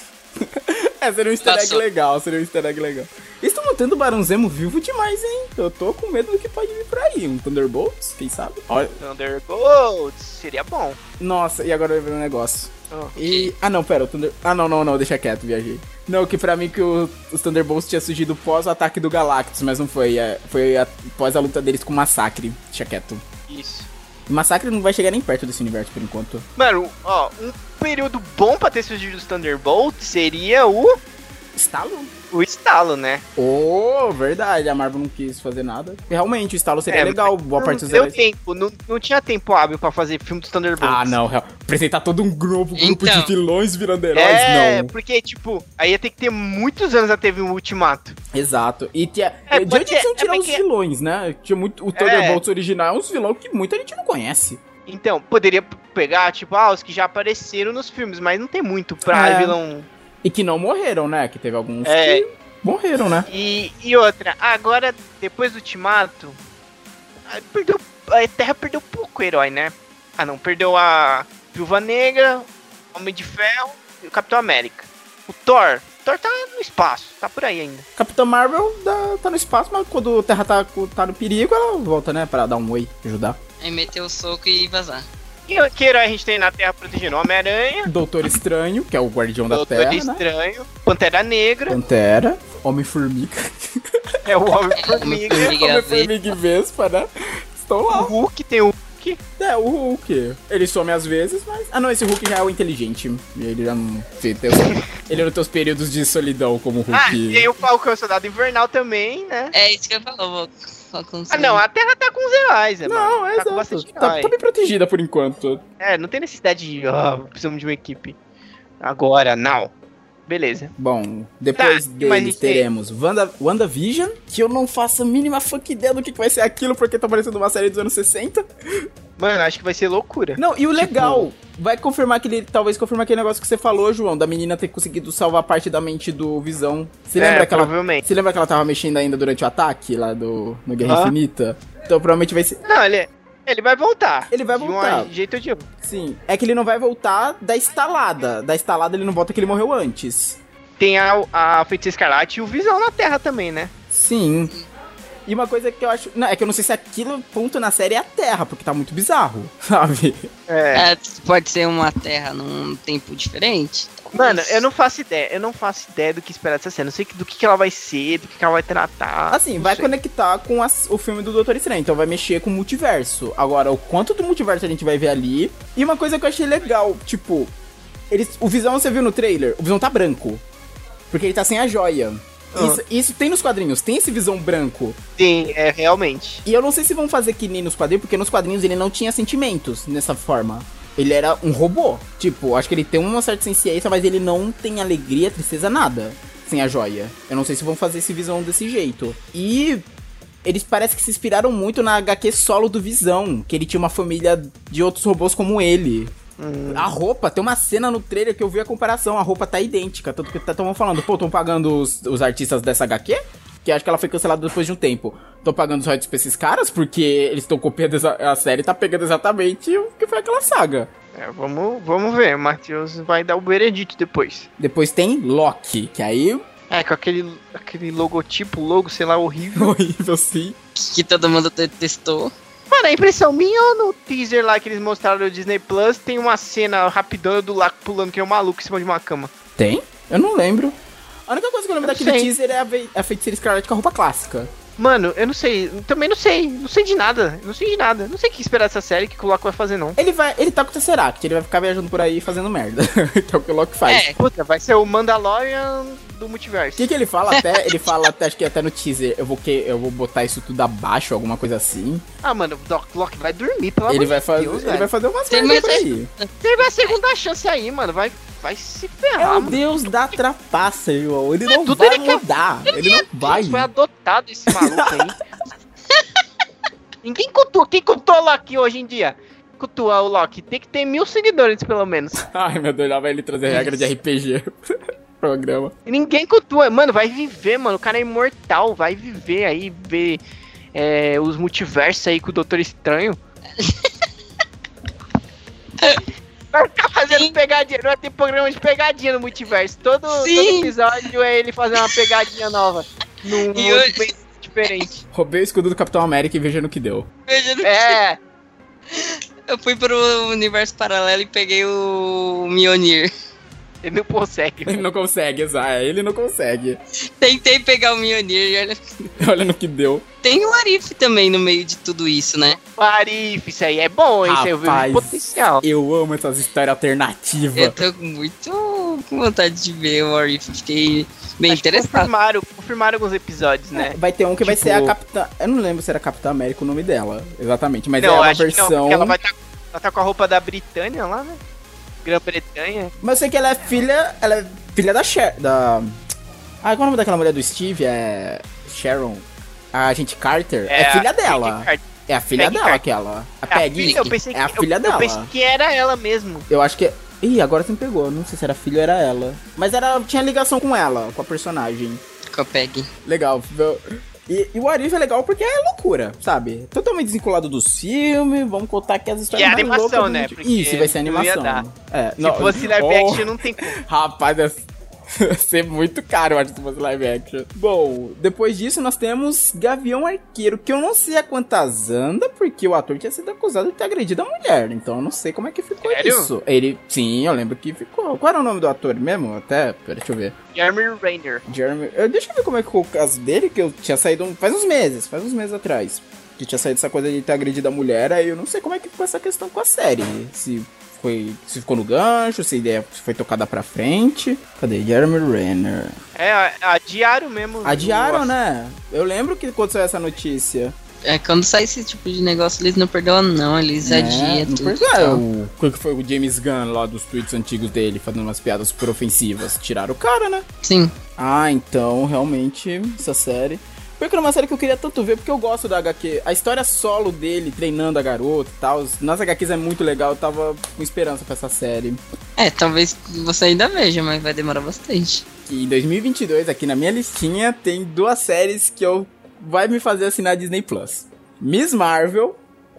É, seria um easter egg Passou. legal, seria um easter egg legal. Eles estão mantendo o Barão Zemo vivo demais, hein? Eu tô com medo do que pode vir por aí. Um Thunderbolts, quem sabe? Olha. Thunderbolts, seria bom. Nossa, e agora vai ver um negócio. Ah. E. Ah não, pera, o Thunder. Ah não, não, não, deixa quieto, viajei. Não, que pra mim que o- os Thunderbolts tinha surgido pós o ataque do Galactus, mas não foi. É, foi a- após a luta deles com o Massacre. Deixa quieto. Isso. Massacre não vai chegar nem perto desse universo por enquanto. Mano, ó, um período bom pra ter surgido os Thunderbolts seria o, Estalo? o estalo, né? Oh, verdade, a Marvel não quis fazer nada. Realmente, o estalo seria É, legal, boa parte dos deu heróis. tempo, não, não tinha tempo hábil pra fazer filme dos Thunderbolts. Ah, não, real. Apresentar todo um grupo, grupo Então. de vilões virando heróis, É, não. porque, tipo, aí ia ter que ter muitos anos até vir um ultimato. Exato. E tinha. É, de onde iam tirar é os vilões, né? Tinha muito. O Thunderbolts original é uns vilões que muita gente não conhece. Então, poderia pegar, tipo, ah, os que já apareceram nos filmes, mas não tem muito pra É. vilão. E que não morreram, né? Que teve alguns É. que morreram, né? E, e outra, agora, depois do ultimato, perdeu, a Terra perdeu pouco herói, né? Ah, não, perdeu a Viúva Negra, Homem de Ferro e o Capitão América. O Thor, o Thor tá no espaço, tá por aí ainda. Capitã Marvel dá- tá no espaço, mas quando a Terra tá, tá no perigo, ela volta, né? Pra dar um oi, ajudar. Aí meter o soco e vazar. E que herói a gente tem na Terra protegendo? Homem-Aranha, Doutor Estranho, que é o guardião da Doutor Terra, né? Estranho, Pantera Negra, Pantera, Homem-Formiga. é o Homem-Formiga, Homem-Formiga. Homem-Formiga e Vespa, né? Estão o lá. Hulk, tem o Hulk. É, o Hulk. Ele some às vezes, mas. Ah, não, esse Hulk já é o inteligente. Ele já não. Ele não tem os períodos de solidão como o Hulk. Ah, tem o Falcão Soldado Invernal também, né? É isso que eu falo, Falcão Ah, não, a Terra tá com os heróis, é, Não, mano. é tá exato. Tá, tá bem protegida por enquanto. É, não tem necessidade de, ó, precisamos de uma equipe. Agora, não. Beleza. Bom, depois Tá, que deles teremos Wanda, WandaVision, que eu não faço a mínima fuck ideia do que, que vai ser aquilo, porque tá parecendo uma série dos anos 60. Mano, acho que vai ser loucura. Não, e o Tipo- legal, vai confirmar aquele. Talvez confirmar aquele negócio que você falou, João, da menina ter conseguido salvar parte da mente do Visão. Você É, lembra que ela. provavelmente. Você lembra que ela tava mexendo ainda durante o ataque lá do no Guerra Ah. Infinita? Então provavelmente vai ser. Não, ele, ele vai voltar. Ele vai de voltar. um jeito ou de outro. Sim. É que ele não vai voltar da estalada. Da estalada ele não volta que ele morreu antes. Tem a, a Feiticeira Escarlate e o Visão na Terra também, né? Sim. E uma coisa que eu acho. Não, é que eu não sei se aquilo ponto na série é a Terra, porque tá muito bizarro, sabe? É. É, pode ser uma terra num tempo diferente. Mano, eu não faço ideia. Eu não faço ideia do que esperar dessa cena. Não sei que- do que, que ela vai ser, do que, que ela vai tratar. Assim, vai sei. conectar com as- o filme do Doutor Estranho, então vai mexer com o multiverso. Agora, o quanto do multiverso a gente vai ver ali. E uma coisa que eu achei legal, tipo, eles, o Visão você viu no trailer, o Visão tá branco. Porque ele tá sem a joia. Ah. Isso, isso tem nos quadrinhos, tem esse Visão branco. Sim, é realmente. E eu não sei se vão fazer que nem nos quadrinhos, porque nos quadrinhos ele não tinha sentimentos nessa forma. Ele era um robô. Tipo, acho que ele tem uma certa ciência, mas ele não tem alegria, tristeza, nada. Sem a joia. Eu não sei se vão fazer esse Visão desse jeito. E eles parecem que se inspiraram muito na HQ solo do Visão, que ele tinha uma família de outros robôs como ele. A roupa, tem uma cena no trailer que eu vi a comparação, a roupa tá idêntica. Tanto que estão falando, pô, estão pagando os, os artistas dessa HQ? Que acho que ela foi cancelada depois de um tempo. Estão pagando os royalties pra esses caras porque eles estão copiando essa- a série, tá pegando exatamente o que foi aquela saga. É, vamos, vamos ver. O Matheus vai dar o veredito depois. Depois tem Loki, que aí É, com aquele, aquele logotipo, logo, sei lá, horrível. horrível sim. Que todo mundo te- testou. Mano, a impressão minha ou no teaser lá que eles mostraram no Disney Plus tem uma cena rapidona do Laco pulando que é um maluco em cima de uma cama. Tem? Eu não lembro. A única coisa que eu lembro Eu daquele sei. teaser é a, a feiticeira Scarlet com a roupa clássica. Mano, eu não sei, também não sei, não sei de nada, não sei de nada, não sei o que esperar dessa série, o que o Laco vai fazer não. Ele vai. Ele tá com o Tesseract, ele vai ficar viajando por aí fazendo merda. que é o que o Loki faz. É, Puta, vai ser o Mandalorian do O multiverso. que, que ele fala até? Ele fala até, acho que até no teaser, eu vou, que, eu vou botar isso tudo abaixo, alguma coisa assim. Ah, mano, o Doc Loki vai dormir, pelo ele amor vai de fazer. Deus, ele velho. vai fazer umas mais- aí. Teve a segunda chance aí, mano, vai, vai se É ferrar, o mano. deus da trapaça, João. Ele não vai ele quer- mudar. Ele não vai. Foi adotado esse maluco aí. Ninguém cultua, quem cultua o Loki hoje em dia? Cultua o Loki, tem que ter mil seguidores pelo menos. Ai, meu Deus, lá vai ele trazer regra de RPG. programa. Ninguém cultua. Mano, vai viver, mano. O cara é imortal. Vai viver aí, ver é, os multiversos aí com o Doutor Estranho. Vai ficar fazendo Sim. pegadinha. Vai ter programa de pegadinha no multiverso. Todo, todo episódio é ele fazendo uma pegadinha nova. Num E mundo hoje- bem diferente. Roubei o escudo do Capitão América e veja no que deu. Veja no É. Eu fui pro universo paralelo e peguei o Mjolnir. Ele não consegue. Ele não consegue, exato. Ele não consegue. Tentei pegar o Mjolnir e olha... Olha no que deu. Tem o Arif também no meio de tudo isso, né? Arif, isso aí é bom, hein? Isso aí eu vejo Rapaz, potencial. Eu amo essas histórias alternativas. Eu tô muito com vontade de ver o Arif. Fiquei bem Acho interessado. confirmaram, confirmaram alguns episódios, né? Vai ter um que vai Tipo- ser a Capitã. Eu não lembro se era Capitã América o nome dela, exatamente, mas é não, uma que não, versão. porque ela vai estar ela tá com a roupa da Britânia lá, né? Grã-Bretanha. Mas eu sei que ela é filha. Ela é filha da Cher. Da. Ah, qual é o nome daquela mulher do Steve? É. Sharon. A agente Carter. É, a filha dela. Peggy. É a filha Peggy dela, Carter. aquela. A É a Peggy. filha- eu pensei é a que- filha eu, dela. Eu pensei que era ela mesmo. Eu acho que. é- Ih, agora você me pegou. Não sei se era filho ou era ela. Mas era, tinha ligação com ela, com a personagem. Com a Peg. Legal. E, e o Arif é legal porque é loucura, sabe? Totalmente desvinculado dos filmes. Vamos contar aqui as histórias E é animação, loucas do né? Isso, vai ser não animação. É, Se fosse live oh, action, não tem como. Rapaz, ia ser muito caro, eu acho, se fosse live action. Bom, depois disso nós temos Gavião Arqueiro, que eu não sei a quantas anda, porque o ator tinha sido acusado de ter agredido a mulher. Então eu não sei como é que ficou Sério? isso. Ele, sim, eu lembro que ficou. Qual era o nome do ator mesmo? Até, pera, deixa eu ver. Jeremy Rainer. Jeremy. Deixa eu ver como é que ficou o caso dele, que eu tinha saído faz uns meses, faz uns meses atrás. Que tinha saído essa coisa de ter agredido a mulher, aí eu não sei como é que ficou essa questão com a série. Se foi. Se ficou no gancho, se a ideia foi tocada pra frente. Cadê? Jeremy Renner. É, a, a Diário mesmo. Adiaram, né? Eu lembro que quando saiu essa notícia. É, quando sai esse tipo de negócio, eles não perdoam, não. Eles né? adiam tudo. é, tal. o que foi o James Gunn lá dos tweets antigos dele, fazendo umas piadas super ofensivas. Tiraram o cara, né? Sim. Ah, então, realmente, essa série. Porque era uma série que eu queria tanto ver, porque eu gosto da HQ. A história solo dele, treinando a garota e tal. Nas HQs é muito legal, eu tava com esperança pra essa série. É, talvez você ainda veja, mas vai demorar bastante. E em 2022, aqui na minha listinha, tem duas séries que eu vai me fazer assinar a Disney Plus: Miss Marvel,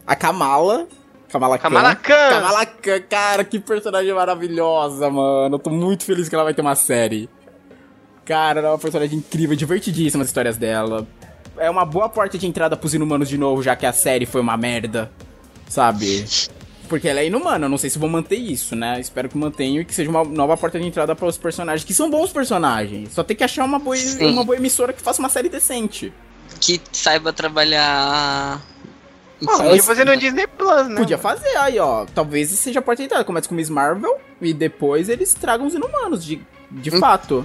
a Kamala. Kamala Khan. Kamala Khan. Kamala Khan, cara, que personagem maravilhosa, mano. Eu tô muito feliz que ela vai ter uma série. Cara, ela é uma personagem incrível, divertidíssima as histórias dela. É uma boa porta de entrada pros inumanos de novo, já que a série foi uma merda. Sabe? Porque ela é inumana, eu não sei se vão manter isso, né? Espero que mantenham e que seja uma nova porta de entrada para os personagens, que são bons personagens. Só tem que achar uma boa, Sim. uma boa emissora que faça uma série decente. Que saiba trabalhar. em Ah, Podia fazer no Disney Plus, né? Podia fazer aí, ó. Talvez seja a porta de entrada. Começa com Miss Marvel e depois eles tragam os inumanos, de, de Hum. fato.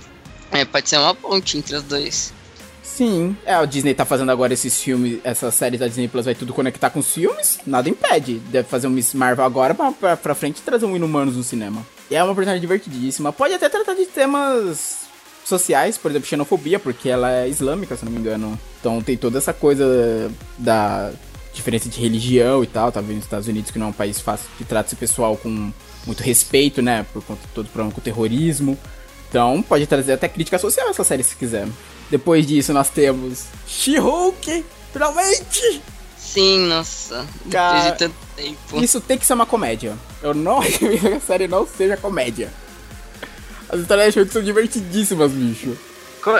É, pode ser uma ponte entre os dois. Sim. É, a Disney tá fazendo agora esses filmes, essa série da Disney Plus vai tudo conectar com os filmes, nada impede. Deve fazer um Miss Marvel agora pra, pra, pra frente trazer um Inumanos no cinema. E é uma personagem divertidíssima. Pode até tratar de temas sociais, por exemplo, xenofobia, porque ela é islâmica, se não me engano. Então tem toda essa coisa da diferença de religião e tal. Tá vendo nos Estados Unidos que não é um país fácil que trata esse pessoal com muito respeito, né? Por conta de todo o problema com o terrorismo. Então pode trazer até crítica social essa série se quiser. Depois disso nós temos She-Hulk, finalmente! Sim, nossa. Cara, de tanto tempo. Isso tem que ser uma comédia. Eu não recomendo que a série não seja comédia. As histórias de She-Hulk são divertidíssimas, bicho.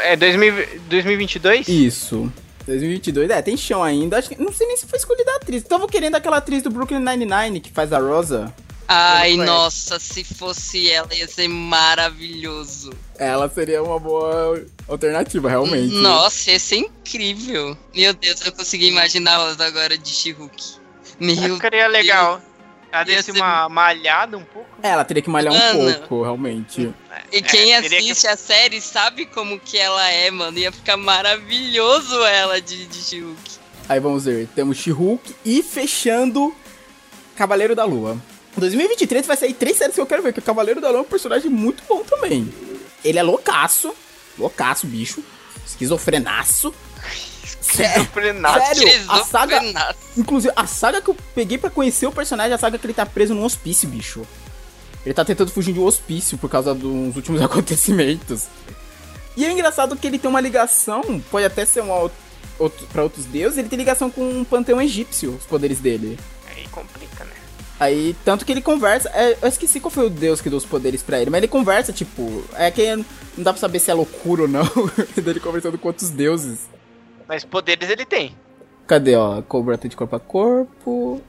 É 2000 2022? Isso. 2022, é, tem chão ainda. Acho que, não sei nem se foi escolhida a atriz. Tava querendo aquela atriz do Brooklyn Nine-Nine que faz a Rosa. Ai, nossa, se fosse ela, ia ser maravilhoso. Ela seria uma boa alternativa, realmente. Nossa, ia ser incrível. Meu Deus, eu consegui imaginar a Rosa agora de She-Hulk. Meu Ficaria legal. Ela Ia desse ser- uma malhada um pouco. É, ela teria que malhar um Mano. pouco, realmente. E quem É, teria que- assiste a série sabe como que ela é, mano. Ia ficar maravilhoso ela de, de She-Hulk. Aí vamos ver, temos She-Hulk e fechando Cavaleiro da Lua. Em 2023 vai sair três séries que eu quero ver, que o Cavaleiro da Lua é um personagem muito bom também. Ele é loucaço, loucaço, bicho, esquizofrenaço. Sério, Frenaço. Sério? a saga- Esquizofrenaço. inclusive, a saga que eu peguei pra conhecer o personagem é a saga que ele tá preso num hospício, bicho. Ele tá tentando fugir de um hospício por causa dos últimos acontecimentos. E é engraçado que ele tem uma ligação, pode até ser um outro, pra outros deuses, ele tem ligação com um panteão egípcio, os poderes dele. Aí complica, né? Aí, tanto que ele conversa. É, eu esqueci qual foi o deus que deu os poderes pra ele, mas ele conversa, tipo. É que não dá pra saber se é loucura ou não. dele conversando com outros deuses. Mas poderes ele tem. Cadê, ó? Cobra de corpo a corpo.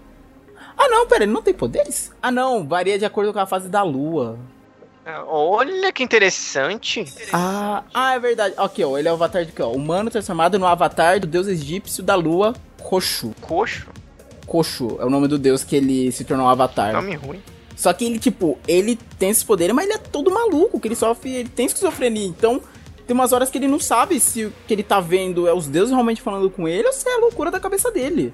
Ah, não, pera, ele não tem poderes? Ah, não, varia de acordo com a fase da lua. Ah, olha que interessante. Ah, ah, é verdade. Aqui, ó, ele é o avatar de quê? Humano transformado no avatar do deus egípcio da lua, Coxo. Coxo? Coxo é o nome do deus que ele se tornou um avatar. Nome ruim. Só que ele, tipo, ele tem esses poderes, mas ele é todo maluco, que ele sofre, ele tem esquizofrenia. Então, tem umas horas que ele não sabe se o que ele tá vendo é os deuses realmente falando com ele ou se é a loucura da cabeça dele.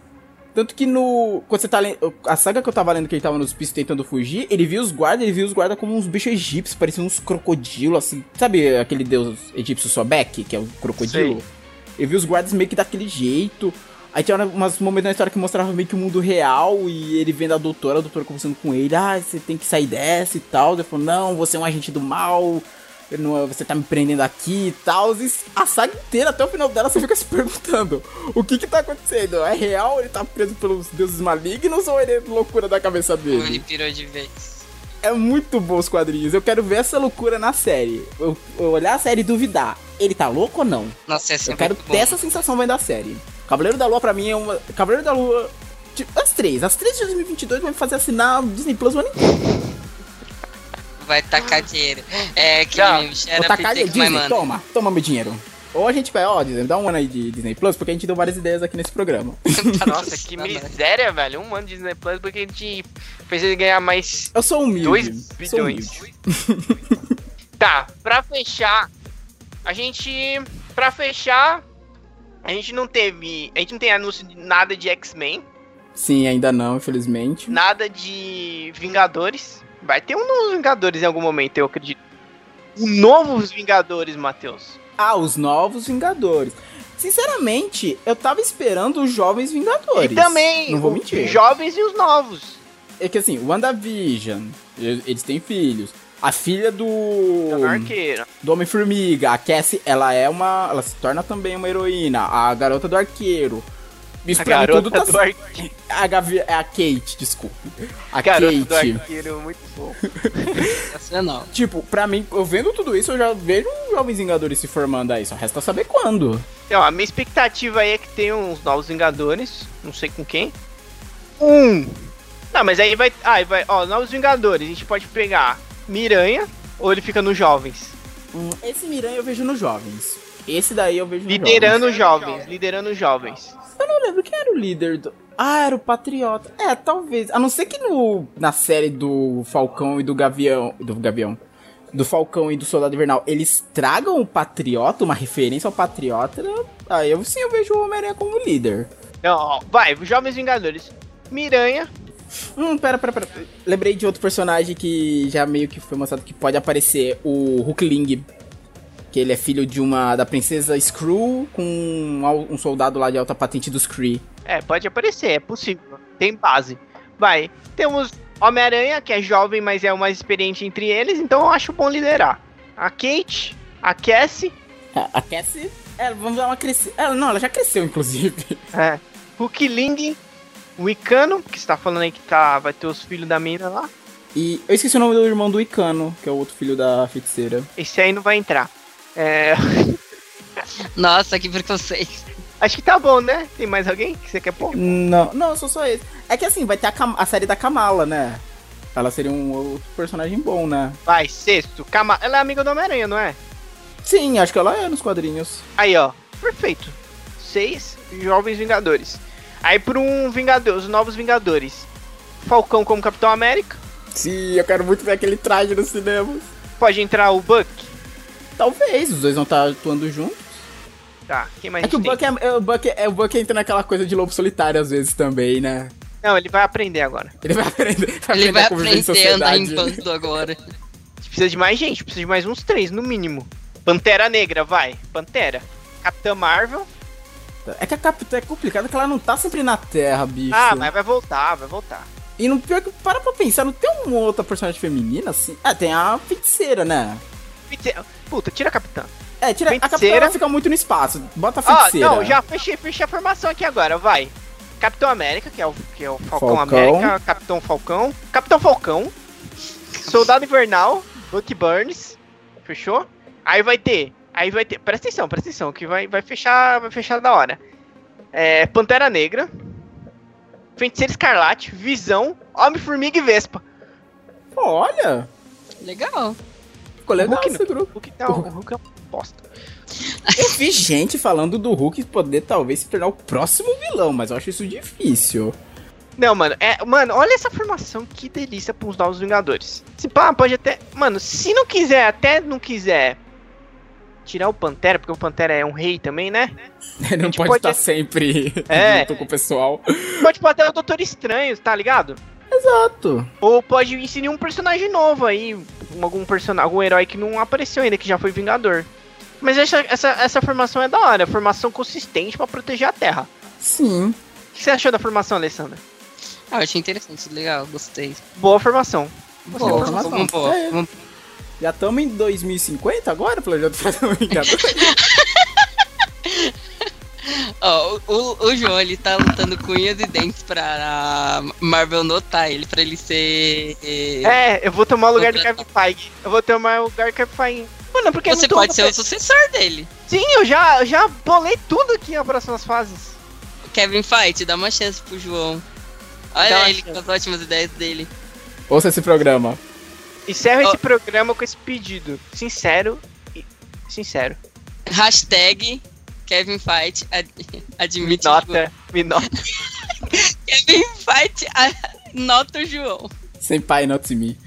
Tanto que no. Quando você tá lendo. A saga que eu tava lendo que ele tava nos pisos tentando fugir, ele viu os guardas, ele viu os guardas como uns bichos egípcios, pareciam uns crocodilos, assim. Sabe aquele deus egípcio Sobek, que é o crocodilo? Sei. Ele viu os guardas meio que daquele jeito. Aí tinha umas momentos na história que mostrava meio que o mundo real e ele vendo a doutora, a doutora conversando com ele, ah, você tem que sair dessa e tal. Ele falou, não, você é um agente do mal, não, você tá me prendendo aqui e tal. E a saga inteira, até o final dela, você fica se perguntando: o que que tá acontecendo? É real? Ele tá preso pelos deuses malignos ou ele é loucura da cabeça dele? Ele pirou de vez. É muito bom os quadrinhos. Eu quero ver essa loucura na série. Eu, eu olhar a série e duvidar. Ele tá louco ou não? Nossa, Eu quero ter bom. essa sensação vendo a série. Cavaleiro da Lua, pra mim, é uma. Cavaleiro da Lua. Tipo, as três. As três de 2022 vão me fazer assinar Disney Plus o ano inteiro vai tacar dinheiro. É, que Não, tacar dinheiro. Disney, toma, toma meu dinheiro. Ou a gente vai, ó, Disney, dá um ano aí de Disney Plus, porque a gente deu várias ideias aqui nesse programa. Nossa, que miséria, velho. Um ano de Disney Plus, porque a gente fez ele ganhar mais. Eu sou humilde. 2 bilhões. tá, pra fechar, a gente. Pra fechar, a gente não teve. A gente não tem anúncio de nada de X-Men. Sim, ainda não, infelizmente. Nada de Vingadores. Vai ter um dos Vingadores em algum momento, eu acredito. O Novos Vingadores, Matheus. Ah, os Novos Vingadores. Sinceramente, eu tava esperando os Jovens Vingadores. E também, não vou mentir. os jovens e os novos. É que assim, WandaVision, eles têm filhos. A filha do. Do Homem-Formiga, a Cassie, ela é uma. Ela se torna também uma heroína. A garota do arqueiro. Isso a pra garota tudo tá... do arqueiro. A, Gavi... é a Kate, desculpa. A garota Kate. do arqueiro, muito bom. Essa não. Tipo, pra mim, eu vendo tudo isso, eu já vejo os Jovens Vingadores se formando aí. Só resta saber quando. Então, a minha expectativa aí é que tenha uns novos Vingadores. Não sei com quem. Um. Não, mas aí vai. Ah, vai. Ó, novos Vingadores. A gente pode pegar Miranha ou ele fica nos Jovens? Hum, esse Miranha eu vejo nos Jovens. Esse daí eu vejo nos Liderando jovens. jovens. Liderando jovens. Eu não lembro quem era o líder do. Ah, era o Patriota. É, talvez. A não ser que no, na série do Falcão e do Gavião. Do Gavião. Do Falcão e do Soldado Invernal, eles tragam o Patriota, uma referência ao Patriota. Aí eu sim eu vejo o Homem-Aranha como líder. Não, vai, Jovens Vingadores. Miranha. Hum, pera, pera, pera. Lembrei de outro personagem que já meio que foi mostrado que pode aparecer, o Hulkling que ele é filho de uma da princesa Screw com um, um soldado lá de alta patente dos Kree. É, pode aparecer, é possível. Tem base. Vai. Temos Homem-Aranha, que é jovem, mas é o mais experiente entre eles, então eu acho bom liderar. A Kate, a Cassie. É, a Cassie, ela, vamos dar uma crescida. Ela, não, ela já cresceu, inclusive. É. Hulk Ling, o Icano, que está falando aí que tá, vai ter os filhos da mina lá. E eu esqueci o nome do irmão do Icano, que é o outro filho da feiticeira. Esse aí não vai entrar. É. Nossa, que preconceito. Acho que tá bom, né? Tem mais alguém que você quer pôr? Não, não, sou só esse. É que assim, vai ter a, a, série da Kamala, né? Ela seria um outro personagem bom, né? Vai, sexto. Kamala. Ela é amiga do Homem-Aranha, não é? Sim, acho que ela é nos quadrinhos. Aí, ó. Perfeito. Seis Jovens Vingadores. Aí por um Vingador, os Novos Vingadores. Falcão como Capitão América. Sim, eu quero muito ver aquele traje no cinema. Pode entrar o Buck. Talvez, os dois vão estar atuando juntos. Tá, quem mais É que o Buck, é, é, o, Buck é, o Buck entra naquela coisa de lobo solitário às vezes também, né? Não, ele vai aprender agora. Ele vai aprender. Vai ele vai aprender a andar em bando agora. precisa de mais gente, precisa de mais uns três, no mínimo. Pantera Negra, vai. Pantera. Capitã Marvel. É que a Capitã é complicada que ela não tá sempre na Terra, bicho. Ah, mas vai voltar, vai voltar. E no pior que para pra pensar, não tem uma outra personagem feminina assim? Ah, tem a feiticeira, né? Feiticeira. Puta, tira a capitã. É, tira, a capitã Feiticeira. ela fica muito no espaço. Bota a Ah, feiticeira. não, já fechei, fechei a formação aqui agora, vai. Capitão América, que é o, que é o Falcão, Falcão. América, Capitão Falcão, Capitão Falcão, Soldado Invernal, Bucky Burns, fechou? Aí vai ter, aí vai ter, presta atenção, presta atenção, que vai, vai fechar, vai fechar da hora. É, Pantera Negra, Feiticeiro Escarlate, Visão, Homem-Formiga e Vespa. Pô, olha, Legal. ficou legal Hulk esse grupo. Hulk não, o Hulk é uma bosta. Eu vi gente falando do Hulk poder talvez se tornar o próximo vilão, mas eu acho isso difícil. Não, mano, é, mano, olha essa formação, que delícia para os novos Vingadores. Se pá, pode até, mano, se não quiser, até não quiser tirar o Pantera, porque o Pantera é um rei também, né? Ele não pode pode- estar sempre É. junto com o pessoal. Pode pôr até o Doutor Estranho, tá ligado? Exato. Ou pode inserir um personagem novo aí, um- algum personagem, algum herói que não apareceu ainda, que já foi Vingador. Mas essa, essa, essa formação é da hora, formação consistente pra proteger a Terra. Sim. O que você achou da formação, Alessandra? Ah, eu achei interessante, legal, gostei. Boa formação. Boa Boa, formação. vamos boa. É. vamos- Já estamos em 2050 agora, planejando fazer um Vingador? Ó, o, o- João, ele tá lutando com unhas e dentes pra Marvel notar ele, pra ele ser... É, eu vou tomar o lugar do Outra- Kevin Feige. Eu vou tomar o lugar do Kevin Feige. Mano, porque Você não tô- pode ser o sucessor dele. Sim, eu já, eu já bolei tudo aqui nas próximas fases. Kevin Fight, dá uma chance pro João. Olha ele chance. com as ótimas ideias dele. Ouça esse programa. Encerro Ó. esse programa com esse pedido. Sincero e sincero. Hashtag Kevin Fight ad- admite nota, me nota. Kevin Fight a- nota o João. Sem pai, not me.